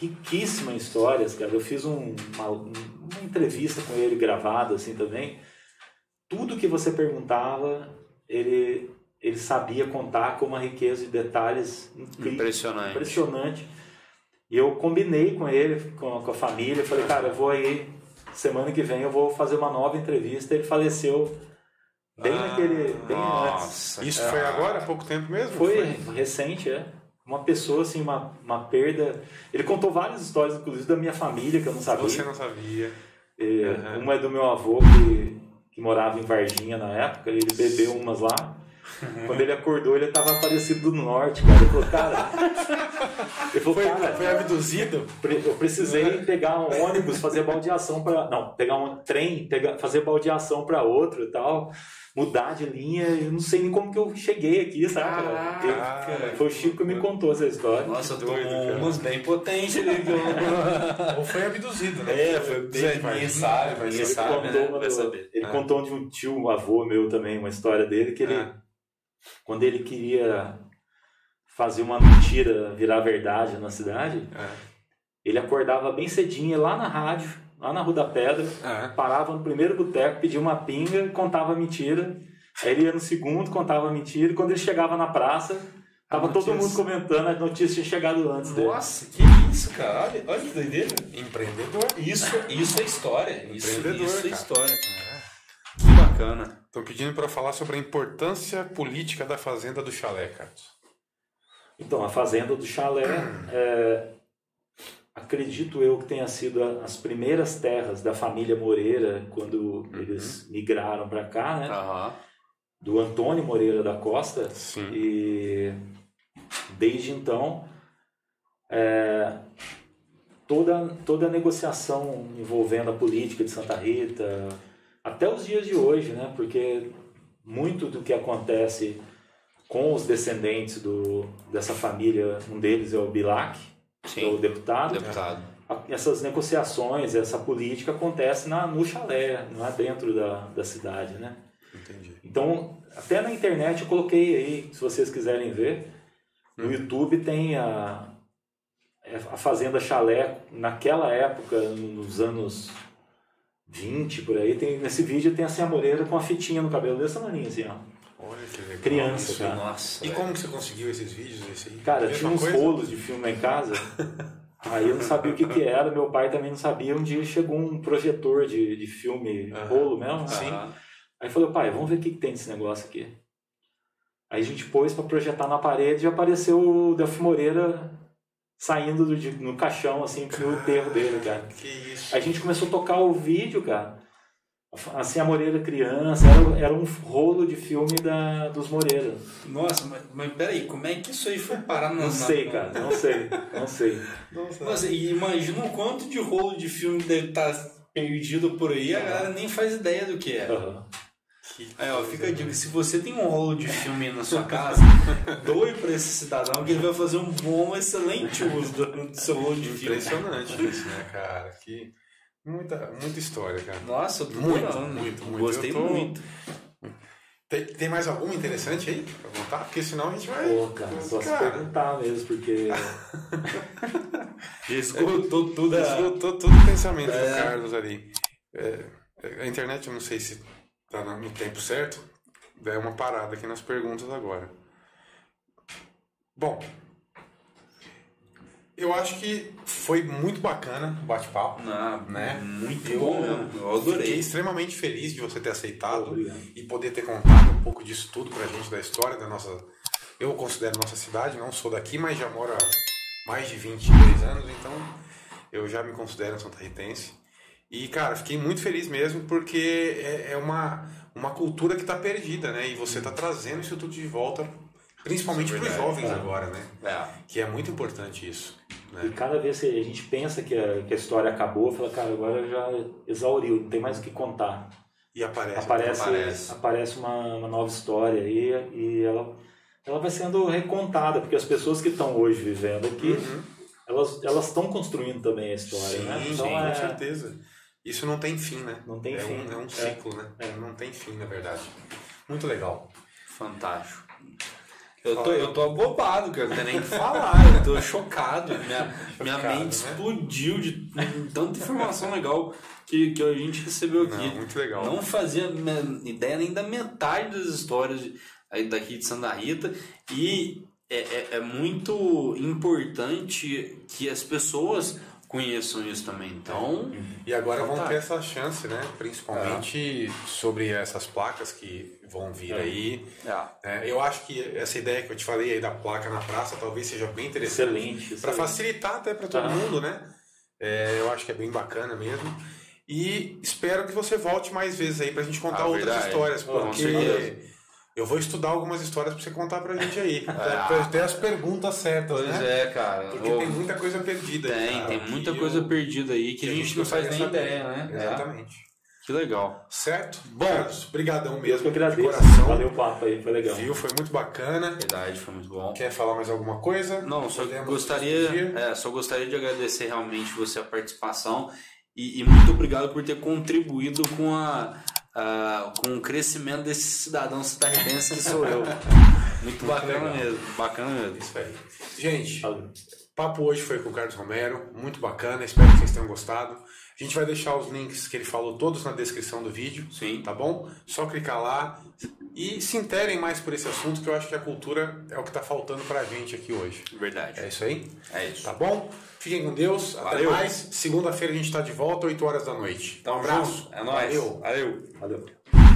riquíssima em histórias, cara. Eu fiz um- uma, uma entrevista com ele gravada assim também. Tudo que você perguntava, ele, ele sabia contar com uma riqueza de detalhes incrível Impressionante. impressionante. E eu combinei com ele, com, com a família, falei, cara, eu vou aí, semana que vem eu vou fazer uma nova entrevista. Ele faleceu bem Ah, naquele, bem antes. Nossa. Isso foi agora, há pouco tempo mesmo? Foi recente, é. Uma pessoa, assim, uma, uma perda. Ele contou várias histórias, inclusive da minha família, que eu não sabia. Você não sabia. E, Aham. Uma é do meu avô, que, que morava em Varginha na época, ele bebeu umas lá. Quando ele acordou, ele tava aparecido do norte, cara. Ele falou, cara. Ele falou, Foi, cara, foi abduzido? Eu precisei pegar um ônibus, fazer baldeação para não, pegar um trem, pegar, fazer baldeação para outro e tal, mudar de linha. Eu não sei nem como que eu cheguei aqui, sabe? Eu- foi o Chico que me contou essa história. Nossa, Doido, tomou cara. umas bem potentes ali. que eu- Ou foi abduzido, né? É, foi bem- Zé, ninguém sabe, vai Ele, sabe, contou, né? uma Vai do- saber. ele Ah. contou de um tio, um avô meu também, uma história dele, que ele, Ah. quando ele queria fazer uma mentira virar verdade na cidade, É. ele acordava bem cedinho, lá na rádio, lá na Rua da Pedra, É. parava no primeiro boteco, pedia uma pinga, contava mentira. Aí ele ia no segundo, contava mentira. E quando ele chegava na praça, tava A todo mundo comentando, a notícia tinha chegado antes dele. Nossa, que isso, cara. Olha, olha que doideira. Empreendedor. Isso, isso é história. Isso, Empreendedor, isso é cara. história. Que bacana. Estão pedindo para falar sobre a importância política da fazenda do chalé, Carlos. Então, a fazenda do chalé, é, acredito eu que tenha sido as primeiras terras da família Moreira quando eles migraram para cá, né? Aham. Do Antônio Moreira da Costa. Sim. E desde então, é, toda, toda a negociação envolvendo a política de Santa Rita, até os dias de hoje, né? Porque muito do que acontece com os descendentes do, dessa família, um deles é o Bilac, Sim. deputado. Deputado. A- Essas negociações, essa política acontece na, no chalé, não é dentro da, da cidade, né? Entendi. Então, até na internet eu coloquei aí, se vocês quiserem ver, no YouTube tem a, é, a Fazenda Chalé, naquela época, nos anos 20, por aí, tem, nesse vídeo tem assim a Moreira com a fitinha no cabelo desse tamanho, assim, ó. Olha que legal. Criança, isso. cara. Nossa. E velho. como que você conseguiu esses vídeos? Esse aí? Cara, tinha uns coisa? rolos de filme lá em casa, aí eu não sabia o que que era, meu pai também não sabia, um dia chegou um projetor de, de filme, Aham. rolo mesmo, Sim. Aí falou, pai, vamos ver o que, que tem nesse negócio aqui. Aí a gente pôs pra projetar na parede e apareceu o Delfim Moreira saindo do, de- no caixão, assim, pro enterro dele, cara. Que isso. Aí a gente começou a tocar o vídeo, cara. Assim, a Moreira criança, era, era um rolo de filme da, dos Moreira. Nossa, mas, mas peraí, como é que isso aí foi parar na. Não sei, na- cara, não sei, não sei. Nossa. Nossa, e imagina o quanto de rolo de filme deve estar perdido por aí, a galera nem faz ideia do que é. Aham. Aí, ó, fica a dica, se você tem um rolo de filme na sua casa, doe pra esse cidadão que ele vai fazer um bom, excelente uso do, do seu rolo de filme. Impressionante isso, né, cara? Que muita, muita história, cara. Nossa, eu tô Muito, adorando. muito, muito. Gostei tô- muito. Tem, tem mais alguma interessante aí pra contar? Porque senão a gente vai. Pô, cara, só se perguntar mesmo, porque. Escutou tudo a... Esgotou todo o pensamento É. do Carlos ali. É, a internet, eu não sei se tá no no tempo certo. Dá uma parada aqui nas perguntas agora. Bom, eu acho que foi muito bacana o bate-papo. Ah, Né? Muito Eu- bom mesmo, eu Fiquei adorei. extremamente feliz de você ter aceitado Obrigado. e poder ter contado um pouco disso tudo pra gente, da história da nossa. Eu considero nossa cidade, não sou daqui, mas já moro há mais de 22 anos, então eu já me considero um santarritense. E, cara, fiquei muito feliz mesmo porque é, é uma, uma cultura que tá perdida, né? E você tá trazendo isso tudo de volta, principalmente é para os jovens cara. agora, né? É. Que é muito importante isso. E Né? cada vez que a gente pensa que a, que a história acabou, fala, cara, agora já exauriu, não tem mais o que contar. E aparece. Aparece, aparece. aparece uma, uma nova história aí e ela, ela vai sendo recontada, porque as pessoas que estão hoje vivendo aqui, Uhum. elas elas estão construindo também a história, Sim, né? sim, Então com é, certeza. Isso não tem fim, né? Não tem é fim. Um, é um É. ciclo, né? Não tem fim, na verdade. Muito legal. Fantástico. Eu tô, eu tô abobado, cara. Não tem nem o que falar. Eu tô chocado. Minha, minha Chocado, mente né? explodiu de tanta informação legal que, que a gente recebeu aqui. Não, muito legal. Não fazia ideia nem da metade das histórias daqui de Santa Rita. E é, é, é muito importante que as pessoas conheçam isso também. Então, E agora vão ter essa chance, né? Principalmente sobre essas placas que vão vir É. aí. é. É, eu acho que essa ideia que eu te falei aí da placa na praça talvez seja bem interessante. excelente. Para facilitar até para todo Aham. mundo, né? É, eu acho que é bem bacana mesmo. E espero que você volte mais vezes aí pra gente contar Ah, outras verdade. histórias, porque eu vou estudar algumas histórias pra você contar pra gente aí. Ah. Pra ter as perguntas certas, Pois né? é, cara. Porque Ô, tem muita coisa perdida aí, Tem, cara, tem muita que coisa eu- perdida aí que, a gente não faz nem ideia, né? É. Exatamente. Que legal. Certo? Bom. Carlos, brigadão Eu mesmo, que de agradeço. coração. Valeu o papo aí, foi legal. Viu? Foi muito bacana. Verdade, foi muito bom. Quer falar mais alguma coisa? Não, só Podemos gostaria, é, só gostaria de agradecer realmente você a participação e, e muito obrigado por ter contribuído com a, a- com o crescimento desse cidadão citarridense que sou eu. Muito bacana legal. mesmo, bacana mesmo. Isso aí. Gente, o papo hoje foi com o Carlos Romero, muito bacana, espero que vocês tenham gostado. A gente vai deixar os links que ele falou todos na descrição do vídeo, Sim. tá bom? Só clicar lá e se interem mais por esse assunto, que eu acho que a cultura é o que tá faltando pra gente aqui hoje. Verdade. É isso aí? É isso. Tá bom? Fiquem com Deus, até Valeu. mais. Segunda-feira a gente tá de volta, 8 horas da noite. Tamo um abraço. É nóis. Valeu. Valeu. Valeu.